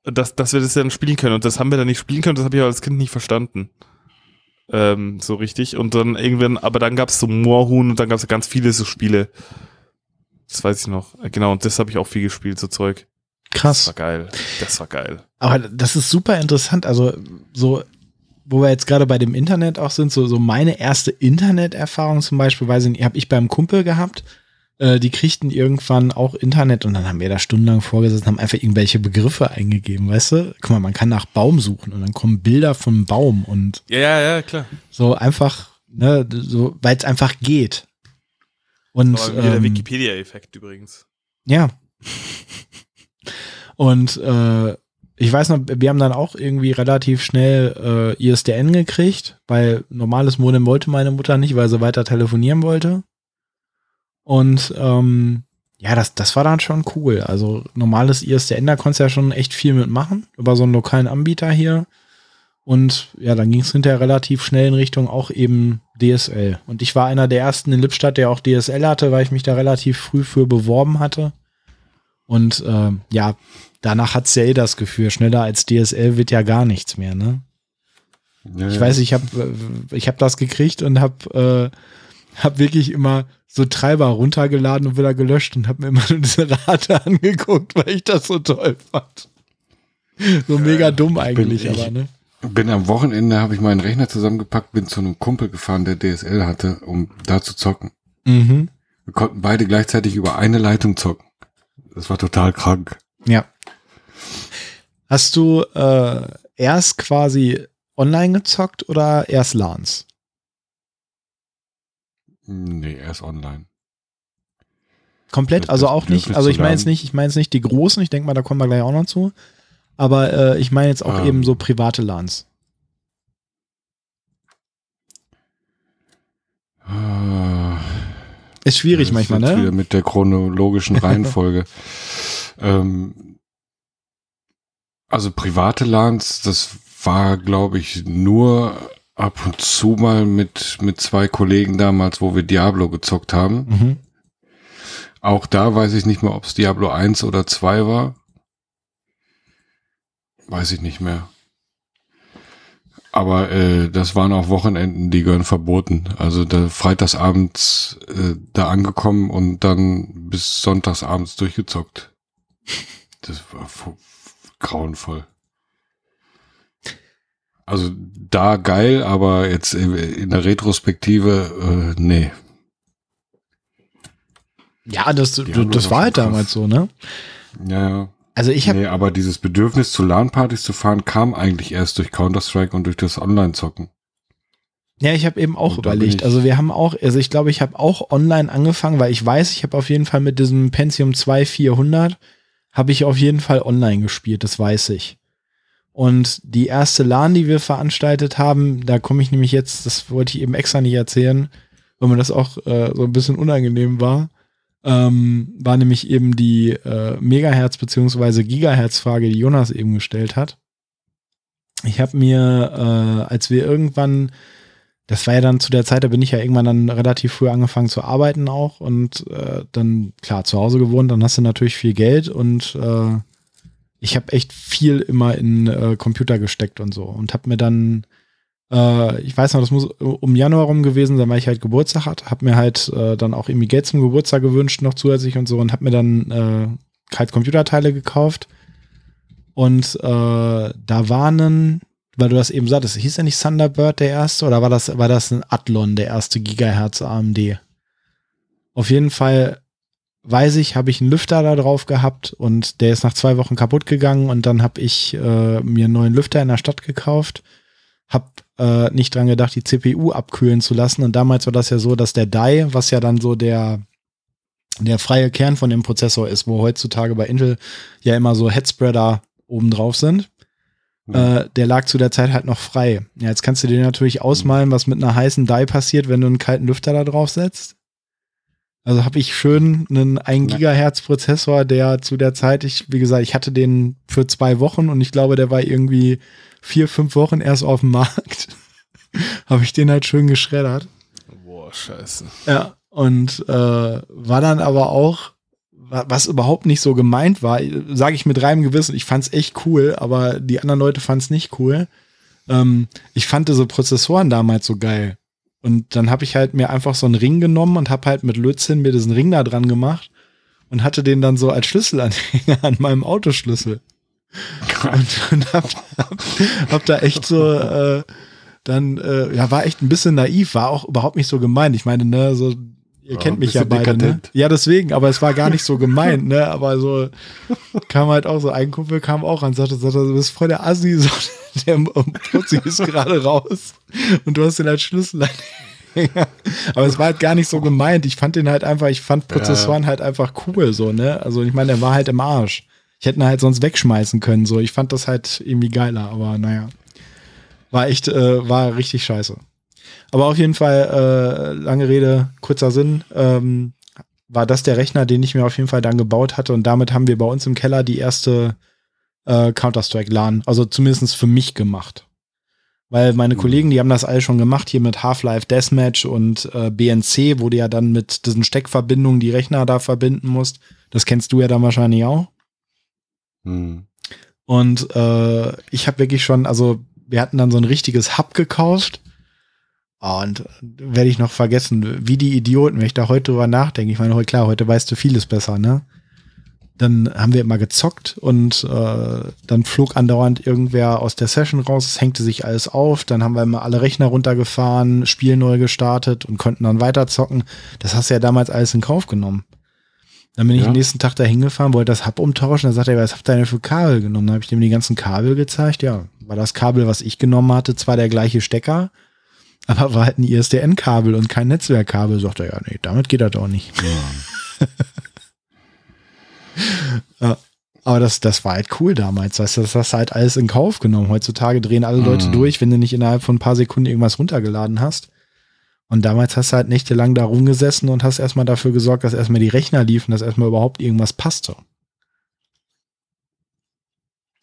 dass, dass wir das dann spielen können. Und das haben wir dann nicht spielen können, das habe ich als Kind nicht verstanden. Ähm, so richtig. Und dann irgendwann, aber dann gab es so Moorhuhn und dann gab es ganz viele so Spiele. Das weiß ich noch. Genau, und das habe ich auch viel gespielt, so Zeug. Krass. Das war geil. Das war geil. Aber das ist super interessant. Also, so wo wir jetzt gerade bei dem Internet auch sind, so, so meine erste Interneterfahrung zum Beispiel, weiß ich nicht, habe ich beim Kumpel gehabt. Äh, die kriegten irgendwann auch Internet und dann haben wir da stundenlang vorgesessen, haben einfach irgendwelche Begriffe eingegeben, weißt du? Guck mal, man kann nach Baum suchen und dann kommen Bilder vom Baum und ja, ja, ja klar. So einfach, ne, so, weil es einfach geht. Und Aber ähm, der Wikipedia-Effekt übrigens. Ja. Und äh, ich weiß noch, wir haben dann auch irgendwie relativ schnell äh, ISDN gekriegt, weil normales Modem wollte meine Mutter nicht, weil sie weiter telefonieren wollte. Und ähm, ja, das, das war dann schon cool. Also normales ISDN, da konntest du ja schon echt viel mitmachen, über so einen lokalen Anbieter hier. Und ja, dann ging es hinterher relativ schnell in Richtung auch eben DSL. Und ich war einer der ersten in Lippstadt, der auch DSL hatte, weil ich mich da relativ früh für beworben hatte. Und äh, ja, danach hat ja eh das Gefühl, schneller als DSL wird ja gar nichts mehr, ne? Ja, ich weiß, ich habe ich hab das gekriegt und habe äh, hab wirklich immer so Treiber runtergeladen und wieder gelöscht und habe mir immer nur diese Rate angeguckt, weil ich das so toll fand. So mega dumm eigentlich, bin, aber ne? Bin am Wochenende, habe ich meinen Rechner zusammengepackt, bin zu einem Kumpel gefahren, der DSL hatte, um da zu zocken. Mhm. Wir konnten beide gleichzeitig über eine Leitung zocken. Das war total krank. Ja. Hast du äh, erst quasi online gezockt oder erst LANs? Nee, erst online. Komplett, das, also auch nicht, also ich meine jetzt nicht, ich meine jetzt nicht die großen, ich denke mal, da kommen wir gleich auch noch zu. Aber äh, ich meine jetzt auch ähm. eben so private LANs. Ah. Ist schwierig manchmal, ne? Wieder mit der chronologischen Reihenfolge. ähm, also private LANs, das war, glaube ich, nur ab und zu mal mit, mit zwei Kollegen damals, wo wir Diablo gezockt haben. Mhm. Auch da weiß ich nicht mehr, ob es Diablo 1 oder 2 war. Weiß ich nicht mehr. Aber äh, das waren auch Wochenenden, die gehören verboten. Also da freitagsabends äh, da angekommen und dann bis sonntagsabends durchgezockt. Das war grauenvoll. Also da geil, aber jetzt in der Retrospektive, äh, nee. Ja, das, du, das war halt damals so, ne? Ja, ja. Also ich habe. Nee, aber dieses Bedürfnis zu LAN-Partys zu fahren kam eigentlich erst durch Counter-Strike und durch das Online-Zocken. Ja, ich habe eben auch und überlegt. Also wir haben auch, also ich glaube, ich habe auch online angefangen, weil ich weiß, ich habe auf jeden Fall mit diesem Pentium 2 400 habe ich auf jeden Fall online gespielt, das weiß ich. Und die erste LAN, die wir veranstaltet haben, da komme ich nämlich jetzt, das wollte ich eben extra nicht erzählen, weil mir das auch äh, so ein bisschen unangenehm war, ähm, war nämlich eben die äh, Megahertz- bzw. Gigahertz-Frage, die Jonas eben gestellt hat. Ich habe mir, äh, als wir irgendwann, das war ja dann zu der Zeit, da bin ich ja irgendwann dann relativ früh angefangen zu arbeiten auch und äh, dann, klar, zu Hause gewohnt, dann hast du natürlich viel Geld und äh, ich habe echt viel immer in äh, Computer gesteckt und so und habe mir dann äh, ich weiß noch, das muss um Januar rum gewesen sein, weil ich halt Geburtstag hatte, habe mir halt äh, dann auch irgendwie Geld zum Geburtstag gewünscht noch zusätzlich und so und habe mir dann äh, halt Computerteile gekauft und äh, da waren weil du das eben sagtest, hieß ja nicht Thunderbird der erste oder war das war das ein Athlon der erste Gigahertz AMD? Auf jeden Fall weiß ich, habe ich einen Lüfter da drauf gehabt und der ist nach zwei Wochen kaputt gegangen und dann habe ich äh, mir einen neuen Lüfter in der Stadt gekauft, habe äh, nicht dran gedacht, die CPU abkühlen zu lassen und damals war das ja so, dass der Die, was ja dann so der der freie Kern von dem Prozessor ist, wo heutzutage bei Intel ja immer so Headspreader oben drauf sind. Mhm. Äh, der lag zu der Zeit halt noch frei. Ja, jetzt kannst du dir natürlich ausmalen, was mit einer heißen Die passiert, wenn du einen kalten Lüfter da drauf setzt. Also habe ich schön einen 1 Gigahertz Prozessor, der zu der Zeit, ich, wie gesagt, ich hatte den für zwei Wochen und ich glaube, der war irgendwie vier, fünf Wochen erst auf dem Markt. habe ich den halt schön geschreddert. Boah, scheiße. Ja, und äh, war dann aber auch, was überhaupt nicht so gemeint war, sage ich mit reinem Gewissen, ich fand's echt cool, aber die anderen Leute fand's nicht cool. Ähm, ich fand diese Prozessoren damals so geil. Und dann habe ich halt mir einfach so einen Ring genommen und habe halt mit Lötzinn mir diesen Ring da dran gemacht und hatte den dann so als Schlüsselanhänger an meinem Autoschlüssel. Und, und hab, hab, hab, da echt so äh, dann, äh, ja, war echt ein bisschen naiv, war auch überhaupt nicht so gemeint. Ich meine, ne, so, ihr ja, kennt mich ja beide, ne? Ja, deswegen, aber es war gar nicht so gemeint, ne? Aber so kam halt auch so, ein Kumpel kam auch an, sagte, sagte du bist voll der Assi, so, der Putzi ist gerade raus und du hast den als Schlüssel aber es war halt gar nicht so gemeint. Ich fand den halt einfach, ich fand Prozessoren ja. halt einfach cool, so, ne? Also ich meine, der war halt im Arsch. Ich hätte ihn halt sonst wegschmeißen können, so. Ich fand das halt irgendwie geiler, aber naja. War echt, äh, war richtig scheiße. Aber auf jeden Fall, äh, lange Rede, kurzer Sinn, ähm, war das der Rechner, den ich mir auf jeden Fall dann gebaut hatte und damit haben wir bei uns im Keller die erste äh, Counter-Strike-LAN, also zumindest für mich gemacht. Weil meine mhm. Kollegen, die haben das alle schon gemacht, hier mit Half-Life Deathmatch und äh, BNC, wo du ja dann mit diesen Steckverbindungen die Rechner da verbinden musst. Das kennst du ja dann wahrscheinlich auch. Mhm. Und äh, ich habe wirklich schon, also wir hatten dann so ein richtiges Hub gekauft. Und werde ich noch vergessen, wie die Idioten, wenn ich da heute drüber nachdenke. Ich meine, klar, heute weißt du vieles besser, ne? Dann haben wir immer gezockt und äh, dann flog andauernd irgendwer aus der Session raus, es hängte sich alles auf, dann haben wir immer alle Rechner runtergefahren, Spiel neu gestartet und konnten dann weiter zocken. Das hast du ja damals alles in Kauf genommen. Dann bin ich Ja. am nächsten Tag da hingefahren, wollte das Hub umtauschen, dann sagte er, was habt ihr denn für Kabel genommen? Dann habe ich dem die ganzen Kabel gezeigt, ja, war das Kabel, was ich genommen hatte, zwar der gleiche Stecker, aber war halt ein ISDN-Kabel und kein Netzwerkkabel. Sagt er, ja, nee, damit geht das auch nicht. Ja. Aber das, das war halt cool damals. Weißt du, das hast du halt alles in Kauf genommen. Heutzutage drehen alle Leute Mhm. durch, wenn du nicht innerhalb von ein paar Sekunden irgendwas runtergeladen hast. Und damals hast du halt nächtelang da rumgesessen und hast erstmal dafür gesorgt, dass erstmal die Rechner liefen, dass erstmal überhaupt irgendwas passte.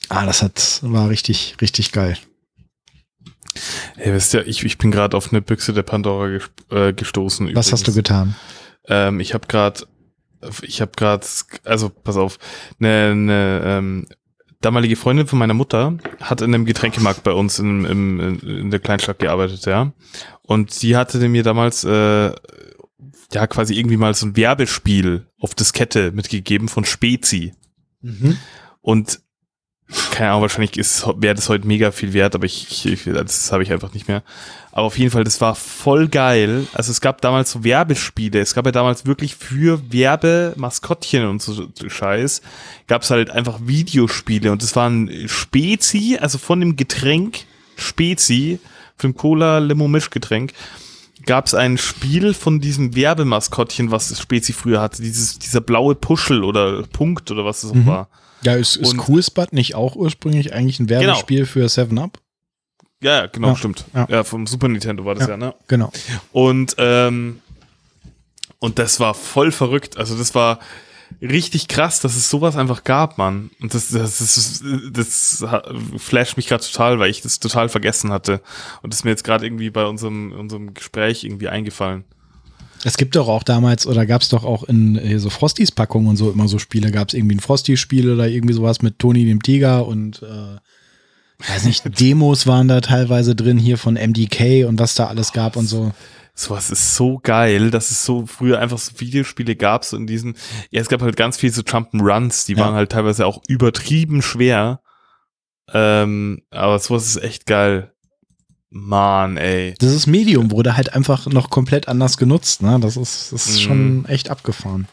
Ah, das hat, war richtig, richtig geil. Hey, wisst ihr, ich, ich bin gerade auf eine Büchse der Pandora äh, gestoßen. Was hast du übrigens. getan? Ähm, ich habe gerade, ich habe gerade, also pass auf, eine, eine ähm, damalige Freundin von meiner Mutter hat in einem Getränkemarkt bei uns in, in, in der Kleinstadt gearbeitet, ja. Und sie hatte mir damals äh, ja quasi irgendwie mal so ein Werbespiel auf Diskette mitgegeben von Spezi. Mhm. Und keine Ahnung, wahrscheinlich ist wäre das heute mega viel wert, aber ich, ich, das habe ich einfach nicht mehr. Aber auf jeden Fall, das war voll geil. Also es gab damals so Werbespiele. Es gab ja damals wirklich für Werbemaskottchen und so Scheiß, gab es halt einfach Videospiele und das waren Spezi, also von dem Getränk Spezi, von dem Cola Limo Mischgetränk, gab es ein Spiel von diesem Werbemaskottchen, was Spezi früher hatte, dieses dieser blaue Puschel oder Punkt oder was es auch Mhm. war. Ja, ist, ist Und- Cool Spot nicht auch ursprünglich eigentlich ein Werbespiel für 7-Up? Ja, ja, genau, Ja, stimmt. ja. Ja. vom Super Nintendo war das ja, ne? Genau. Und, ähm, und das war voll verrückt. Also das war richtig krass, dass es sowas einfach gab, Mann. Und das, das, das, das, ha- flasht mich gerade total, weil ich das total vergessen hatte. Und das ist mir jetzt gerade irgendwie bei unserem, unserem Gespräch irgendwie eingefallen. Es gibt doch auch damals, oder gab es doch auch in so Frosties-Packungen und so immer so Spiele. Gab es irgendwie ein Frosty-Spiel oder irgendwie sowas mit Toni dem Tiger und äh, weiß nicht, Demos waren da teilweise drin hier von MDK und was da alles gab und so. Sowas ist so geil, dass es so früher einfach so Videospiele gab, so in diesen, ja, es gab halt ganz viel so Jump'n'Runs, die Ja. waren halt teilweise auch übertrieben schwer. Ähm, aber sowas ist echt geil. Mann, ey. Dieses Medium wurde halt einfach noch komplett anders genutzt, ne? Das ist, das ist Mhm. schon echt abgefahren.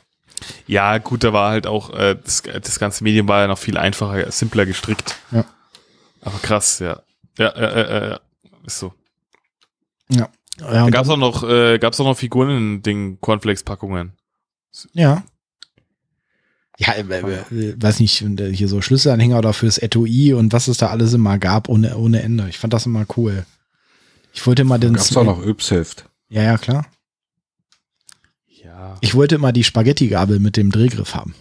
Ja, gut, da war halt auch, äh, das, das ganze Medium war ja noch viel einfacher, simpler gestrickt. Ja. Aber krass, ja. Ja, äh, äh, äh, ist so. Ja, Da und gab's auch noch, äh, gab's auch noch Figuren in den Cornflakes-Packungen. Ja. Ja, äh, äh, weiß nicht, äh, hier so Schlüsselanhänger oder fürs Etui und was es da alles immer gab, ohne, ohne Ende. Ich fand das immer cool. Ich wollte immer den. Gab's auch noch Yps-Heft. Ja, ja, klar. Ja. Ich wollte immer die Spaghetti-Gabel mit dem Drehgriff haben.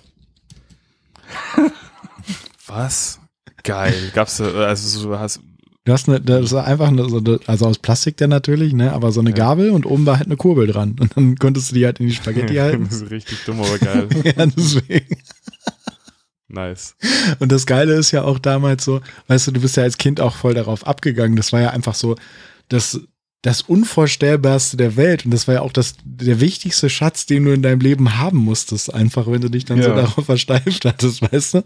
Was? Geil. Gab's, also so, hast, Du hast eine, das war einfach eine, so eine, also aus Plastik dann natürlich, ne, aber so eine Ja. Gabel und oben war halt eine Kurbel dran. Und dann konntest du die halt in die Spaghetti halten. das ist richtig dumm, aber geil. ja, deswegen. nice. Und das Geile ist ja auch damals so, weißt du, du bist ja als Kind auch voll darauf abgegangen. Das war ja einfach so das, das Unvorstellbarste der Welt. Und das war ja auch das, der wichtigste Schatz, den du in deinem Leben haben musstest. Einfach, wenn du dich dann so Ja. darauf versteift hattest, weißt du?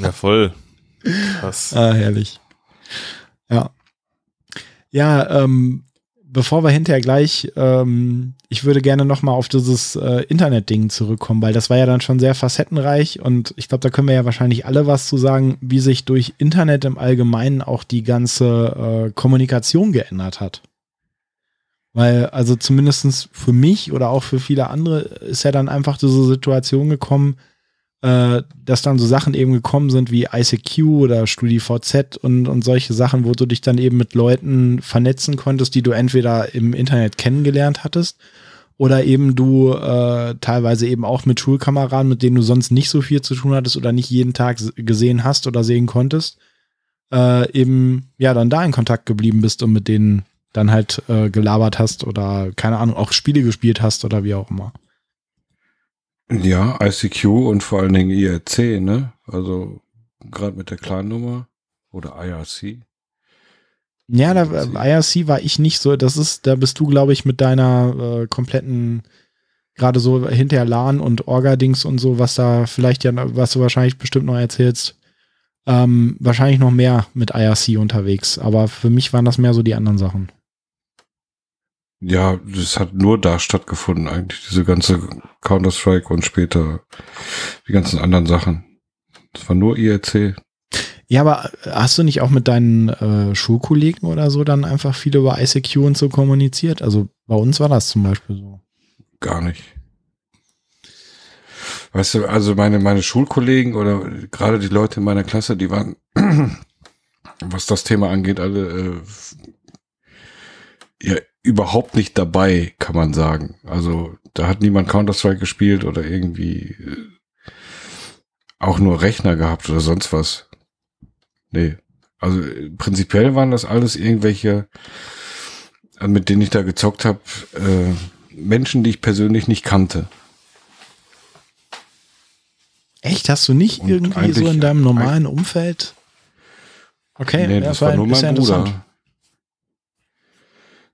Ja, voll. Krass. Ah, herrlich. Ja. Ja, ähm, bevor wir hinterher gleich, ähm, ich würde gerne noch mal auf dieses äh, Internet-Ding zurückkommen, weil das war ja dann schon sehr facettenreich und ich glaube, da können wir ja wahrscheinlich alle was zu sagen, wie sich durch Internet im Allgemeinen auch die ganze äh, Kommunikation geändert hat. Weil, also zumindestens für mich oder auch für viele andere ist ja dann einfach diese Situation gekommen, äh, dass dann so Sachen eben gekommen sind wie ICQ oder StudiVZ und, und solche Sachen, wo du dich dann eben mit Leuten vernetzen konntest, die du entweder im Internet kennengelernt hattest oder eben du äh, teilweise eben auch mit Schulkameraden, mit denen du sonst nicht so viel zu tun hattest oder nicht jeden Tag gesehen hast oder sehen konntest, äh, eben ja dann da in Kontakt geblieben bist und mit denen dann halt äh, gelabert hast oder keine Ahnung, auch Spiele gespielt hast oder wie auch immer. Ja, ICQ und vor allen Dingen IRC, ne? Also gerade mit der Kleinnummer oder IRC. Ja, da, IRC war ich nicht so. Das ist, da bist du, glaube ich, mit deiner äh, kompletten, gerade so hinter LAN und Orga-Dings und so, was da vielleicht ja, was du wahrscheinlich bestimmt noch erzählst, ähm, wahrscheinlich noch mehr mit IRC unterwegs. Aber für mich waren das mehr so die anderen Sachen. Ja, das hat nur da stattgefunden, eigentlich, diese ganze Counter-Strike und später die ganzen anderen Sachen. Das war nur IRC. Ja, aber hast du nicht auch mit deinen äh, Schulkollegen oder so dann einfach viel über ICQ und so kommuniziert? Also bei uns war das zum Beispiel so. Gar nicht. Weißt du, also meine, meine Schulkollegen oder gerade die Leute in meiner Klasse, die waren, was das Thema angeht, alle äh, ja überhaupt nicht dabei, kann man sagen. Also da hat niemand Counter-Strike gespielt oder irgendwie äh, auch nur Rechner gehabt oder sonst was. Nee. Also prinzipiell waren das alles irgendwelche, äh, mit denen ich da gezockt habe, äh, Menschen, die ich persönlich nicht kannte. Echt? Hast du nicht Und irgendwie so in deinem normalen Umfeld? Okay, nee, das war nur mein Bruder.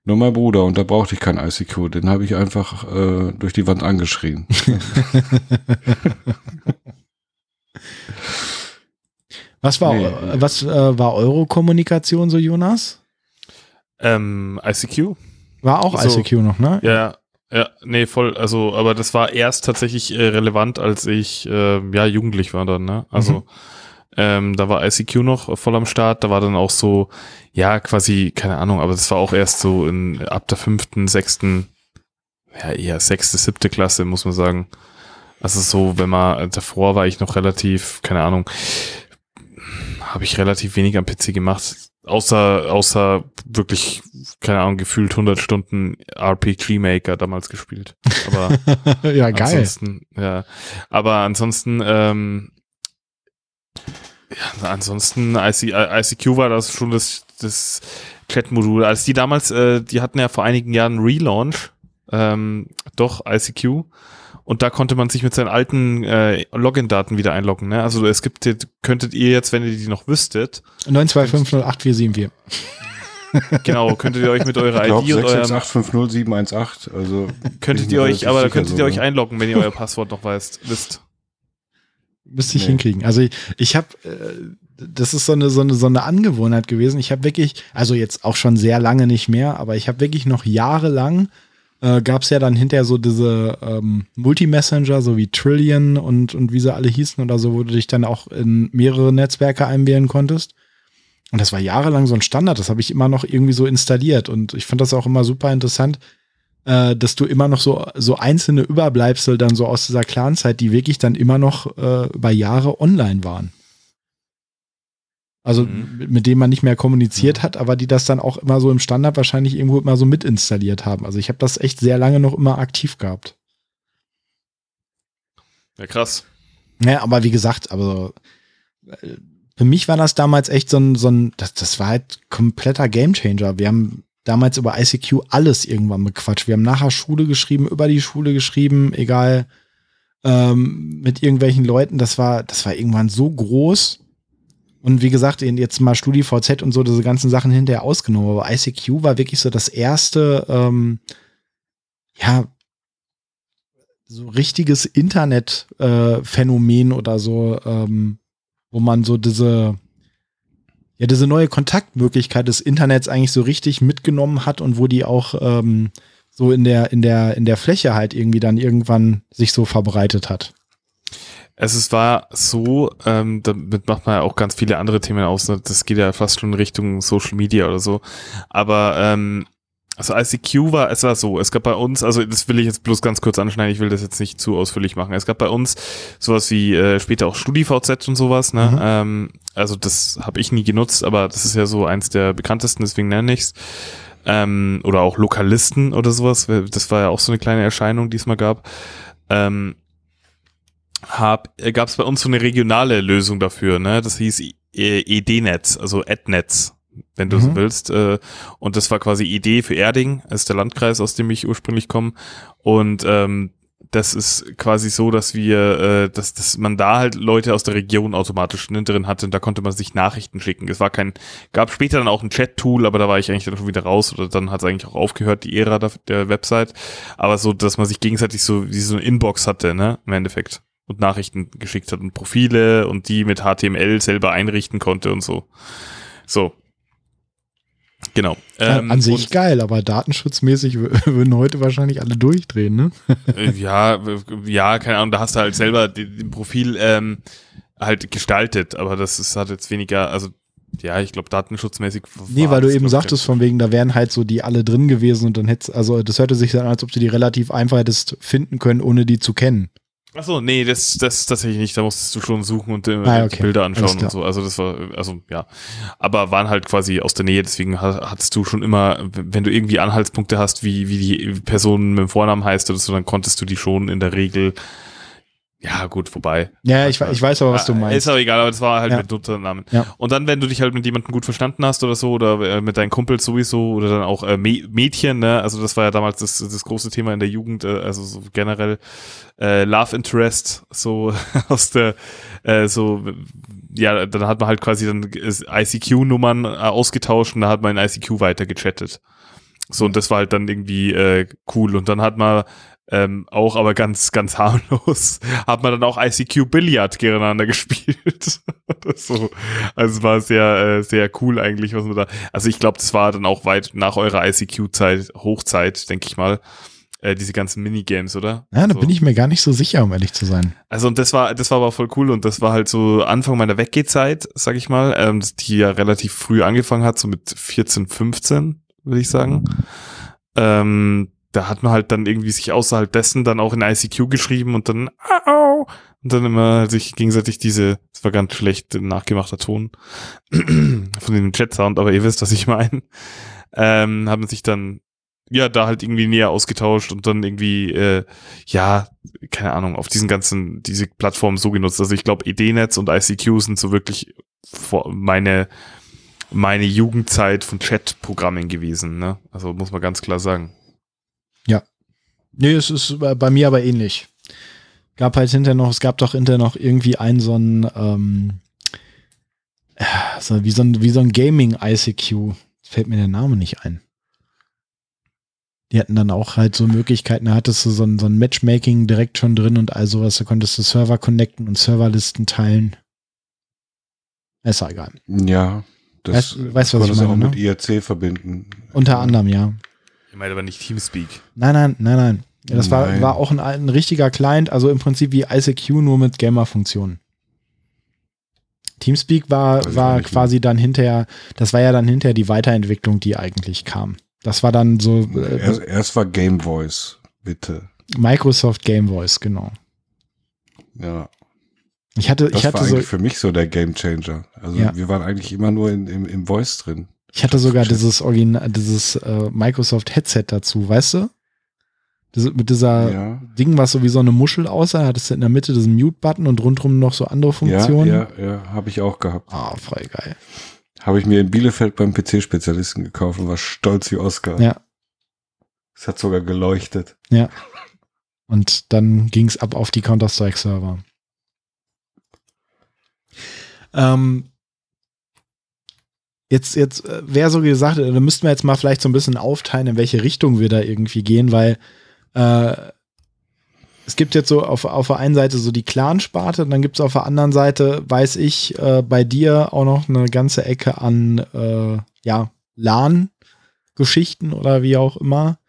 Nur mein Bruder und da brauchte ich kein ICQ. Den habe ich einfach äh, durch die Wand angeschrien. was war, Nee. was äh, war eure Kommunikation so, Jonas? Ähm, ICQ? War auch So. ICQ noch, ne? Ja, ja, nee, voll, also, aber das war erst tatsächlich äh, relevant, als ich äh, ja jugendlich war dann, ne? Also Mhm. Ähm, da war ICQ noch voll am Start, da war dann auch so, ja, quasi, keine Ahnung, aber das war auch erst so in ab der fünften, sechsten, ja, eher sechste, siebte Klasse, muss man sagen. Also so, wenn man, davor war ich noch relativ, keine Ahnung, habe ich relativ wenig am PC gemacht. Außer, außer wirklich, keine Ahnung, gefühlt 100 Stunden RPG Maker damals gespielt. Aber ja, geil. ansonsten, ja. Aber ansonsten, ähm, ja, ansonsten IC, ICQ war das schon das, das Chat-Modul. Als die damals, äh, die hatten ja vor einigen Jahren einen Relaunch, ähm, doch ICQ. Und da konnte man sich mit seinen alten äh, Login-Daten wieder einloggen. Ne? Also es gibt, könntet ihr jetzt, wenn ihr die noch wüsstet, 9250847. genau, könntet ihr euch mit eurer Ich glaube ID und eurem 66850 Also könntet ihr euch, aber da könntet ihr euch sogar. einloggen, wenn ihr euer Passwort noch weißt, wisst. Müsste ich Nee. hinkriegen. Also ich, ich habe, äh, das ist so eine, so, eine, so eine Angewohnheit gewesen. Ich habe wirklich, also jetzt auch schon sehr lange nicht mehr, aber ich habe wirklich noch jahrelang, äh, gab es ja dann hinterher so diese ähm, Multi-Messenger, so wie Trillion und, und wie sie alle hießen oder so, wo du dich dann auch in mehrere Netzwerke einwählen konntest. Und das war jahrelang so ein Standard, das habe ich immer noch irgendwie so installiert. Und ich fand das auch immer super interessant, äh, dass du immer noch so, so einzelne Überbleibsel dann so aus dieser Clanzeit, die wirklich dann immer noch äh, über Jahre online waren. Also Mhm. mit, mit denen man nicht mehr kommuniziert hat, aber die das dann auch immer so im Standard wahrscheinlich irgendwo immer so mitinstalliert haben. Also ich habe das echt sehr lange noch immer aktiv gehabt. Ja, krass. Ja, aber wie gesagt, also äh, für mich war das damals echt so ein, so ein das, das war halt kompletter Gamechanger. Wir haben damals über ICQ alles irgendwann bequatscht. Wir haben nachher Schule geschrieben, über die Schule geschrieben, egal ähm, mit irgendwelchen Leuten. Das war, das war irgendwann so groß. Und wie gesagt, jetzt mal StudiVZ und so diese ganzen Sachen hinterher ausgenommen. Aber ICQ war wirklich so das erste, ähm, ja, so richtiges Internetphänomen äh, oder so, ähm, wo man so diese, ja, diese neue Kontaktmöglichkeit des Internets eigentlich so richtig mitgenommen hat und wo die auch ähm, so in der, in der, in der Fläche halt irgendwie dann irgendwann sich so verbreitet hat. Es ist, war so, ähm, damit macht man ja auch ganz viele andere Themen aus. Ne? Das geht ja fast schon in Richtung Social Media oder so. Aber ähm, also ICQ war, es war so, es gab bei uns, also das will ich jetzt bloß ganz kurz anschneiden, ich will das jetzt nicht zu ausführlich machen. Es gab bei uns sowas wie äh, später auch StudiVZ und sowas, ne? Mhm. Ähm, also das habe ich nie genutzt, aber das ist ja so eins der bekanntesten, deswegen nenne ich's. Ähm, oder auch Lokalisten oder sowas. Das war ja auch so eine kleine Erscheinung, die es mal gab. Ähm, hab, äh, gab es bei uns so eine regionale Lösung dafür, ne? Das hieß äh, ED-Netz, also Adnetz, wenn du Mhm. so willst. Äh, und das war quasi ED für Erding, das ist der Landkreis, aus dem ich ursprünglich komme. Und ähm, das ist quasi so, dass wir, äh, dass, dass man da halt Leute aus der Region automatisch ne, drin hatte und da konnte man sich Nachrichten schicken. Es war kein, gab später dann auch ein Chat-Tool, aber da war ich eigentlich dann schon wieder raus oder dann hat es eigentlich auch aufgehört, die Ära der, der Website. Aber so, dass man sich gegenseitig so wie so eine Inbox hatte, ne, im Endeffekt. Und Nachrichten geschickt hat und Profile und die mit HTML selber einrichten konnte und so. So, Genau. Ähm, An sich geil, aber datenschutzmäßig würden heute wahrscheinlich alle durchdrehen, ne? Äh, ja, ja, keine Ahnung, da hast du halt selber den Profil ähm, halt gestaltet, aber das ist halt jetzt weniger, also ja, ich glaube datenschutzmäßig. Nee, weil du eben sagtest, von wegen, da wären halt so die alle drin gewesen und dann hättest, also das hörte sich dann an, als ob du die relativ einfach hättest finden können, ohne die zu kennen. Achso, nee, das, das tatsächlich nicht. Da musstest du schon suchen und äh, ah, okay. Bilder anschauen und so. Also das war, also ja. Aber waren halt quasi aus der Nähe, deswegen hattest du schon immer, wenn du irgendwie Anhaltspunkte hast, wie, wie die Person mit dem Vornamen heißt oder so, dann konntest du die schon in der Regel ja, gut, vorbei. Ja, ich, ich weiß aber, was du meinst. Ist auch egal, aber das war halt ja. mit Nutzernamen. Ja. Und dann, wenn du dich halt mit jemandem gut verstanden hast oder so, oder äh, mit deinen Kumpels sowieso, oder dann auch äh, Mädchen, ne, also das war ja damals das, das große Thema in der Jugend, äh, also so generell äh, Love Interest, so aus der, äh, so, ja, dann hat man halt quasi dann ICQ-Nummern äh, ausgetauscht und da hat man in ICQ weiter gechattet. So, und das war halt dann irgendwie äh, cool. Und dann hat man ähm, auch aber ganz, ganz harmlos, hat man dann auch ICQ Billard gegeneinander gespielt. so. Also es war sehr, äh, sehr cool eigentlich, was man da. Also ich glaube, das war dann auch weit nach eurer ICQ-Zeit, Hochzeit, denke ich mal. Äh, diese ganzen Minigames, oder? Ja, da so. bin ich mir gar nicht so sicher, um ehrlich zu sein. Also und das war, das war aber voll cool und das war halt so Anfang meiner Weggehzeit, sag ich mal, ähm, die ja relativ früh angefangen hat, so mit 14, 15, würde ich sagen. Ähm, da hat man halt dann irgendwie sich außerhalb dessen dann auch in ICQ geschrieben und dann au, und dann immer sich gegenseitig diese, das war ganz schlecht nachgemachter Ton von dem Chat-Sound, aber ihr wisst, was ich meine, ähm, haben sich dann ja da halt irgendwie näher ausgetauscht und dann irgendwie äh, ja keine Ahnung auf diesen ganzen diese Plattformen so genutzt. Also ich glaube ED-Netz und ICQ sind so wirklich meine meine Jugendzeit von Chat-Programmen gewesen. Ne? Also muss man ganz klar sagen. Ja. Nee, es ist bei mir aber ähnlich. Gab halt hinterher noch, es gab doch hinterher noch irgendwie einen so ein, ähm, so, wie so ein, wie so ein Gaming-ICQ. Fällt mir der Name nicht ein. Die hatten dann auch halt so Möglichkeiten, da hattest du so ein, so ein Matchmaking direkt schon drin und all sowas, da konntest du Server connecten und Serverlisten teilen. Ist ja egal. Ja, das weißt, weißt, was ich meine, auch ne? mit IRC verbinden. Unter anderem, ja. Ich meine aber nicht Teamspeak. Nein, nein, nein, nein. Ja, das nein. War, war auch ein, ein richtiger Client, also im Prinzip wie ICQ, nur mit Gamer-Funktionen. Teamspeak war, war quasi mehr. dann hinterher, das war ja dann hinterher die Weiterentwicklung, die eigentlich kam. Das war dann so. Äh, erst, erst war Game Voice, bitte. Microsoft Game Voice, genau. Ja. Ich hatte, das ich hatte war so, für mich so der Game Changer. Also ja. wir waren eigentlich immer nur in, im, im Voice drin. Ich hatte sogar dieses Original, dieses äh, Microsoft Headset dazu, weißt du? Das, mit dieser ja. Ding, was so wie so eine Muschel aussah, hattest du in der Mitte diesen Mute-Button und rundherum noch so andere Funktionen. Ja, ja, ja habe ich auch gehabt. Ah, oh, voll geil. Habe ich mir in Bielefeld beim PC-Spezialisten gekauft und war stolz wie Oscar. Ja. Es hat sogar geleuchtet. Ja. Und dann ging es ab auf die Counter-Strike-Server. Ähm, Jetzt, jetzt äh, wäre so gesagt, da müssten wir jetzt mal vielleicht so ein bisschen aufteilen, in welche Richtung wir da irgendwie gehen, weil äh, es gibt jetzt so auf, auf der einen Seite so die Clan-Sparte, dann gibt es auf der anderen Seite, weiß ich, äh, bei dir auch noch eine ganze Ecke an äh, ja, LAN-Geschichten oder wie auch immer.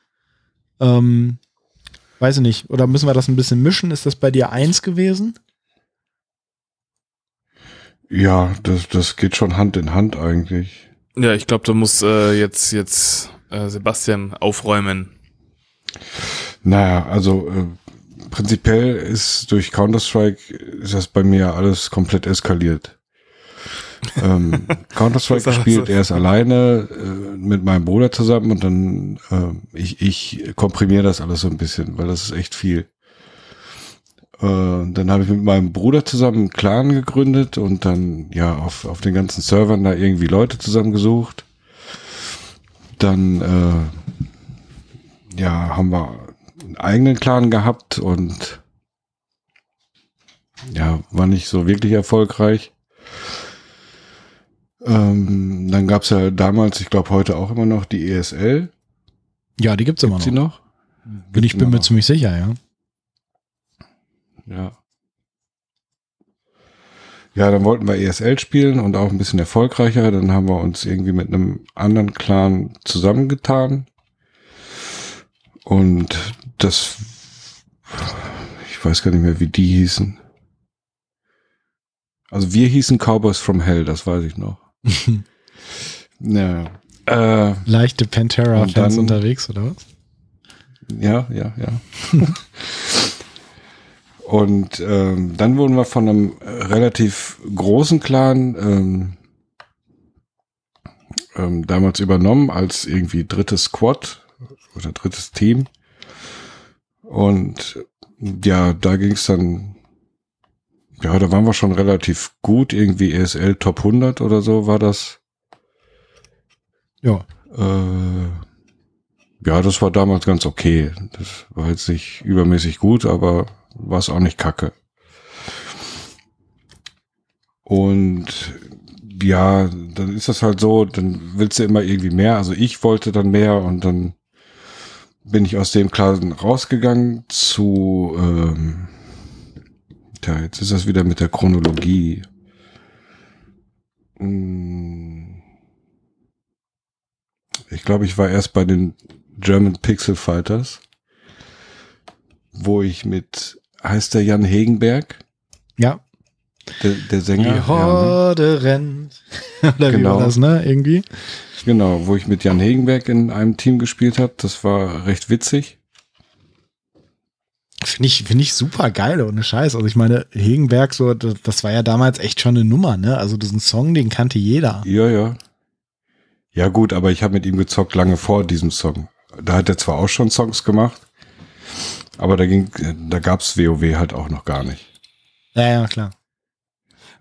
Ähm, weiß ich nicht. Oder müssen wir das ein bisschen mischen? Ist das bei dir eins gewesen? Ja, das, das geht schon Hand in Hand eigentlich. Ja, ich glaube, da muss äh, jetzt, jetzt äh, Sebastian aufräumen. Naja, also äh, prinzipiell ist durch Counter-Strike ist das bei mir alles komplett eskaliert. ähm, Counter-Strike gespielt, er ist alleine äh, mit meinem Bruder zusammen und dann äh, ich, ich komprimiere das alles so ein bisschen, weil das ist echt viel. Äh, dann habe ich mit meinem Bruder zusammen einen Clan gegründet und dann ja auf, auf den ganzen Servern da irgendwie Leute zusammengesucht. Dann äh, ja haben wir einen eigenen Clan gehabt und ja, war nicht so wirklich erfolgreich. Ähm, dann gab's ja damals, ich glaube heute auch immer noch, die ESL. Ja, die gibt's immer Gibt's noch. die noch? Bin ich bin mir ziemlich sicher, ja. Ja. Ja, dann wollten wir ESL spielen und auch ein bisschen erfolgreicher. Dann haben wir uns irgendwie mit einem anderen Clan zusammengetan. Und das, ich weiß gar nicht mehr, wie die hießen. Also wir hießen Cowboys from Hell, das weiß ich noch. Ja, äh, Leichte Pantera-Fans unterwegs, oder was? Ja, ja, ja. Und ähm, dann wurden wir von einem relativ großen Clan ähm, ähm, damals übernommen als irgendwie drittes Squad oder drittes Team. Und ja, da ging es dann, ja, da waren wir schon relativ gut, irgendwie ESL Top 100 oder so war das. Ja. Äh, ja, das war damals ganz okay. Das war jetzt nicht übermäßig gut, aber war es auch nicht kacke. Und ja, dann ist das halt so, dann willst du immer irgendwie mehr. Also ich wollte dann mehr und dann bin ich aus dem Klassen rausgegangen zu, ähm, tja, jetzt ist das wieder mit der Chronologie. Hm. Ich glaube, ich war erst bei den German Pixel Fighters, wo ich mit, heißt der Jan Hegenberg, Ja. der, der Sänger? Die Ja, ne? Horde rennt. Oder wie Genau. war das, ne? Irgendwie. Genau, wo ich mit Jan Hegenberg in einem Team gespielt habe. Das war recht witzig. Finde ich, finde ich super geil, ohne Scheiß. Also ich meine, Hegenberg, so, das, das war ja damals echt schon eine Nummer, ne? Also diesen Song, den kannte jeder. Ja, ja. Ja gut, aber ich habe mit ihm gezockt lange vor diesem Song. Da hat er zwar auch schon Songs gemacht, aber da ging, da gab's WoW halt auch noch gar nicht. Ja, ja, klar.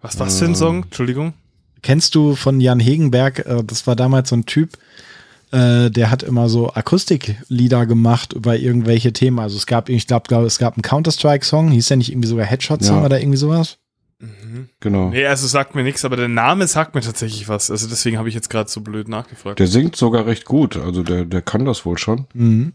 Was was für ein Ähm. Song? Entschuldigung. Kennst du von Jan Hegenberg, äh, das war damals so ein Typ, äh, der hat immer so Akustiklieder gemacht über irgendwelche Themen. Also es gab, ich glaube, glaub, es gab einen Counter-Strike-Song, hieß der nicht irgendwie sogar Headshot-Song Ja. oder irgendwie sowas? Mhm. Genau. Nee, also sagt mir nichts, aber der Name sagt mir tatsächlich was. Also deswegen habe ich jetzt gerade so blöd nachgefragt. Der singt sogar recht gut, also der, der kann das wohl schon. Mhm.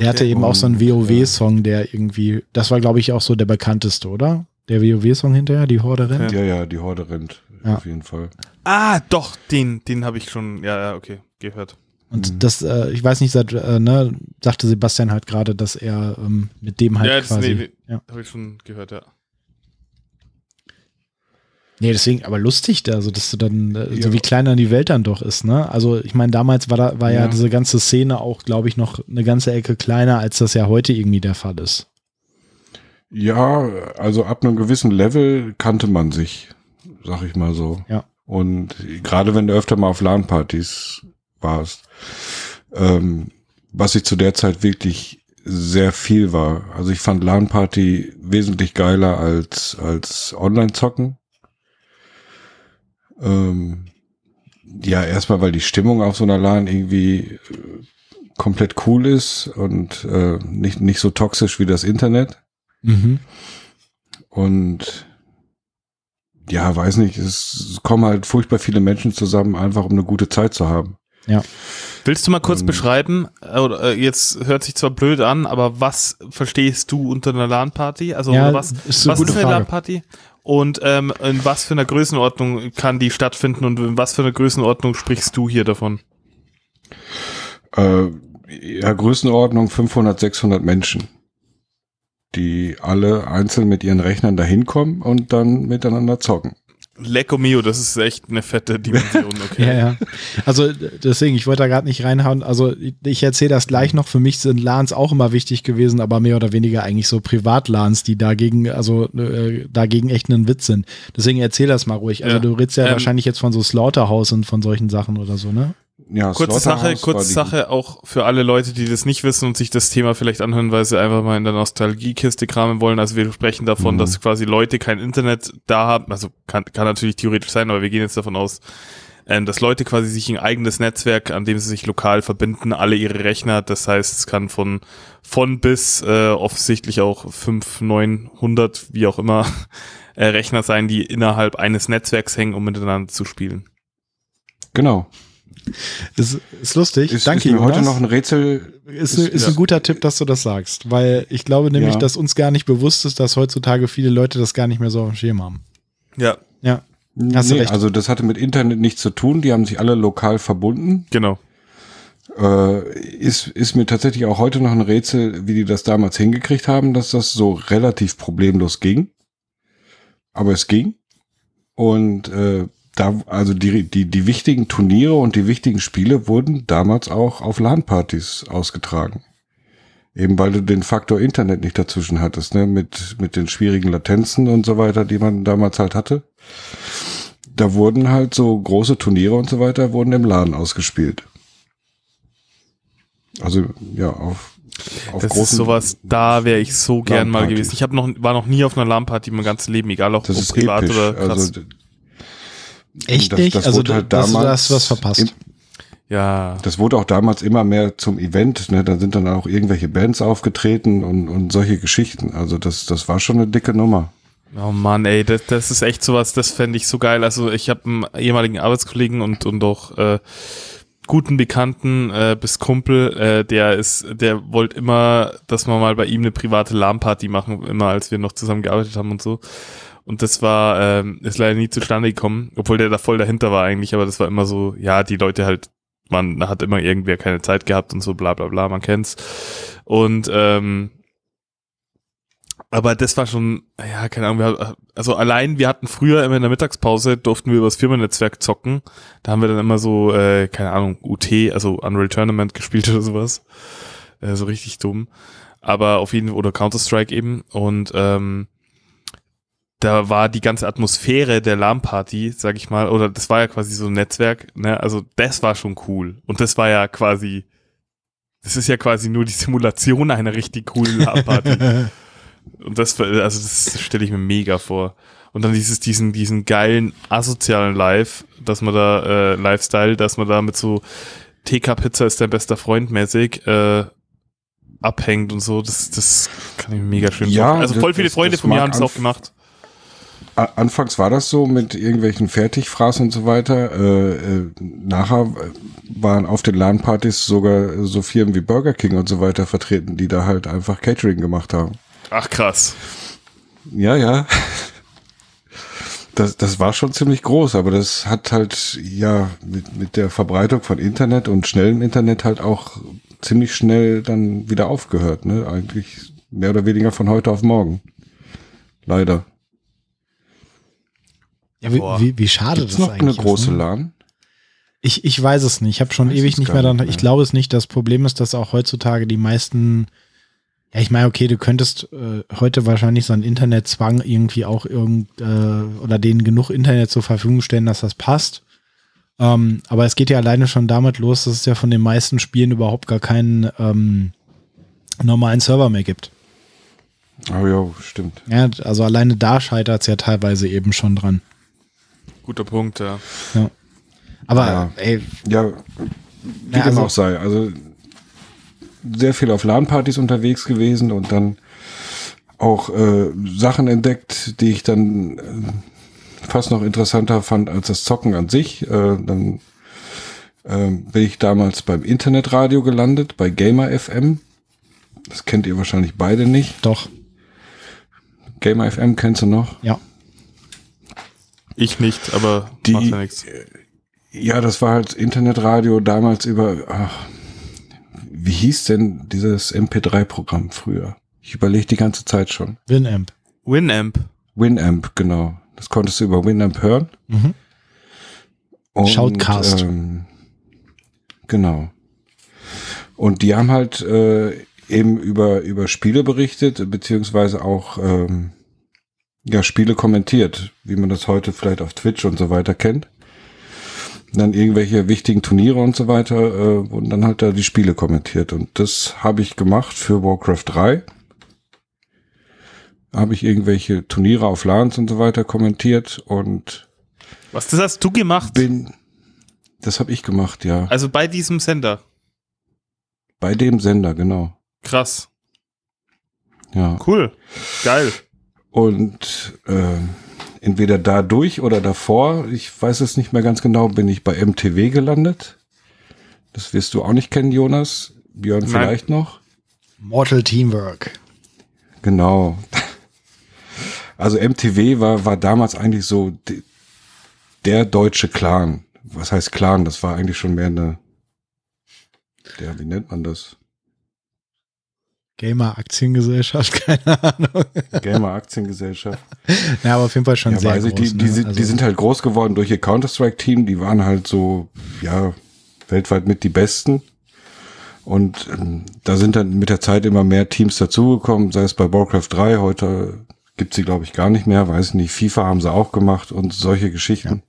Der hatte eben auch so einen WoW-Song, der irgendwie, das war glaube ich auch so der bekannteste, oder? Der WoW-Song hinterher, die Horde rennt. Ja, ja, die Horde rennt. Ja. Auf jeden Fall. Ah, doch, den, den habe ich schon, ja, ja, okay, gehört. Und Mhm. das, äh, ich weiß nicht, seit, äh, ne, sagte Sebastian halt gerade, dass er ähm, mit dem halt ja, das, quasi. nee, nee, ja. habe ich schon gehört, ja. Nee, deswegen, aber lustig, also dass du dann, äh, Ja. so wie klein dann die Welt dann doch ist, ne? Also ich meine, damals war da, war ja. Ja. diese ganze Szene auch, glaube ich, noch eine ganze Ecke kleiner, als das ja heute irgendwie der Fall ist. Ja, also ab einem gewissen Level kannte man sich, sag ich mal so. Ja. Und gerade wenn du öfter mal auf LAN-Partys warst, ähm, was ich zu der Zeit wirklich sehr viel war. Also ich fand LAN-Party wesentlich geiler als, als Online-Zocken. Ähm, ja, erstmal, weil die Stimmung auf so einer LAN irgendwie äh, komplett cool ist und äh, nicht, nicht so toxisch wie das Internet. Mhm. Und ja, weiß nicht, es kommen halt furchtbar viele Menschen zusammen, einfach um eine gute Zeit zu haben. Willst du mal kurz Ähm. beschreiben, äh, oder äh, jetzt hört sich zwar blöd an, aber was verstehst du unter einer LAN-Party? Also Ja, was, ist eine was ist eine. LAN-Party? Und ähm, in was für einer Größenordnung kann die stattfinden und in was für einer Größenordnung sprichst du hier davon? Äh, ja, Größenordnung 500, 600 Menschen, die alle einzeln mit ihren Rechnern dahin kommen und dann miteinander zocken. Lecco mio, das ist echt eine fette Dimension, okay. Ja, ja. Also deswegen, ich wollte da gerade nicht reinhauen. Also ich erzähle das gleich noch. Für mich sind LANs auch immer wichtig gewesen, aber mehr oder weniger eigentlich so Privat-LANs, die dagegen, also äh, dagegen echt einen Witz sind. Deswegen erzähl das mal ruhig. Also Ja. du redest ja Ähm, wahrscheinlich jetzt von so Slaughterhouse und von solchen Sachen oder so, ne? Ja, Kurze Sache, kurze Sache auch für alle Leute, die das nicht wissen und sich das Thema vielleicht anhören, weil sie einfach mal in der Nostalgiekiste kramen wollen. Also wir sprechen davon, Mhm. dass quasi Leute kein Internet da haben. Also kann, kann natürlich theoretisch sein, aber wir gehen jetzt davon aus, ähm, dass Leute quasi sich ein eigenes Netzwerk, an dem sie sich lokal verbinden, alle ihre Rechner. Das heißt, es kann von von bis äh, offensichtlich auch 5, 900, wie auch immer, äh, Rechner sein, die innerhalb eines Netzwerks hängen, um miteinander zu spielen. Genau. Ist, ist lustig. Ist, Danke, ist mir heute Jonas. noch ein Rätsel. Ist, ist, ja. ein guter Tipp, dass du das sagst, weil ich glaube nämlich, Ja. dass uns gar nicht bewusst ist, dass heutzutage viele Leute das gar nicht mehr so auf dem Schirm haben. Ja, Ja, Hast du Nee, recht. also das hatte mit Internet nichts zu tun. Die haben sich alle lokal verbunden. genau. Äh, ist, ist mir tatsächlich auch heute noch ein Rätsel, wie die das damals hingekriegt haben, dass das so relativ problemlos ging. Aber es ging. Und äh, da, also die, die, die wichtigen Turniere und die wichtigen Spiele wurden damals auch auf LAN-Partys ausgetragen. Eben weil du den Faktor Internet nicht dazwischen hattest, ne, mit, mit den schwierigen Latenzen und so weiter, die man damals halt hatte. Da wurden halt so große Turniere und so weiter, wurden im LAN ausgespielt. Also, ja, auf, auf Das ist sowas, da wäre ich so gern mal gewesen. Ich habe noch, war noch nie auf einer LAN-Party mein ganzes Leben, egal ob, Das ob ist privat episch. oder krass. Also, echt Das- nicht? das also wurde halt dass du damals hast was verpasst. im- ja, das wurde auch damals immer mehr zum Event, ne? Da sind dann auch irgendwelche Bands aufgetreten und, und solche Geschichten. Also das, das war schon eine dicke Nummer. Oh Mann, ey, das, das ist echt sowas, das fände ich so geil. Also ich habe einen ehemaligen Arbeitskollegen und, und auch äh, guten Bekannten äh, bis Kumpel, äh, der ist, der wollte immer, dass wir mal bei ihm eine private LAN-Party machen, immer als wir noch zusammen gearbeitet haben und so. Und das war, ähm, ist leider nie zustande gekommen, obwohl der da voll dahinter war eigentlich, aber das war immer so, ja, die Leute halt, man hat immer irgendwer keine Zeit gehabt und so, bla bla bla, man kennt's. Und ähm, aber das war schon, ja, keine Ahnung, wir, also allein, wir hatten früher immer in der Mittagspause, durften wir über das Firmennetzwerk zocken. Da haben wir dann immer so, äh, keine Ahnung, UT, also Unreal Tournament gespielt oder sowas. Äh, so richtig dumm. Aber auf jeden Fall, oder Counter-Strike eben. Und ähm, da war die ganze Atmosphäre der LAN-Party, sag ich mal, oder das war ja quasi so ein Netzwerk, ne? Also das war schon cool. Und das war ja quasi, das ist ja quasi nur die Simulation einer richtig coolen LAN-Party. Und das, also das stelle ich mir mega vor. Und dann dieses, diesen, diesen geilen asozialen Live, dass man da, äh, Lifestyle, dass man da mit so TK Pizza ist dein bester Freund mäßig, äh, abhängt und so, das, das kann ich mir mega schön Ja, vorstellen. Also voll das- viele das- Freunde das von mir haben es auch gemacht. Anfangs war das so mit irgendwelchen Fertigfraß und so weiter. Äh, äh, nachher äh, waren auf den LAN-Partys sogar so Firmen wie Burger King und so weiter vertreten, die da halt einfach Catering gemacht haben. Ach krass. Ja, ja. Das, das war schon ziemlich groß, aber das hat halt, ja, mit, mit der Verbreitung von Internet und schnellem Internet halt auch ziemlich schnell dann wieder aufgehört, ne? Eigentlich mehr oder weniger von heute auf morgen. Leider. Ja, wie, wie, wie schade Gibt's das noch eigentlich eine große ist. Ne? LAN? Ich, ich weiß es nicht. Ich habe schon Weiß ewig nicht mehr dann. nicht Ich glaube es nicht. Das Problem ist, dass auch heutzutage die meisten. Ja, ich meine, okay, du könntest äh, heute wahrscheinlich so einen Internetzwang irgendwie auch irgend äh, oder denen genug Internet zur Verfügung stellen, dass das passt. Ähm, aber es geht ja alleine schon damit los, dass es ja von den meisten Spielen überhaupt gar keinen ähm, normalen Server mehr gibt. Oh ja, stimmt. Ja, also alleine da scheitert es ja teilweise eben schon dran. Guter Punkt, ja. Aber Ja. ey, Ja, wie Ja, dem also- auch sei. Also sehr viel auf LAN-Partys unterwegs gewesen und dann auch äh, Sachen entdeckt, die ich dann äh, fast noch interessanter fand als das Zocken an sich. Äh, dann äh, bin ich damals beim Internetradio gelandet, bei Gamer FM. Das kennt ihr wahrscheinlich beide nicht. doch, Gamer FM kennst du noch? ja. Ich nicht, aber Die- macht ja nichts. Ja, das war halt Internetradio damals über, ach, wie hieß denn dieses MP3-Programm früher? Ich überlege die ganze Zeit schon. Winamp. Winamp. Winamp, genau. Das konntest du über Winamp hören. Mhm. Und, Shoutcast. Ähm, genau. Und die haben halt äh, eben über, über Spiele berichtet, beziehungsweise auch ähm, ja, Spiele kommentiert, wie man das heute vielleicht auf Twitch und so weiter kennt. Dann irgendwelche wichtigen Turniere und so weiter äh, wurden dann halt da die Spiele kommentiert. Und das habe ich gemacht für Warcraft 3. Habe ich irgendwelche Turniere auf LANs und so weiter kommentiert und Was, das hast du gemacht? bin, Das habe ich gemacht, ja. Also bei diesem Sender. Bei dem Sender, genau. Krass. Ja. Cool. Geil. Und äh, entweder dadurch oder davor, ich weiß es nicht mehr ganz genau, bin ich bei MTW gelandet. Das wirst du auch nicht kennen, Jonas. Björn Nein. vielleicht noch. Mortal Teamwork. Genau. Also MTW war, war damals eigentlich so de, der deutsche Clan. Was heißt Clan? Das war eigentlich schon mehr eine, der, wie nennt man das? Gamer Aktiengesellschaft, keine Ahnung. Gamer Aktiengesellschaft. Ja, aber auf jeden Fall schon ja, sehr weiß ich, groß. die, die, ne? sind, Also- die sind halt groß geworden durch ihr Counter-Strike-Team. Die waren halt so, ja, weltweit mit die Besten. Und ähm, da sind dann mit der Zeit immer mehr Teams dazugekommen, sei es bei Warcraft 3, heute gibt's sie, glaube ich, gar nicht mehr, weiß nicht, FIFA haben sie auch gemacht und solche Geschichten.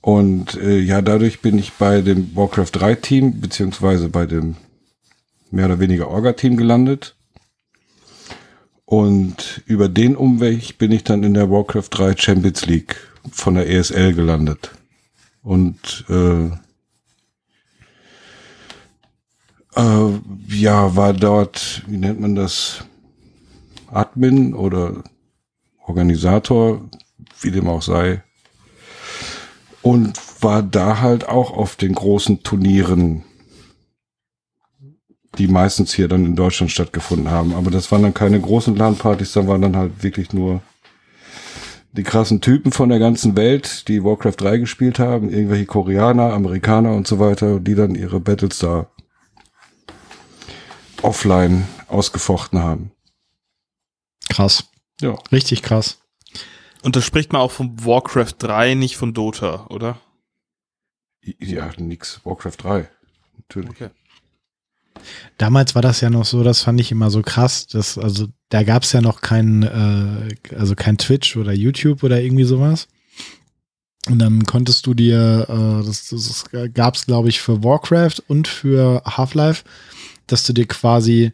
Und äh, ja, dadurch bin ich bei dem Warcraft 3 Team, beziehungsweise bei dem mehr oder weniger Orga-Team gelandet. Und über den Umweg bin ich dann in der Warcraft 3 Champions League von der ESL gelandet. Und äh, äh, ja, war dort, wie nennt man das, Admin oder Organisator, wie dem auch sei. Und war da halt auch auf den großen Turnieren, die meistens hier dann in Deutschland stattgefunden haben. Aber das waren dann keine großen LAN-Partys, da waren dann halt wirklich nur die krassen Typen von der ganzen Welt, die Warcraft 3 gespielt haben, irgendwelche Koreaner, Amerikaner und so weiter, die dann ihre Battles da offline ausgefochten haben. krass. Ja. Richtig krass. Und da spricht man auch von Warcraft 3, nicht von Dota, oder? Ja, nix. Warcraft 3. Natürlich. Okay. Damals war das ja noch so, das fand ich immer so krass, dass, also da gab es ja noch kein, äh, also kein Twitch oder YouTube oder irgendwie sowas. Und dann konntest du dir, äh, das, das gab es, glaube ich, für Warcraft und für Half-Life, dass du dir quasi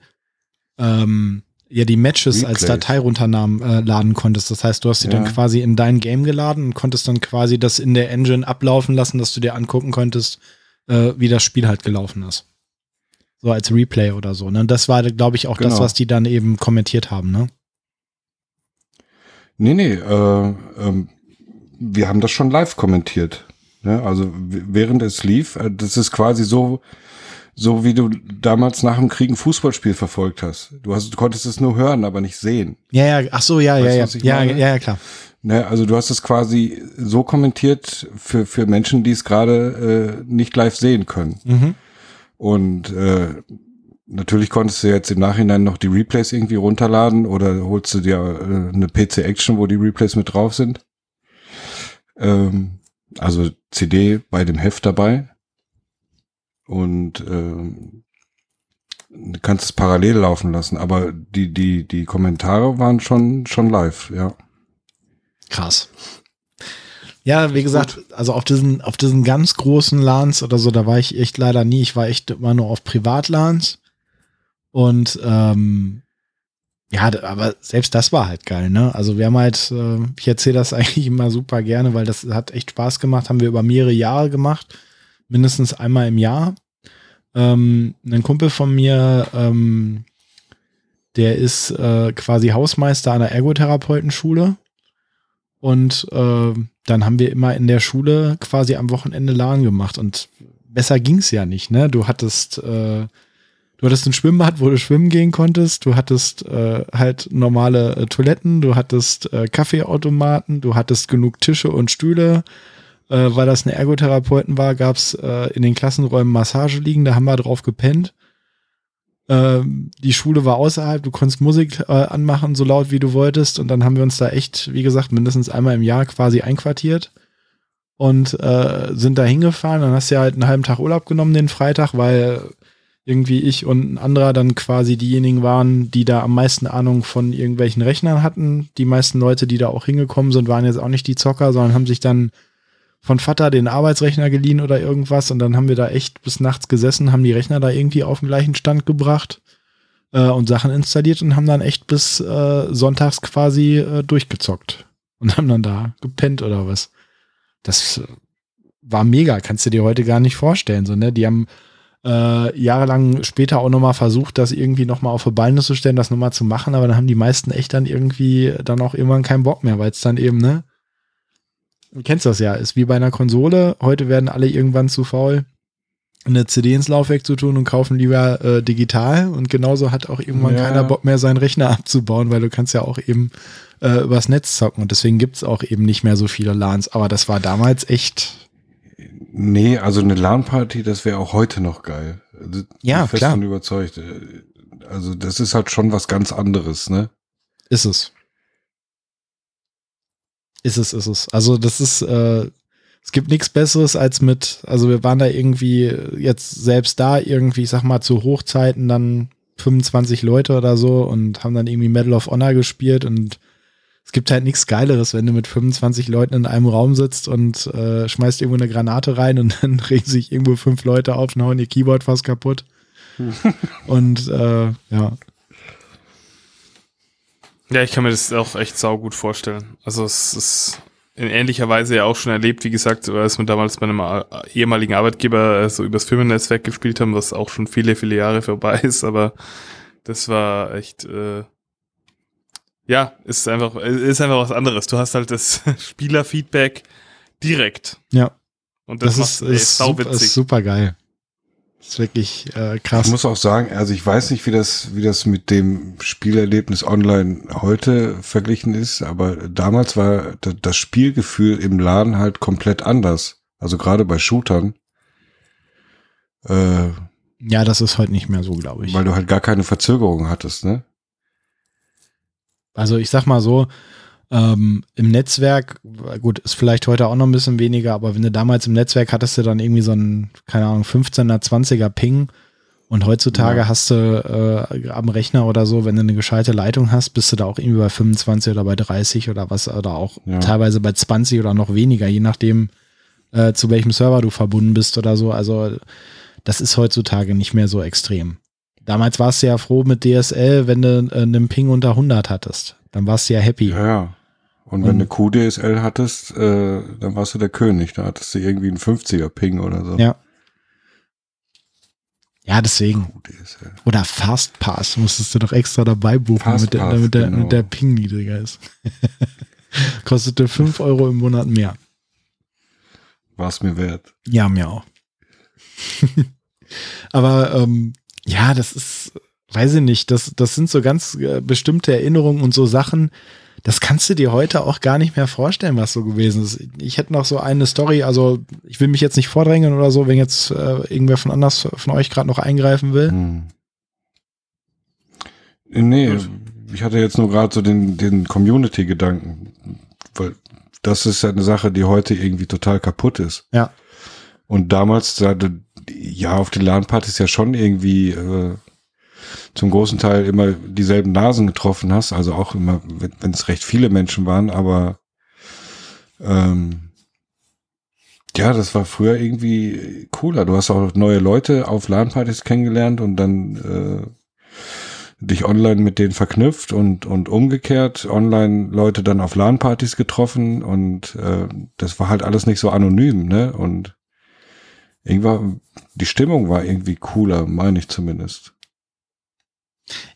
ähm, ja die Matches als Replays. Datei runterladen äh, laden konntest. Das heißt, du hast sie Ja. dann quasi in dein Game geladen und konntest dann quasi das in der Engine ablaufen lassen, dass du dir angucken konntest, äh, wie das Spiel halt gelaufen ist. So als Replay oder so. Ne? Das war, glaube ich, auch das, Genau. was die dann eben kommentiert haben. Ne? Nee, nee, äh, ähm, wir haben das schon live kommentiert. Ne? Also während es lief, äh, das ist quasi so, so wie du damals nach dem Krieg ein Fußballspiel verfolgt hast. Du hast, du konntest es nur hören, aber nicht sehen. Ja, ja, ach so, ja, Weißt ja, ja. ja, ja, klar. Ne? Also du hast es quasi so kommentiert für, für Menschen, die es gerade äh, nicht live sehen können. Mhm. Und äh, natürlich konntest du jetzt im Nachhinein noch die Replays irgendwie runterladen oder holst du dir äh, eine PC Action, wo die Replays mit drauf sind. Ähm, also CD bei dem Heft dabei. Und ähm, du kannst es parallel laufen lassen, aber die, die, die Kommentare waren schon, schon live, ja. Krass. Ja, wie gesagt, also auf diesen, auf diesen ganz großen LANs oder so, da war ich echt leider nie. Ich war echt immer nur auf Privat-LANs. Und ähm, ja, aber selbst das war halt geil, ne? Also wir haben halt, äh, ich erzähle das eigentlich immer super gerne, weil das hat echt Spaß gemacht, haben wir über mehrere Jahre gemacht, mindestens einmal im Jahr. Ähm, ein Kumpel von mir, ähm, der ist äh, quasi Hausmeister an der Ergotherapeutenschule. Und äh, dann haben wir immer in der Schule quasi am Wochenende LAN gemacht. Und besser ging's ja nicht, ne? Du hattest, äh, du hattest ein Schwimmbad, wo du schwimmen gehen konntest. Du hattest äh, halt normale äh, Toiletten, du hattest äh, Kaffeeautomaten, du hattest genug Tische und Stühle. Äh, weil das eine Ergotherapeuten war, gab's äh, in den Klassenräumen Massage liegen, da haben wir drauf gepennt. Ähm, die Schule war außerhalb, du konntest Musik äh, anmachen, so laut wie du wolltest. Und dann haben wir uns da echt, wie gesagt, mindestens einmal im Jahr quasi einquartiert und äh, sind da hingefahren. Dann hast du ja halt einen halben Tag Urlaub genommen den Freitag, weil irgendwie ich und ein anderer dann quasi diejenigen waren, die da am meisten Ahnung von irgendwelchen Rechnern hatten. Die meisten Leute, die da auch hingekommen sind, waren jetzt auch nicht die Zocker, sondern haben sich dann von Vater den Arbeitsrechner geliehen oder irgendwas und dann haben wir da echt bis nachts gesessen, haben die Rechner da irgendwie auf den gleichen Stand gebracht äh, und Sachen installiert und haben dann echt bis äh, sonntags quasi äh, durchgezockt und haben dann da gepennt oder was. Das äh, war mega, kannst du dir heute gar nicht vorstellen. So, ne? Die haben äh, jahrelang später auch nochmal versucht, das irgendwie nochmal auf die Beine zu stellen, das nochmal zu machen, aber dann haben die meisten echt dann irgendwie dann auch irgendwann keinen Bock mehr, weil es dann eben, ne? Du kennst das ja, ist wie bei einer Konsole. Heute werden alle irgendwann zu faul, eine CD ins Laufwerk zu tun und kaufen lieber äh, digital. Und genauso hat auch irgendwann Ja. keiner Bock mehr, seinen Rechner abzubauen, weil du kannst ja auch eben äh, übers Netz zocken. Und deswegen gibt's auch eben nicht mehr so viele LANs. Aber das war damals echt Nee, also eine LAN-Party, das wäre auch heute noch geil. Also, Ja, bin fest klar. von überzeugt. Also das ist halt schon was ganz anderes, ne? Ist es. Ist es, ist es. Also das ist, äh, es gibt nichts Besseres als mit, also wir waren da irgendwie jetzt selbst da irgendwie, ich sag mal, zu Hochzeiten dann 25 Leute oder so und haben dann irgendwie Medal of Honor gespielt und es gibt halt nichts Geileres, wenn du mit 25 Leuten in einem Raum sitzt und äh, schmeißt irgendwo eine Granate rein und dann regen sich irgendwo fünf Leute auf und hauen ihr Keyboard fast kaputt. und äh, ja, Ja, ich kann mir das auch echt saugut vorstellen. Also es ist in ähnlicher Weise ja auch schon erlebt, wie gesagt, als wir damals bei einem äh, ehemaligen Arbeitgeber so übers Firmennetzwerk gespielt haben, was auch schon viele, viele Jahre vorbei ist, aber das war echt, äh, ja, ist einfach, ist einfach was anderes. Du hast halt das Spielerfeedback direkt. ja. Und das, Das, macht ist, ey, ist, super, ist super geil. Ist wirklich äh, Ich krass. muss auch sagen, also ich weiß nicht, wie das, wie das mit dem Spielerlebnis online heute verglichen ist, aber damals war da- das Spielgefühl im Laden halt komplett anders. Also gerade bei Shootern, äh, Ja, das ist heute nicht mehr so, glaube ich. weil du halt gar keine Verzögerung hattest, ne? Also ich sag mal so, ähm, im Netzwerk, gut, ist vielleicht heute auch noch ein bisschen weniger, aber wenn du damals im Netzwerk hattest du dann irgendwie so einen, keine Ahnung, 15er, 20er Ping und heutzutage Ja. hast du äh, am Rechner oder so, wenn du eine gescheite Leitung hast, bist du da auch irgendwie bei 25 oder bei 30 oder was, oder auch Ja. teilweise bei 20 oder noch weniger, je nachdem, äh, zu welchem Server du verbunden bist oder so. Also das ist heutzutage nicht mehr so extrem. Damals warst du ja froh mit DSL, wenn du äh, einen Ping unter 100 hattest. Dann warst du ja happy. Ja, ja. Und wenn Und- du QDSL hattest, äh, dann warst du der König. Da hattest du irgendwie einen 50er Ping oder so. Ja. Ja, deswegen. QDSL. Oder Fastpass musstest du doch extra dabei buchen, damit der, Fastpass, damit, der, genau. damit der Ping niedriger ist. Kostete 5 Euro im Monat mehr. War es mir wert. Ja, mir auch. Aber ähm, ja, das ist, weiß ich nicht, das, das sind so ganz äh, bestimmte Erinnerungen und so Sachen, das kannst du dir heute auch gar nicht mehr vorstellen, was so gewesen ist. Ich hätte noch so eine Story, also ich will mich jetzt nicht vordrängen oder so, wenn jetzt äh, irgendwer von anders von euch gerade noch eingreifen will. Hm. Nee, Gut. ich hatte jetzt nur gerade so den, den Community-Gedanken, weil das ist ja eine Sache, die heute irgendwie total kaputt ist. Ja. Und damals, ja auf den LAN-Partys ja schon irgendwie äh, zum großen Teil immer dieselben Nasen getroffen hast, also auch immer, wenn es recht viele Menschen waren, aber ähm, ja, das war früher irgendwie cooler. Du hast auch neue Leute auf LAN-Partys kennengelernt und dann äh, dich online mit denen verknüpft und, und umgekehrt online Leute dann auf LAN-Partys getroffen und äh, das war halt alles nicht so anonym, ne? Und irgendwann, die Stimmung war irgendwie cooler, meine ich zumindest.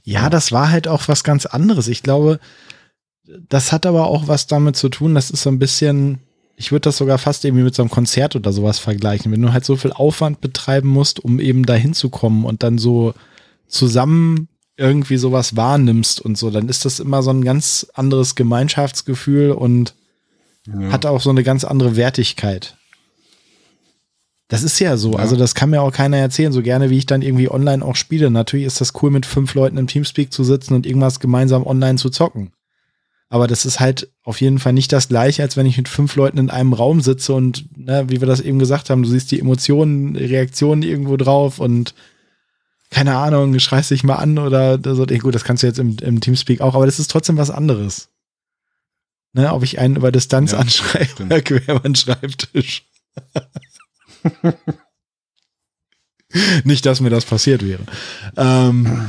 Ja, das war halt auch was ganz anderes. Ich glaube, das hat aber auch was damit zu tun, das ist so ein bisschen, ich würde das sogar fast irgendwie mit so einem Konzert oder sowas vergleichen. Wenn du halt so viel Aufwand betreiben musst, um eben dahin zu kommen und dann so zusammen irgendwie sowas wahrnimmst und so, dann ist das immer so ein ganz anderes Gemeinschaftsgefühl und Ja. hat auch so eine ganz andere Wertigkeit. Das ist ja so. Ja. Also, das kann mir auch keiner erzählen, so gerne wie ich dann irgendwie online auch spiele. Natürlich ist das cool, mit fünf Leuten im Teamspeak zu sitzen und irgendwas gemeinsam online zu zocken. Aber das ist halt auf jeden Fall nicht das gleiche, als wenn ich mit fünf Leuten in einem Raum sitze und, ne, wie wir das eben gesagt haben, du siehst die Emotionen, Reaktionen irgendwo drauf und keine Ahnung, schreist dich mal an oder so. Gut, das kannst du jetzt im, im Teamspeak auch, aber das ist trotzdem was anderes. Ne, ob ich einen über Distanz Ja, anschreibe oder quer über den Schreibtisch. Nicht, dass mir das passiert wäre. Ähm,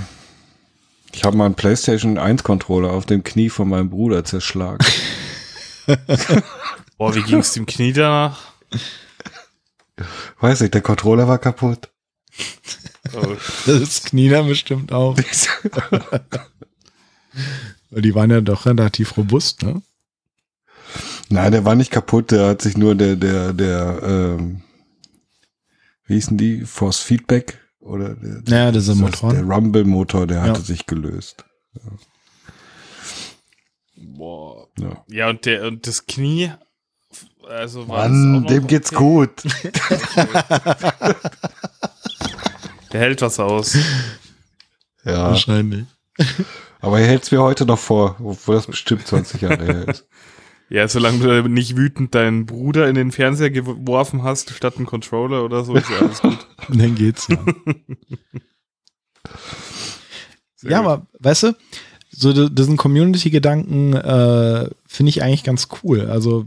Ich habe mal einen PlayStation 1 Controller auf dem Knie von meinem Bruder zerschlagen. Boah, wie ging's dem Knie danach? Weiß nicht, der Controller war kaputt. Oh. Das Knie dann bestimmt auch. Die waren ja doch relativ robust, ne? Nein, der war nicht kaputt, der hat sich nur der, der, der, ähm, wie hießen die? Force Feedback? Oder der, ja, dieser Motor. Der Rumble-Motor, der ja. hatte sich gelöst. Ja. Boah. Ja. ja, und der und das Knie, also Mann, dem okay. geht's gut. der hält was aus. Ja. Wahrscheinlich. Aber er hält es mir heute noch vor, obwohl das bestimmt 20 Jahre her ist. Ja, solange du nicht wütend deinen Bruder in den Fernseher geworfen hast, statt einen Controller oder so, ist ja alles gut. Dann geht's ja. ja, gut. aber weißt du, so diesen Community-Gedanken äh, finde ich eigentlich ganz cool. Also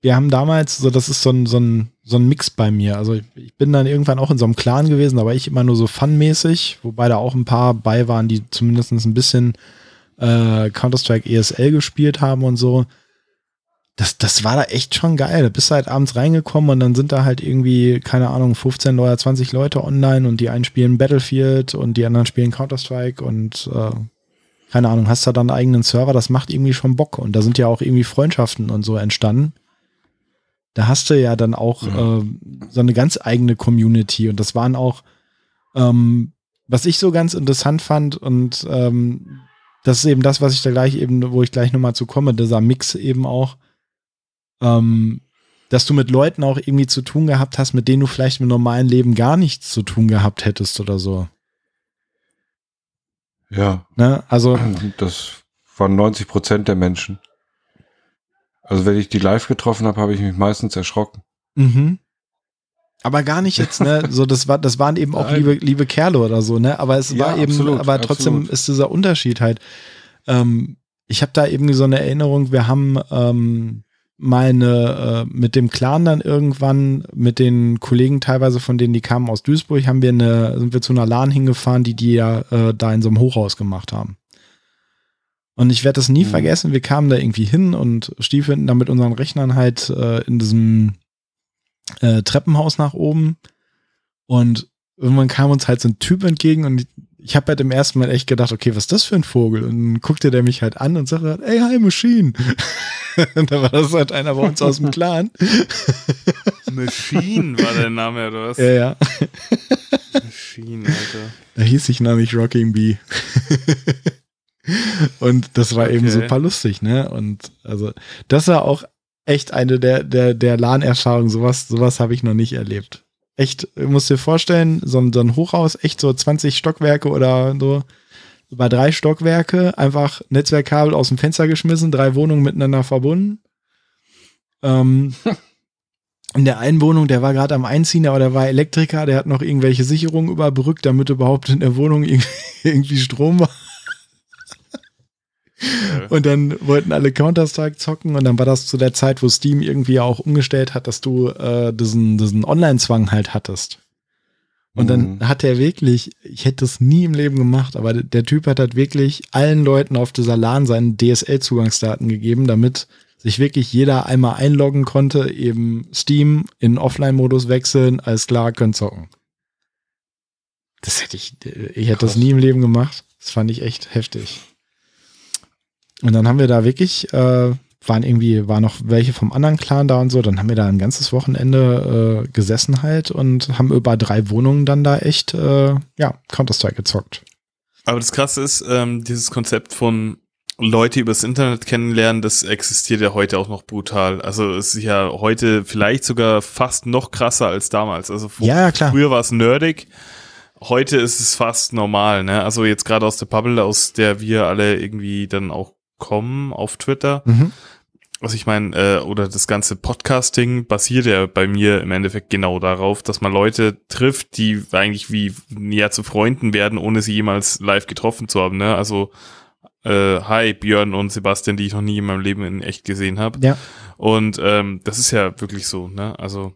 wir haben damals, so das ist so ein, so ein, so ein Mix bei mir. Also ich, ich bin dann irgendwann auch in so einem Clan gewesen, aber ich immer nur so funmäßig, wobei da auch ein paar bei waren, die zumindest ein bisschen äh, Counter-Strike ESL gespielt haben und so das, das war da echt schon geil. Da bist du halt abends reingekommen und dann sind da halt irgendwie, keine Ahnung, 15 oder 20 Leute online und die einen spielen Battlefield und die anderen spielen Counter-Strike und äh, keine Ahnung, hast da dann einen eigenen Server, das macht irgendwie schon Bock. Und da sind ja auch irgendwie Freundschaften und so entstanden. Da hast du ja dann auch ja. Äh, so eine ganz eigene Community und das waren auch, ähm, was ich so ganz interessant fand und ähm, das ist eben das, was ich da gleich eben, wo ich gleich nochmal zu komme, dieser Mix eben auch, ähm, dass du mit Leuten auch irgendwie zu tun gehabt hast, mit denen du vielleicht im normalen Leben gar nichts zu tun gehabt hättest oder so. Ja. Ne? Also. Das waren 90 Prozent der Menschen. Also wenn ich die live getroffen habe, habe ich mich meistens erschrocken. Mhm. Aber gar nicht jetzt, ne? So, das war, das waren eben auch liebe, liebe Kerle oder so, ne? Aber es war ja, eben, absolut, aber trotzdem absolut. ist dieser Unterschied halt. Ähm, ich habe da eben so eine Erinnerung, wir haben ähm, meine äh, mit dem Clan dann irgendwann mit den Kollegen teilweise von denen die kamen aus Duisburg haben wir eine sind wir zu einer LAN hingefahren die die ja äh, da in so einem Hochhaus gemacht haben und ich werde das nie mhm. vergessen wir kamen da irgendwie hin und stiefelten da mit unseren Rechnern halt äh, in diesem äh, Treppenhaus nach oben und irgendwann kam uns halt so ein Typ entgegen und ich habe halt im ersten Mal echt gedacht, okay, was ist das für ein Vogel? Und dann guckte der mich halt an und sagte, halt, ey, hi, Machine. da war das halt einer bei uns aus dem Clan. Machine war der Name, oder was? Ja, ja. Machine, Alter. Da hieß ich nämlich Rocking Bee. und das war okay. eben super lustig, ne? Und also, das war auch echt eine der, der, der LAN-Erfahrungen. Sowas, sowas habe ich noch nicht erlebt echt, musst dir vorstellen, so ein, so ein Hochhaus, echt so 20 Stockwerke oder so, über drei Stockwerke, einfach Netzwerkkabel aus dem Fenster geschmissen, drei Wohnungen miteinander verbunden. Ähm, in der einen Wohnung, der war gerade am Einziehen, aber der war Elektriker, der hat noch irgendwelche Sicherungen überbrückt, damit überhaupt in der Wohnung irgendwie Strom war. Und dann wollten alle Counter-Strike zocken und dann war das zu der Zeit, wo Steam irgendwie auch umgestellt hat, dass du äh, diesen, diesen Online-Zwang halt hattest. Und dann mhm. hat er wirklich, ich hätte das nie im Leben gemacht, aber der Typ hat halt wirklich allen Leuten auf dieser LAN seinen DSL-Zugangsdaten gegeben, damit sich wirklich jeder einmal einloggen konnte, eben Steam in Offline-Modus wechseln, alles klar, können zocken. Das hätte ich, ich hätte Krass. das nie im Leben gemacht. Das fand ich echt heftig. Und dann haben wir da wirklich, äh, waren irgendwie, waren noch welche vom anderen Clan da und so, dann haben wir da ein ganzes Wochenende äh, gesessen halt und haben über drei Wohnungen dann da echt, äh, ja, Counter-Strike gezockt. Aber das Krasse ist, ähm, dieses Konzept von Leute übers Internet kennenlernen, das existiert ja heute auch noch brutal. Also es ist ja heute vielleicht sogar fast noch krasser als damals. Also ja, klar. früher war es nerdig, heute ist es fast normal. Ne? Also jetzt gerade aus der Bubble, aus der wir alle irgendwie dann auch kommen auf Twitter. Mhm. Also ich meine, äh, oder das ganze Podcasting basiert ja bei mir im Endeffekt genau darauf, dass man Leute trifft, die eigentlich wie näher zu Freunden werden, ohne sie jemals live getroffen zu haben. Ne? Also äh, hi Björn und Sebastian, die ich noch nie in meinem Leben in echt gesehen habe. Ja. Und ähm, das ist ja wirklich so. Ne? Also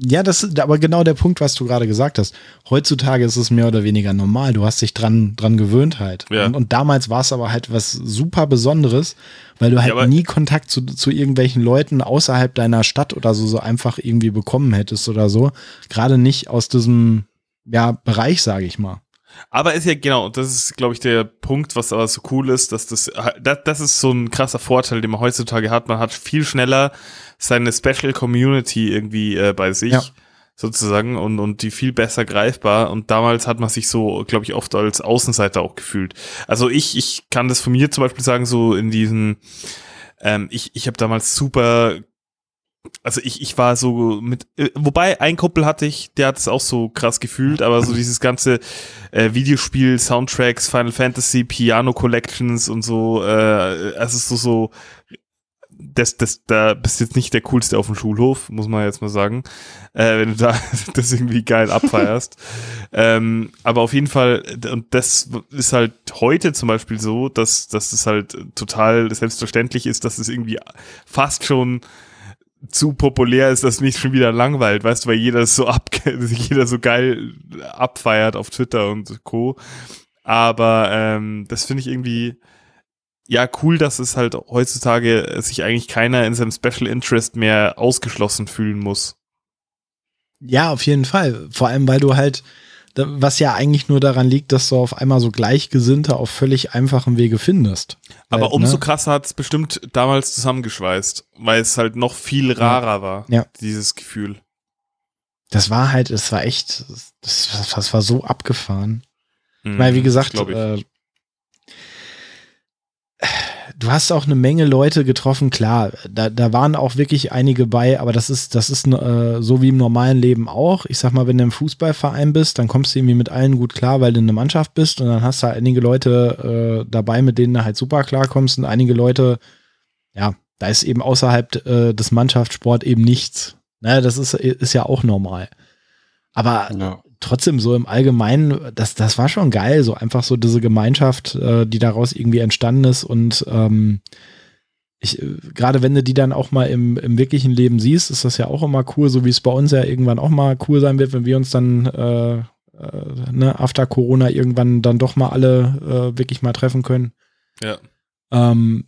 Ja, das ist aber genau der Punkt, was du gerade gesagt hast. Heutzutage ist es mehr oder weniger normal. Du hast dich dran, dran gewöhnt halt. Ja. Und, und damals war es aber halt was super Besonderes, weil du halt Ja, nie Kontakt zu, zu irgendwelchen Leuten außerhalb deiner Stadt oder so, so einfach irgendwie bekommen hättest oder so. Gerade nicht aus diesem, ja, Bereich, sage ich mal. Aber ist ja genau, und das ist, glaube ich, der Punkt, was aber so cool ist, dass das, das, das ist so ein krasser Vorteil, den man heutzutage hat. Man hat viel schneller seine Special Community irgendwie äh, bei sich. Ja. Sozusagen und, und die viel besser greifbar. Und damals hat man sich so, glaube ich, oft als Außenseiter auch gefühlt. Also ich, ich kann das von mir zum Beispiel sagen, so in diesen, ähm, ich, ich habe damals super also ich, ich war so mit, äh, wobei ein Kumpel hatte ich, der hat es auch so krass gefühlt, aber so dieses ganze äh, Videospiel, Soundtracks, Final Fantasy, Piano Collections und so, äh, also so, so, das, das, da bist du jetzt nicht der coolste auf dem Schulhof, muss man jetzt mal sagen, äh, wenn du da das irgendwie geil abfeierst. ähm, aber auf jeden Fall, und das ist halt heute zum Beispiel so, dass, dass es halt total selbstverständlich ist, dass es irgendwie fast schon zu populär ist, dass mich schon wieder langweilt, weißt du, weil jeder so ab, jeder so geil abfeiert auf Twitter und Co. Aber ähm, das finde ich irgendwie ja cool, dass es halt heutzutage sich eigentlich keiner in seinem Special Interest mehr ausgeschlossen fühlen muss. Ja, auf jeden Fall. Vor allem, weil du halt, was ja eigentlich nur daran liegt, dass du auf einmal so Gleichgesinnte auf völlig einfachen Wege findest. Aber Halt, umso ne? krasser hat es bestimmt damals zusammengeschweißt, weil es halt noch viel rarer war, Ja. dieses Gefühl. Das war halt, es war echt, das, das war so abgefahren. Mhm, Weil, wie gesagt, äh, du hast auch eine Menge Leute getroffen, klar, da, da waren auch wirklich einige bei, aber das ist, das ist äh, so wie im normalen Leben auch. Ich sag mal, wenn du im Fußballverein bist, dann kommst du irgendwie mit allen gut klar, weil du eine Mannschaft bist und dann hast du halt einige Leute äh, dabei, mit denen du halt super klarkommst und einige Leute, ja, da ist eben außerhalb äh, des Mannschaftssport eben nichts. Naja, das ist, ist ja auch normal. Aber Ja. Trotzdem so im Allgemeinen, das, das war schon geil, so einfach so diese Gemeinschaft, äh, die daraus irgendwie entstanden ist und ähm, ich, äh, gerade wenn du die dann auch mal im, im wirklichen Leben siehst, ist das ja auch immer cool, so wie es bei uns ja irgendwann auch mal cool sein wird, wenn wir uns dann äh, äh, ne, after Corona irgendwann dann doch mal alle äh, wirklich mal treffen können. ja. Ähm,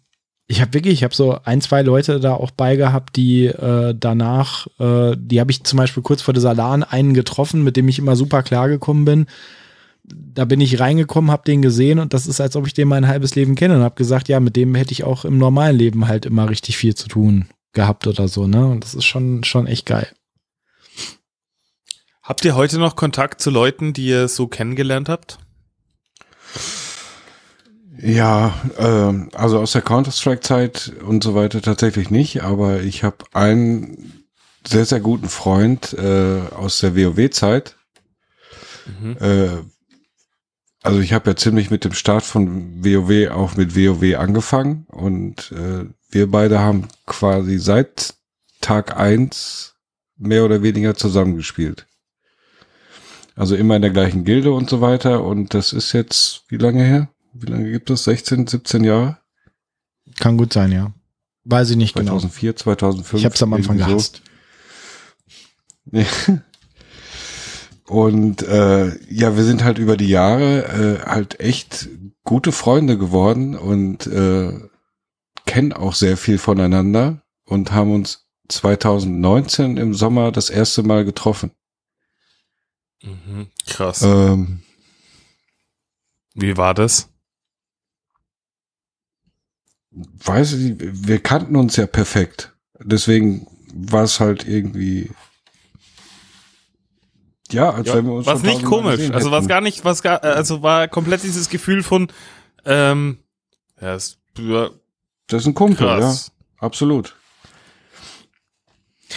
ich habe wirklich, ich habe so ein, zwei Leute da auch bei gehabt, die äh, danach, äh, die habe ich zum Beispiel kurz vor dieser LAN einen getroffen, mit dem ich immer super klar gekommen bin. Da bin ich reingekommen, habe den gesehen und das ist, als ob ich den mein halbes Leben kenne und habe gesagt, ja, mit dem hätte ich auch im normalen Leben halt immer richtig viel zu tun gehabt oder so, ne? Und das ist schon, schon echt geil. Habt ihr heute noch Kontakt zu Leuten, die ihr so kennengelernt habt? Ja, ähm, also aus der Counter-Strike-Zeit und so weiter tatsächlich nicht, aber ich habe einen sehr, sehr guten Freund äh, aus der WoW-Zeit. Mhm. Äh, also ich habe ja ziemlich mit dem Start von WoW auch mit WoW angefangen und äh, wir beide haben quasi seit Tag eins mehr oder weniger zusammengespielt. Also immer in der gleichen Gilde und so weiter und das ist jetzt, wie lange her? Wie lange gibt es? 16, 17 Jahre? Kann gut sein, ja. Weiß ich nicht genau. 2004, 2005. Ich habe es am Anfang gehasst. Ja. Und äh, ja, wir sind halt über die Jahre äh, halt echt gute Freunde geworden und äh, kennen auch sehr viel voneinander und haben uns 2019 im Sommer das erste Mal getroffen. Mhm. Krass. Ähm, Wie war das? Weiß ich, wir kannten uns ja perfekt. Deswegen war es halt irgendwie ja, als wenn wir uns was nicht komisch. Also was hätten. gar nicht, was gar, äh, also war komplett dieses Gefühl von, ähm, ja, ist ja, Das ist ein Kumpel, krass. ja, absolut.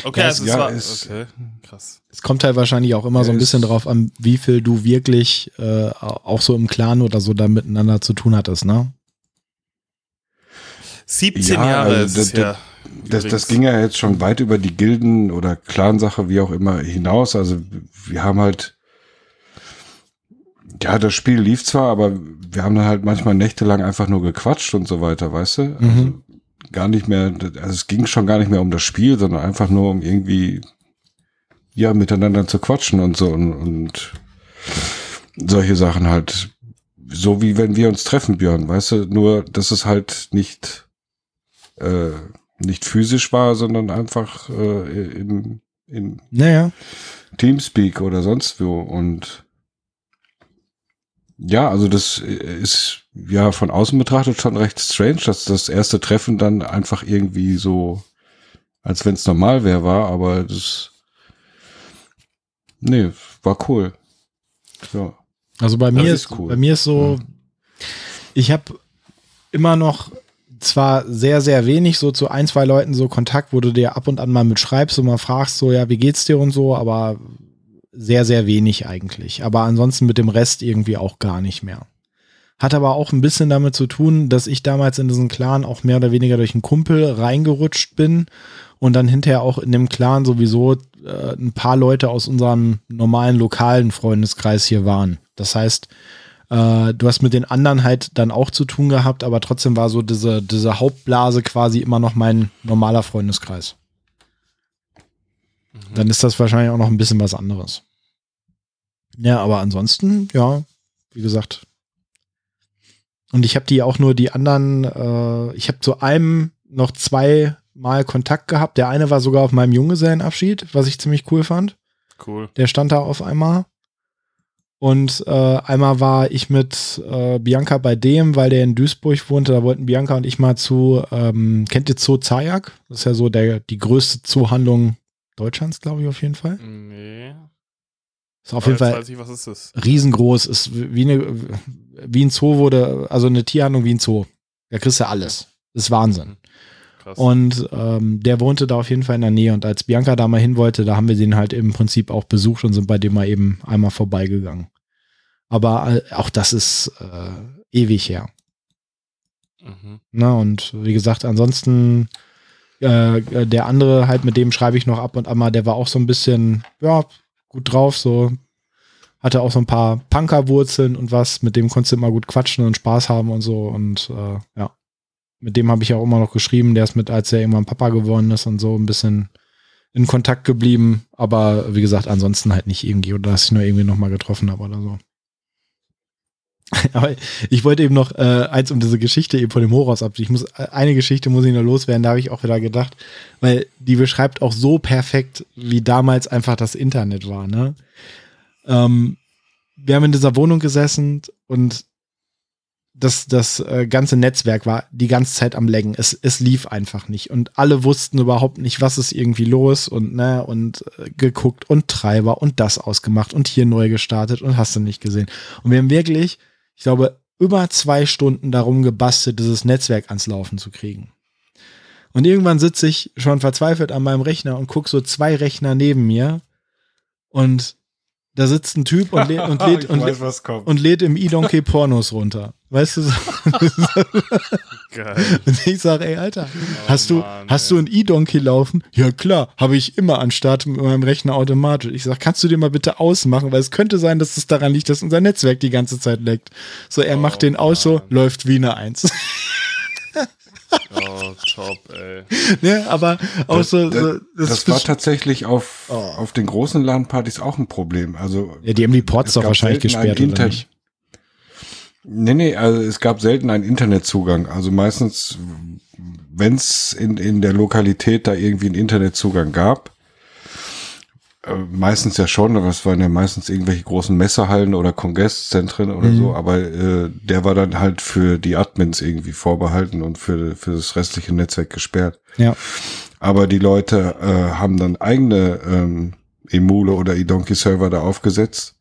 Okay, Ja, also es- es ja, war, es- okay, krass. Es kommt halt wahrscheinlich auch immer so ein bisschen ist- drauf an, wie viel du wirklich äh, auch so im Clan oder so da miteinander zu tun hattest, ne? 17 Ja, Jahre also ist das- ja. Das, das ging ja jetzt schon weit über die Gilden oder Clansache, wie auch immer, hinaus. Also wir haben halt, ja, das Spiel lief zwar, aber wir haben dann halt manchmal nächtelang einfach nur gequatscht und so weiter, weißt du? Also Mhm. gar nicht mehr, also es ging schon gar nicht mehr um das Spiel, sondern einfach nur um irgendwie ja, miteinander zu quatschen und so und, und solche Sachen halt. So wie wenn wir uns treffen, Björn, weißt du, nur, dass es halt nicht, äh, nicht physisch war, sondern einfach äh, im, im Naja. Teamspeak oder sonst wo. Und ja, also das ist ja von außen betrachtet schon recht strange, dass das erste Treffen dann einfach irgendwie so, als wenn es normal wäre, war, aber das nee, war cool. Ja. Also bei mir ist cool. bei mir ist so, ich habe immer noch zwar sehr, sehr wenig so zu ein, zwei Leuten so Kontakt, wo du dir ab und an mal mit schreibst und mal fragst, so, ja, wie geht's dir und so, aber sehr, sehr wenig eigentlich. Aber ansonsten mit dem Rest irgendwie auch gar nicht mehr. Hat aber auch ein bisschen damit zu tun, dass ich damals in diesen Clan auch mehr oder weniger durch einen Kumpel reingerutscht bin und dann hinterher auch in dem Clan sowieso äh, ein paar Leute aus unserem normalen lokalen Freundeskreis hier waren. Das heißt, äh, du hast mit den anderen halt dann auch zu tun gehabt, aber trotzdem war so diese, diese Hauptblase quasi immer noch mein normaler Freundeskreis. Dann ist das wahrscheinlich auch noch ein bisschen was anderes. Ja, aber ansonsten, ja, wie gesagt. Und ich habe die auch nur die anderen, äh, ich habe zu einem noch zweimal Kontakt gehabt. Der eine war sogar auf meinem Junggesellenabschied, was ich ziemlich cool fand. Cool. Der stand da auf einmal. Und äh, einmal war ich mit äh, Bianca bei dem, weil der in Duisburg wohnte. Da wollten Bianca und ich mal zu, ähm, kennt ihr Zoo Zayak? Das ist ja so der, die größte Zoohandlung Deutschlands, glaube ich, auf jeden Fall. Nee. Ist auf jeden Fall ich, was ist riesengroß. Ist wie, eine, wie ein Zoo wurde, also eine Tierhandlung wie ein Zoo. Da kriegst du alles. Das ist Wahnsinn. Krass. Und ähm, der wohnte da auf jeden Fall in der Nähe. Und als Bianca da mal hin wollte, da haben wir den halt im Prinzip auch besucht und sind bei dem mal eben einmal vorbeigegangen. Aber äh, auch das ist äh, ewig her. mhm. Ne? Und wie gesagt, ansonsten äh, äh, der andere halt, mit dem schreibe ich noch ab und an mal, der war auch so ein bisschen, ja, gut drauf, so. Hatte auch so ein paar Punkerwurzeln und was, mit dem konntest du immer gut quatschen und Spaß haben und so. Und äh, ja, mit dem habe ich auch immer noch geschrieben. Der ist mit, als er irgendwann Papa geworden ist und so, ein bisschen in Kontakt geblieben. Aber wie gesagt, ansonsten halt nicht irgendwie, oder dass ich nur irgendwie noch mal getroffen habe oder so. Aber ich wollte eben noch äh, eins um diese Geschichte eben von dem Horus ab. Ich muss äh, eine Geschichte muss ich noch loswerden, da habe ich auch wieder gedacht, weil die beschreibt auch so perfekt, wie damals einfach das Internet war. Ne? Ähm, wir haben in dieser Wohnung gesessen und das, das äh, ganze Netzwerk war die ganze Zeit am Laggen. Es, es lief einfach nicht. Und alle wussten überhaupt nicht, was ist irgendwie los und, ne, und äh, geguckt und Treiber und das ausgemacht und hier neu gestartet und hast du nicht gesehen. Und wir haben wirklich, ich glaube, über zwei Stunden darum gebastelt, dieses Netzwerk ans Laufen zu kriegen. Und irgendwann sitze ich schon verzweifelt an meinem Rechner und gucke so zwei Rechner neben mir und da sitzt ein Typ und, lädt und, lädt, und, weiß, und lädt im E-Donkey Pornos runter. Weißt du so? Geil. Und ich sage, ey, Alter, hast du, Oh Mann, hast ey. du ein E-Donkey laufen? Ja, klar, habe ich immer an Start mit meinem Rechner automatisch. Ich sag, kannst du den mal bitte ausmachen, weil es könnte sein, dass es daran liegt, dass unser Netzwerk die ganze Zeit leckt. So, er Oh macht den aus, so, Mann. läuft wie eine Eins. Oh, top, ey. ne, aber auch so, so das, das, war tatsächlich auf, Oh. auf den großen LAN-Partys auch ein Problem. Also ja, die haben die Ports doch wahrscheinlich gesperrt, oder nicht? Nee, nee, also es gab selten einen Internetzugang. Also meistens, wenn es in, in der Lokalität da irgendwie einen Internetzugang gab, meistens ja schon, aber es waren ja meistens irgendwelche großen Messehallen oder Kongresszentren oder Mhm. so, aber äh, der war dann halt für die Admins irgendwie vorbehalten und für, für das restliche Netzwerk gesperrt. Ja. Aber die Leute äh, haben dann eigene ähm, Emule oder eDonkey-Server da aufgesetzt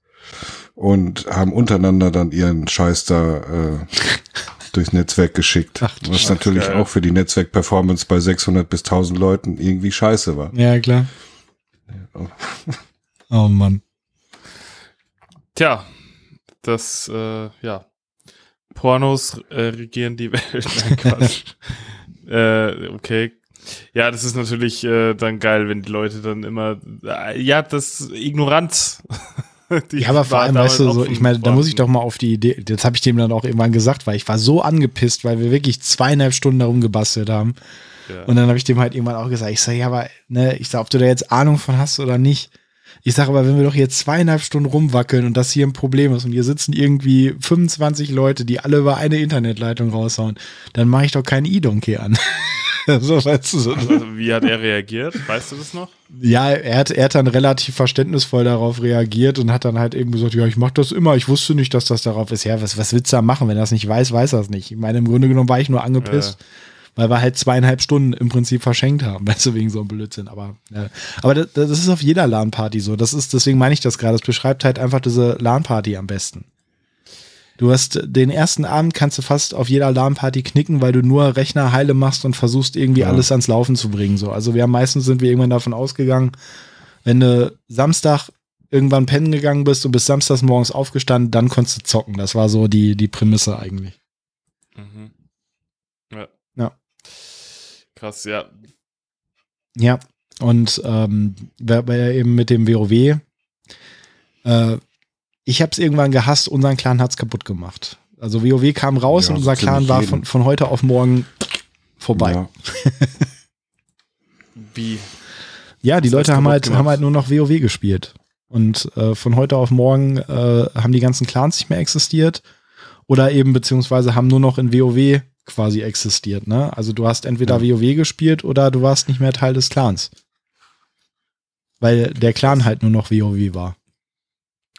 und haben untereinander dann ihren Scheiß da äh, durchs Netzwerk geschickt. Ach, was natürlich Geil. auch für die Netzwerkperformance bei 600 bis 1000 Leuten irgendwie scheiße war. Ja, klar. Oh Mann. Tja, das, äh, ja. Pornos äh, regieren die Welt. Nein, Quatsch. äh, okay. Ja, das ist natürlich äh, dann geil, wenn die Leute dann immer, äh, ja, das Ignoranz. Ja, aber vor allem, weißt du, so, ich meine, da muss ich doch mal auf die Idee, das habe ich dem dann auch irgendwann gesagt, weil ich war so angepisst, weil wir wirklich zweieinhalb Stunden darum gebastelt haben. Ja. Und dann habe ich dem halt irgendwann auch gesagt, ich sage, ja, aber, ne, ich sag, ob du da jetzt Ahnung von hast oder nicht. Ich sage aber, wenn wir doch hier zweieinhalb Stunden rumwackeln und das hier ein Problem ist und hier sitzen irgendwie 25 Leute, die alle über eine Internetleitung raushauen, dann mache ich doch keinen E-Donkey an. so, weißt du, so. Also, wie hat er reagiert? Weißt du das noch? Ja, er hat, er hat dann relativ verständnisvoll darauf reagiert und hat dann halt eben gesagt, ja, ich mache das immer, ich wusste nicht, dass das darauf ist. Ja, was, was willst du da machen? Wenn er das nicht weiß, weiß er es nicht. Ich meine, im Grunde genommen war ich nur angepisst. Ja weil wir halt zweieinhalb Stunden im Prinzip verschenkt haben, weißt du, wegen so einem Blödsinn. Aber, ja. aber das, das ist auf jeder LAN-Party so. Das ist, deswegen meine ich das gerade. Das beschreibt halt einfach diese LAN-Party am besten. Du hast den ersten Abend kannst du fast auf jeder LAN-Party knicken, weil du nur Rechner heile machst und versuchst irgendwie ja. alles ans Laufen zu bringen. So, also wir haben meistens sind wir irgendwann davon ausgegangen, wenn du Samstag irgendwann pennen gegangen bist und bis samstags morgens aufgestanden, dann konntest du zocken. Das war so die die Prämisse eigentlich. Mhm. Ja. ja. Krass, ja. Ja. Und ähm, bei, eben mit dem WoW äh, ich habe es irgendwann gehasst, unseren Clan hat's kaputt gemacht. Also WoW kam raus ja, und unser Clan war von, von heute auf morgen vorbei. Ja. Wie? Ja, die Leute haben halt, haben halt nur noch WoW gespielt. Und äh, von heute auf morgen äh, haben die ganzen Clans nicht mehr existiert. Oder eben beziehungsweise haben nur noch in WoW quasi existiert. Ne? Also du hast entweder ja. WoW gespielt oder du warst nicht mehr Teil des Clans. Weil der Clan halt nur noch WoW war.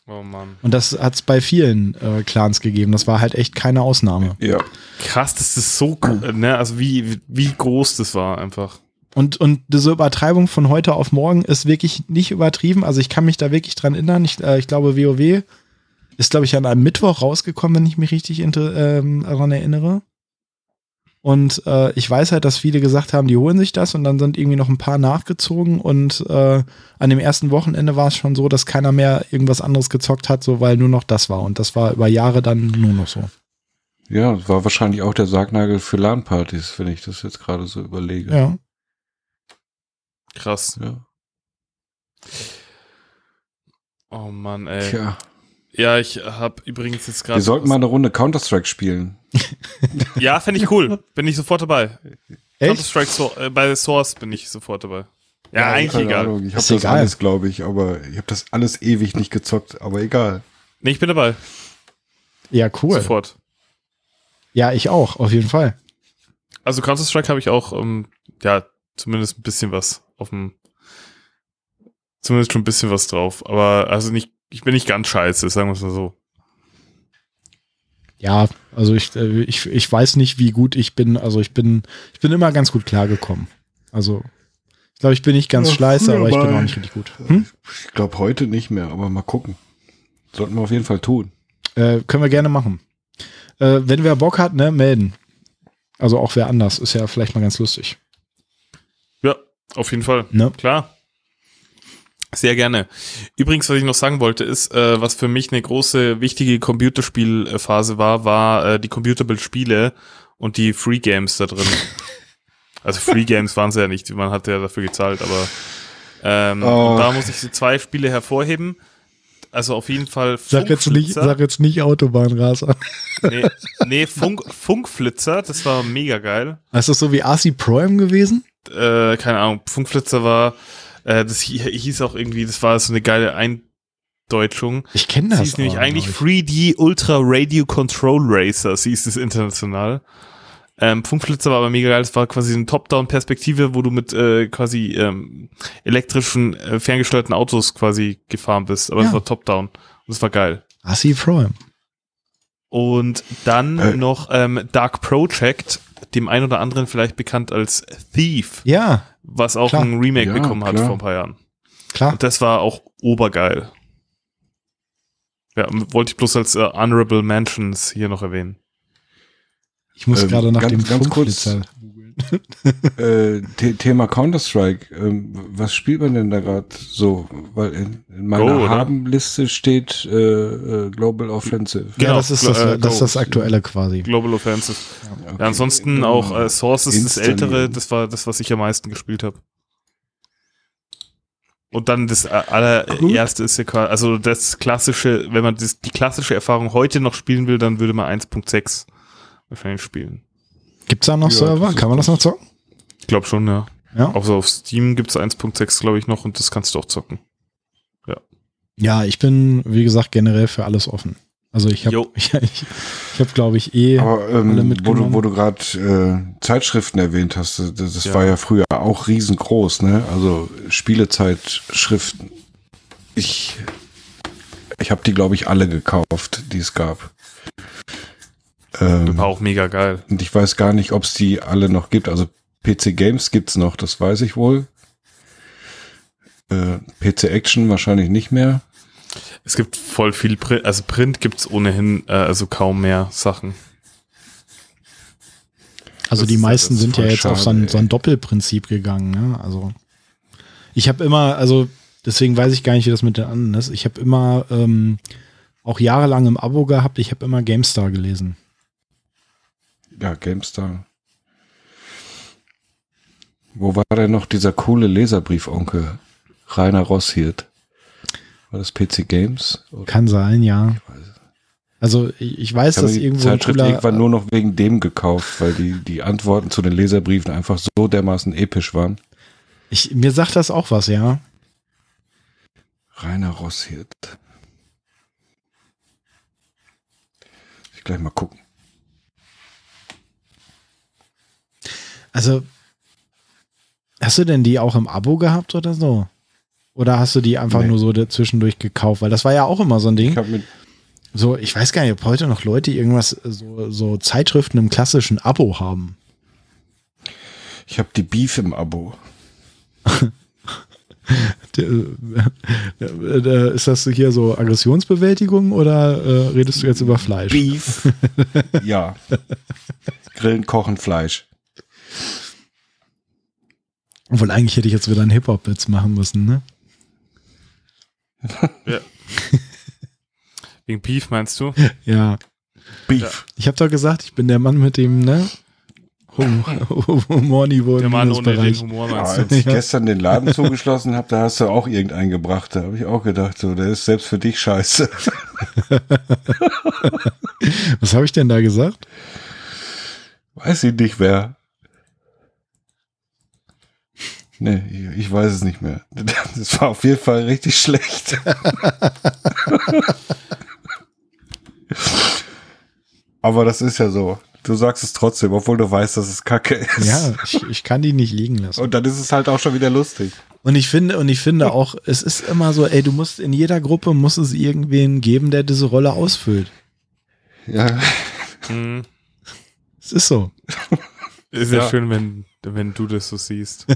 Oh Mann. Und das hat es bei vielen äh, Clans gegeben. Das war halt echt keine Ausnahme. Ja. Krass, das ist so, ne, also wie, wie groß das war einfach. Und, und diese Übertreibung von heute auf morgen ist wirklich nicht übertrieben. Also ich kann mich da wirklich dran erinnern. Ich, äh, ich glaube, WoW ist, glaube ich, an einem Mittwoch rausgekommen, wenn ich mich richtig ähm, daran erinnere. Und äh, ich weiß halt, dass viele gesagt haben, die holen sich das und dann sind irgendwie noch ein paar nachgezogen und äh, an dem ersten Wochenende war es schon so, dass keiner mehr irgendwas anderes gezockt hat, so weil nur noch das war. Und das war über Jahre dann nur noch so. Ja, war wahrscheinlich auch der Sargnagel für LAN-Partys, wenn ich das jetzt gerade so überlege. Ja. Krass. Ja. Oh Mann, ey. Tja. Ja, ich habe übrigens jetzt gerade. Wir sollten mal eine Runde Counter-Strike spielen. ja, fände ich cool. Bin ich sofort dabei. Counter-Strike so äh, bei Source bin ich sofort dabei. Ja, ja eigentlich egal. Ahnung. Ich habe das egal. alles, glaube ich, aber ich habe das alles ewig nicht gezockt, aber egal. Nee, ich bin dabei. Ja, cool. Sofort. Ja, ich auch, auf jeden Fall. Also Counter-Strike habe ich auch, ähm, ja, zumindest ein bisschen was auf dem, zumindest schon ein bisschen was drauf. Aber also nicht ich bin nicht ganz scheiße, sagen wir es mal so. Ja, also ich, äh, ich, ich weiß nicht, wie gut ich bin. Also ich bin, ich bin immer ganz gut klargekommen. Also ich glaube, ich bin nicht ganz ja, schleiße, aber ich bin auch nicht richtig gut. Hm? Ich glaube heute nicht mehr, aber mal gucken. Sollten wir auf jeden Fall tun. Äh, können wir gerne machen. Äh, wenn wer Bock hat, ne, melden. Also auch wer anders, ist ja vielleicht mal ganz lustig. Ja, auf jeden Fall. Ne? Klar. Sehr gerne. Übrigens, was ich noch sagen wollte, ist, äh, was für mich eine große, wichtige Computerspielphase war, war äh, die Computerbildspiele und die Free Games da drin. also Free Games waren sie ja nicht, man hat ja dafür gezahlt, aber ähm, oh. da muss ich so zwei Spiele hervorheben. Also auf jeden Fall Sag jetzt nicht, sag jetzt nicht Autobahnraser. Nee, nee Funk, Funkflitzer, das war mega geil. Ist das so wie RC Prime gewesen? Äh, keine Ahnung, Funkflitzer war äh, das hieß auch irgendwie, das war so eine geile Eindeutschung. Ich kenne das. Sie ist nämlich eigentlich 3D Ultra Radio Control Racer, sie ist es international. Ähm, Funkflitzer war aber mega geil. Es war quasi eine Top-Down-Perspektive, wo du mit äh, quasi ähm, elektrischen, äh, ferngesteuerten Autos quasi gefahren bist. Aber es ja. war Top-Down. Und es war geil. Assi Prime. Und dann äh. noch ähm, Dark Project, dem ein oder anderen vielleicht bekannt als Thief. Ja. Was auch klar. ein Remake ja, bekommen hat klar. vor ein paar Jahren. Klar. Und das war auch obergeil. Ja, wollte ich bloß als uh, Honorable Mentions hier noch erwähnen. Ich muss ähm, gerade nach ganz, dem ganz kurz, äh, Thema Counter-Strike. Ähm, was spielt man denn da gerade so? Weil in, in meiner Go, Haben-Liste steht äh, äh, Global Offensive. Genau, ja, das ist das, äh, das, ist das aktuelle quasi. Global Offensive. Ja, okay. ja ansonsten auch äh, Sources, das ältere, das war das, was ich am meisten gespielt habe. Und dann das allererste ist ja quasi, also das klassische, wenn man das, die klassische Erfahrung heute noch spielen will, dann würde man 1.6 wahrscheinlich spielen. Gibt es da noch ja, Server? Kann man das noch zocken? Ich glaube schon, ja. Ja. Also auf Steam gibt es 1.6, glaube ich, noch und das kannst du auch zocken. Ja, ich bin, wie gesagt, generell für alles offen. Also ich habe, ich, ich, ich habe, glaube ich, eh. Aber alle ähm, wo mitgenommen. du, wo du gerade äh, Zeitschriften erwähnt hast, das, das Ja. war ja früher auch riesengroß, ne? Also Spielezeitschriften. Ich, ich habe die, glaube ich, alle gekauft, die es gab. Ähm, War auch mega geil. und ich weiß gar nicht, ob es die alle noch gibt. Also PC Games gibt's noch, das weiß ich wohl. Äh, PC Action wahrscheinlich nicht mehr. Es gibt voll viel Print, also Print gibt's ohnehin, äh, also kaum mehr Sachen. Also das die meisten sind ja jetzt auf so ein, schade, so ein Doppelprinzip gegangen. Ne? Also ich habe immer, also deswegen weiß ich gar nicht, wie das mit den anderen ist. Ich habe immer ähm, auch jahrelang im Abo gehabt. Ich habe immer GameStar gelesen. Ja, GameStar. Wo war denn noch dieser coole Leserbrief-Onkel? Rainer Rosshirt. War das PC Games? Oder? Kann sein, ja. es. Also ich, ich weiß, Ich dass die irgendwo Zeitschrift cooler, irgendwann nur noch wegen dem gekauft, weil die, die Antworten zu den Leserbriefen einfach so dermaßen episch waren. ich, mir sagt das auch was, ja. Rainer Rosshirt. Ich gleich mal gucken. Also hast du denn die auch im Abo gehabt oder so? Oder hast du die einfach Nee. nur so zwischendurch gekauft? Weil das war ja auch immer so ein Ding. Ich So, ich weiß gar nicht, ob heute noch Leute irgendwas, so, so Zeitschriften im klassischen Abo haben. ich habe die Beef im Abo. Äh, äh, Ist das hier so Aggressionsbewältigung oder äh, redest du jetzt über Fleisch? Beef. ja. Grillen, kochen, Fleisch. Obwohl eigentlich hätte ich jetzt wieder einen Hip-Hop-Witz machen müssen, ne? Ja. Wegen Beef meinst du? Ja. Beef. Ich habe doch gesagt, ich bin der Mann mit dem, ne? Hum Humorniveau Der Mann ohne den. Humor Ja, meinst als du? ich gestern den Laden zugeschlossen habe, da hast du auch irgendeinen gebracht. Da habe ich auch gedacht, so, der ist selbst für dich scheiße. Was habe ich denn da gesagt? Weiß ich nicht mehr. Nee, ich, ich weiß es nicht mehr. Das war auf jeden Fall richtig schlecht. Aber das ist ja so. Du sagst es trotzdem, obwohl du weißt, dass es Kacke ist. Ja, ich, ich kann die nicht liegen lassen. Und dann ist es halt auch schon wieder lustig. Und ich finde, und ich finde auch, es ist immer so, ey, du musst in jeder Gruppe muss es irgendwen geben, der diese Rolle ausfüllt. Ja. Mhm. Es ist so. Ist ja, Ja. schön, wenn, wenn du das so siehst.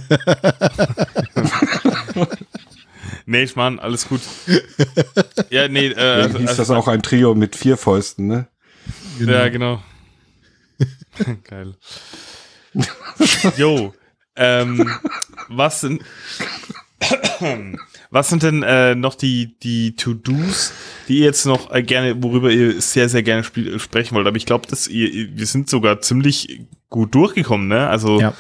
nee, ich meine, alles gut. Ja, nee, äh, Deswegen hieß das auch ein Trio mit vier Fäusten, ne? Ja, genau. Geil. Jo, ähm, was sind, was sind denn äh, noch die, die To-Dos, die ihr jetzt noch äh, gerne, worüber ihr sehr, sehr gerne sprechen wollt? Aber ich glaube, dass ihr, ihr- wir sind sogar ziemlich gut durchgekommen, ne? Also Ja.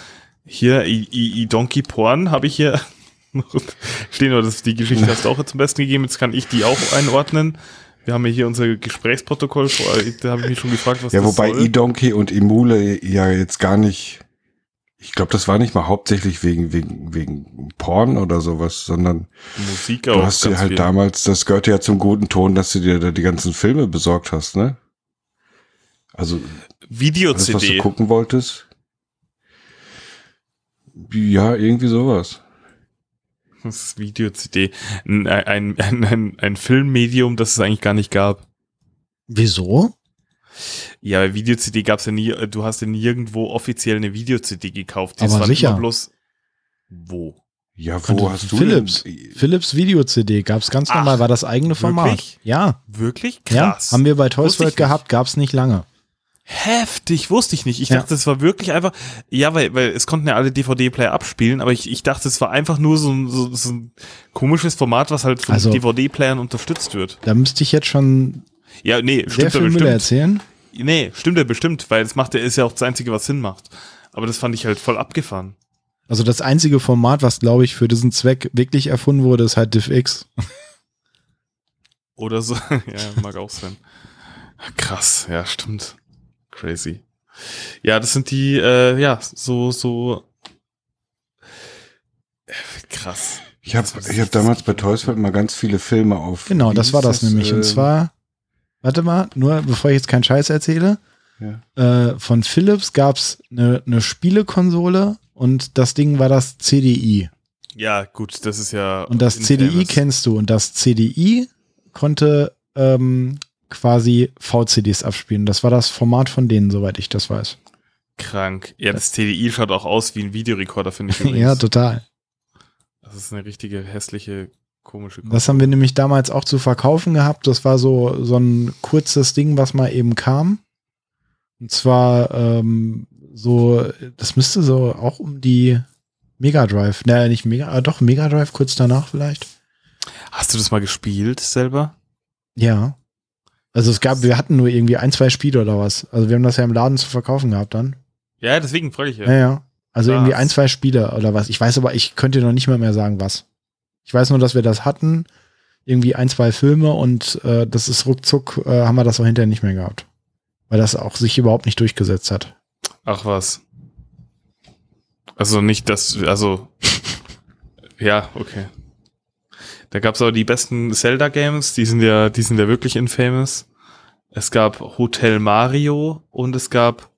Hier, I, I, I Donkey Porn habe ich hier stehen, oder das, die Geschichte hast du auch zum Besten gegeben, jetzt kann ich die auch einordnen. Wir haben ja hier unser Gesprächsprotokoll, vor, da habe ich mich schon gefragt, was Ja, das wobei soll. E-Donkey und Emule ja jetzt gar nicht. Ich glaube, das war nicht mal hauptsächlich wegen, wegen, wegen Porn oder sowas, sondern Musik du auch. hast dir ganz halt viel. damals, das gehörte ja zum guten Ton, dass du dir da die ganzen Filme besorgt hast, ne? Also, alles, was du Video-CD. gucken wolltest. Ja, irgendwie sowas. Das ist Video-CD. Ein, ein, ein, ein, ein Filmmedium, das es eigentlich gar nicht gab. Wieso? Ja, bei Video-CD gab es ja nie, du hast ja nirgendwo offiziell eine Video-CD gekauft. Aber waren sicher. bloß. Wo? Ja, wo Könnte- hast du Philips. denn? Philips Video-CD gab es ganz Ach, normal, war das eigene Format. wirklich? Ja, Wirklich? ja, Krass. haben wir bei Toys World gehabt, gab es nicht lange. Heftig, wusste ich nicht. Ich Ja. dachte, es war wirklich einfach, ja, weil, weil es konnten ja alle DVD-Player abspielen, aber ich, ich dachte, es war einfach nur so, ein- so, so ein komisches Format, was halt von Also- DVD-Playern unterstützt wird. Da müsste ich jetzt schon Ja, nee, sehr stimmt viel aber Müll bestimmt. erzählen. Nee, stimmt ja bestimmt, weil das macht ja, ist ja auch das Einzige, was Sinn macht. Aber das fand ich halt voll abgefahren. Also das einzige Format, was glaube ich für diesen Zweck wirklich erfunden wurde, ist halt DivX. Oder so. ja, mag auch sein. Krass, ja, stimmt. Crazy. Ja, das sind die, äh, ja, so, so. äh, Krass. Ich habe ich hab damals bei Toysfeld mal ganz viele Filme auf. Genau, das war das, nämlich. Und Ähm, zwar, warte mal, nur bevor ich jetzt keinen Scheiß erzähle, ja. äh, von Philips gab's eine ne Spielekonsole und das Ding war das CDI. Ja, gut, das ist ja. Und das CDI kennst du. Und das CDI konnte ähm, quasi VCDs abspielen. Das war das Format von denen, soweit ich das weiß. Krank. Ja, das CDI schaut auch aus wie ein Videorekorder, finde ich übrigens. ja, total. Das ist eine richtige hässliche, komische Das haben wir nämlich damals auch zu verkaufen gehabt. Das war so, so ein kurzes Ding, was mal eben kam. Und zwar ähm, so, das müsste so auch um die Mega Drive, naja, nicht Mega, ah, doch Mega Drive kurz danach vielleicht. Hast du das mal gespielt selber? Ja. Also es gab, wir hatten nur irgendwie ein, zwei Spiele oder was. Also wir haben das ja im Laden zu verkaufen gehabt dann. Ja, deswegen frage ich ja. Ja, ja. Also Krass. irgendwie ein, zwei Spiele oder was. Ich weiß aber, ich könnte dir noch nicht mal mehr sagen, was. Ich weiß nur, dass wir das hatten. Irgendwie ein, zwei Filme und äh, das ist ruckzuck, äh, haben wir das auch hinterher nicht mehr gehabt. Weil das auch sich überhaupt nicht durchgesetzt hat. Ach was. Also nicht das, also ja, okay. Da gab's aber die besten Zelda-Games, die sind ja, die sind ja wirklich infamous. Es gab Hotel Mario und es gab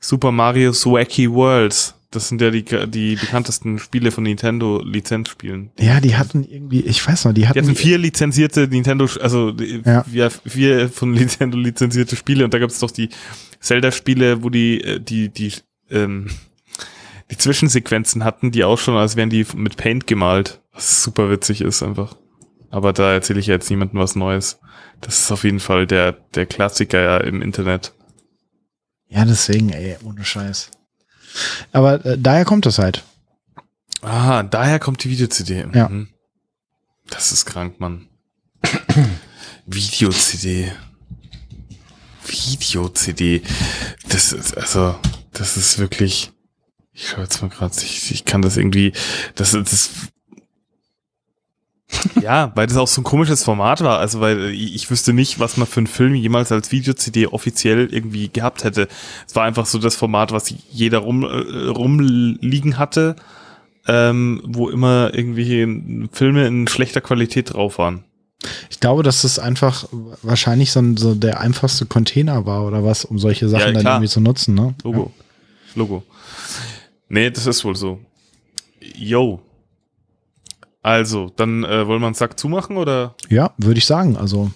Super Mario's Wacky Worlds. Das sind ja die, die bekanntesten Spiele von Nintendo Lizenzspielen. Ja, die hatten irgendwie, ich weiß noch, die Die hatten. hatten vier lizenzierte Nintendo, also Ja. ja. vier von Nintendo lizenzierte Spiele und da gab es doch die Zelda-Spiele, wo die, äh, die, die, ähm, die Zwischensequenzen hatten, die auch schon, als wären die mit Paint gemalt, was super witzig ist einfach. Aber da erzähle ich ja jetzt niemandem was Neues. Das ist auf jeden Fall der, der Klassiker ja im Internet. ja, deswegen, ey, ohne Scheiß. Aber äh, daher kommt es halt. Ah, daher kommt die Video-CD. Ja. Mhm. Das ist krank, Mann. Video-CD. Video-CD. Das ist, also, das ist wirklich, ich schau jetzt mal gerade, ich, ich kann das irgendwie, das das, ja, weil das auch so ein komisches Format war. Also, weil ich, ich wüsste nicht, was man für einen Film jemals als Video-CD offiziell irgendwie gehabt hätte. Es war einfach so das Format, was jeder rum, äh, rumliegen hatte, ähm, wo immer irgendwie Filme in schlechter Qualität drauf waren. Ich glaube, dass das einfach wahrscheinlich so, ein, so der einfachste Container war oder was, um solche Sachen Ja, dann irgendwie zu nutzen, ne? Logo. Logo. Nee, das ist wohl so. Yo. Also, dann äh, wollen wir einen Sack zumachen oder? Ja, würde ich sagen. Also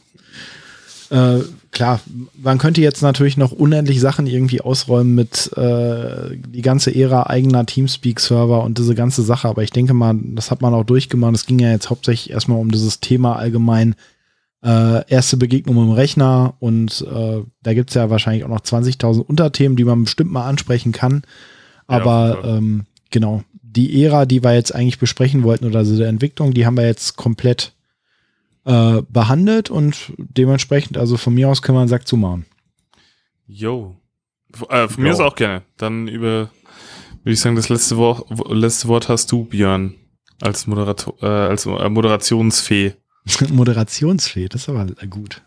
äh, klar, man könnte jetzt natürlich noch unendlich Sachen irgendwie ausräumen mit äh, die ganze Ära eigener Teamspeak-Server und diese ganze Sache, aber ich denke mal, das hat man auch durchgemacht. Es ging ja jetzt hauptsächlich erstmal um dieses Thema allgemein. Äh, erste Begegnung im Rechner und äh, da gibt's ja wahrscheinlich auch noch 20.000 Unterthemen, die man bestimmt mal ansprechen kann. Ja, Aber klar. ähm, genau, die Ära, die wir jetzt eigentlich besprechen wollten oder diese Entwicklung, die haben wir jetzt komplett äh, behandelt und dementsprechend, also von mir aus können wir einen Sack zumachen. Yo. F- Äh, von mir Jo. aus auch gerne. Dann über, würde ich sagen, das letzte Wort, letzte Wort hast du, Björn, als Moderator, äh, als äh, Moderationsfee. Moderationsfee, das ist aber gut.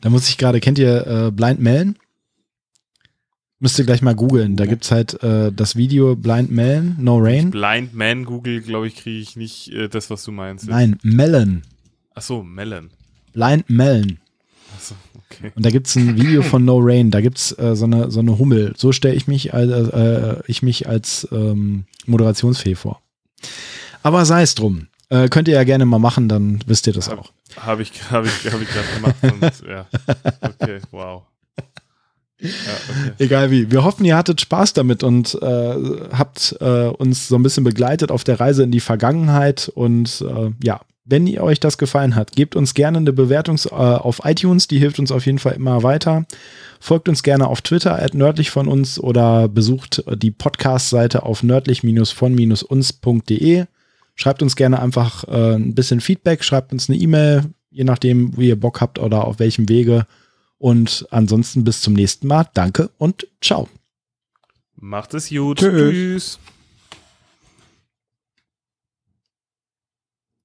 Da muss ich gerade, kennt ihr äh, Blind Melon? Müsst ihr gleich mal googeln. Da gibt's halt äh, das Video Blind Melon, No Rain. Blind Man Google, glaube ich, kriege ich nicht äh, das, was du meinst. Nein, Melon. Ach so, Melon. Blind Melon. Ach so, okay. Und da gibt's ein Video von No Rain. Da gibt's äh, so eine so eine Hummel. So stelle ich mich als äh, ich mich als ähm, Moderationsfee vor. Aber sei es drum. Äh, könnt ihr ja gerne mal machen, dann wisst ihr das auch. Habe ich, habe ich, habe ich gerade gemacht. Und, ja. Okay, wow. Okay. Egal wie. Wir hoffen, ihr hattet Spaß damit und äh, habt äh, uns so ein bisschen begleitet auf der Reise in die Vergangenheit. Und äh, ja, wenn ihr euch das gefallen hat, gebt uns gerne eine Bewertung äh, auf iTunes. Die hilft uns auf jeden Fall immer weiter. Folgt uns gerne auf Twitter at nördlich von uns oder besucht die Podcast-Seite auf nördlich-von-uns.de. Schreibt uns gerne einfach äh, ein bisschen Feedback, schreibt uns eine E-Mail, je nachdem, wie ihr Bock habt oder auf welchem Wege. Und ansonsten bis zum nächsten Mal. Danke und ciao. Macht es gut. Tschüss. Tschüss.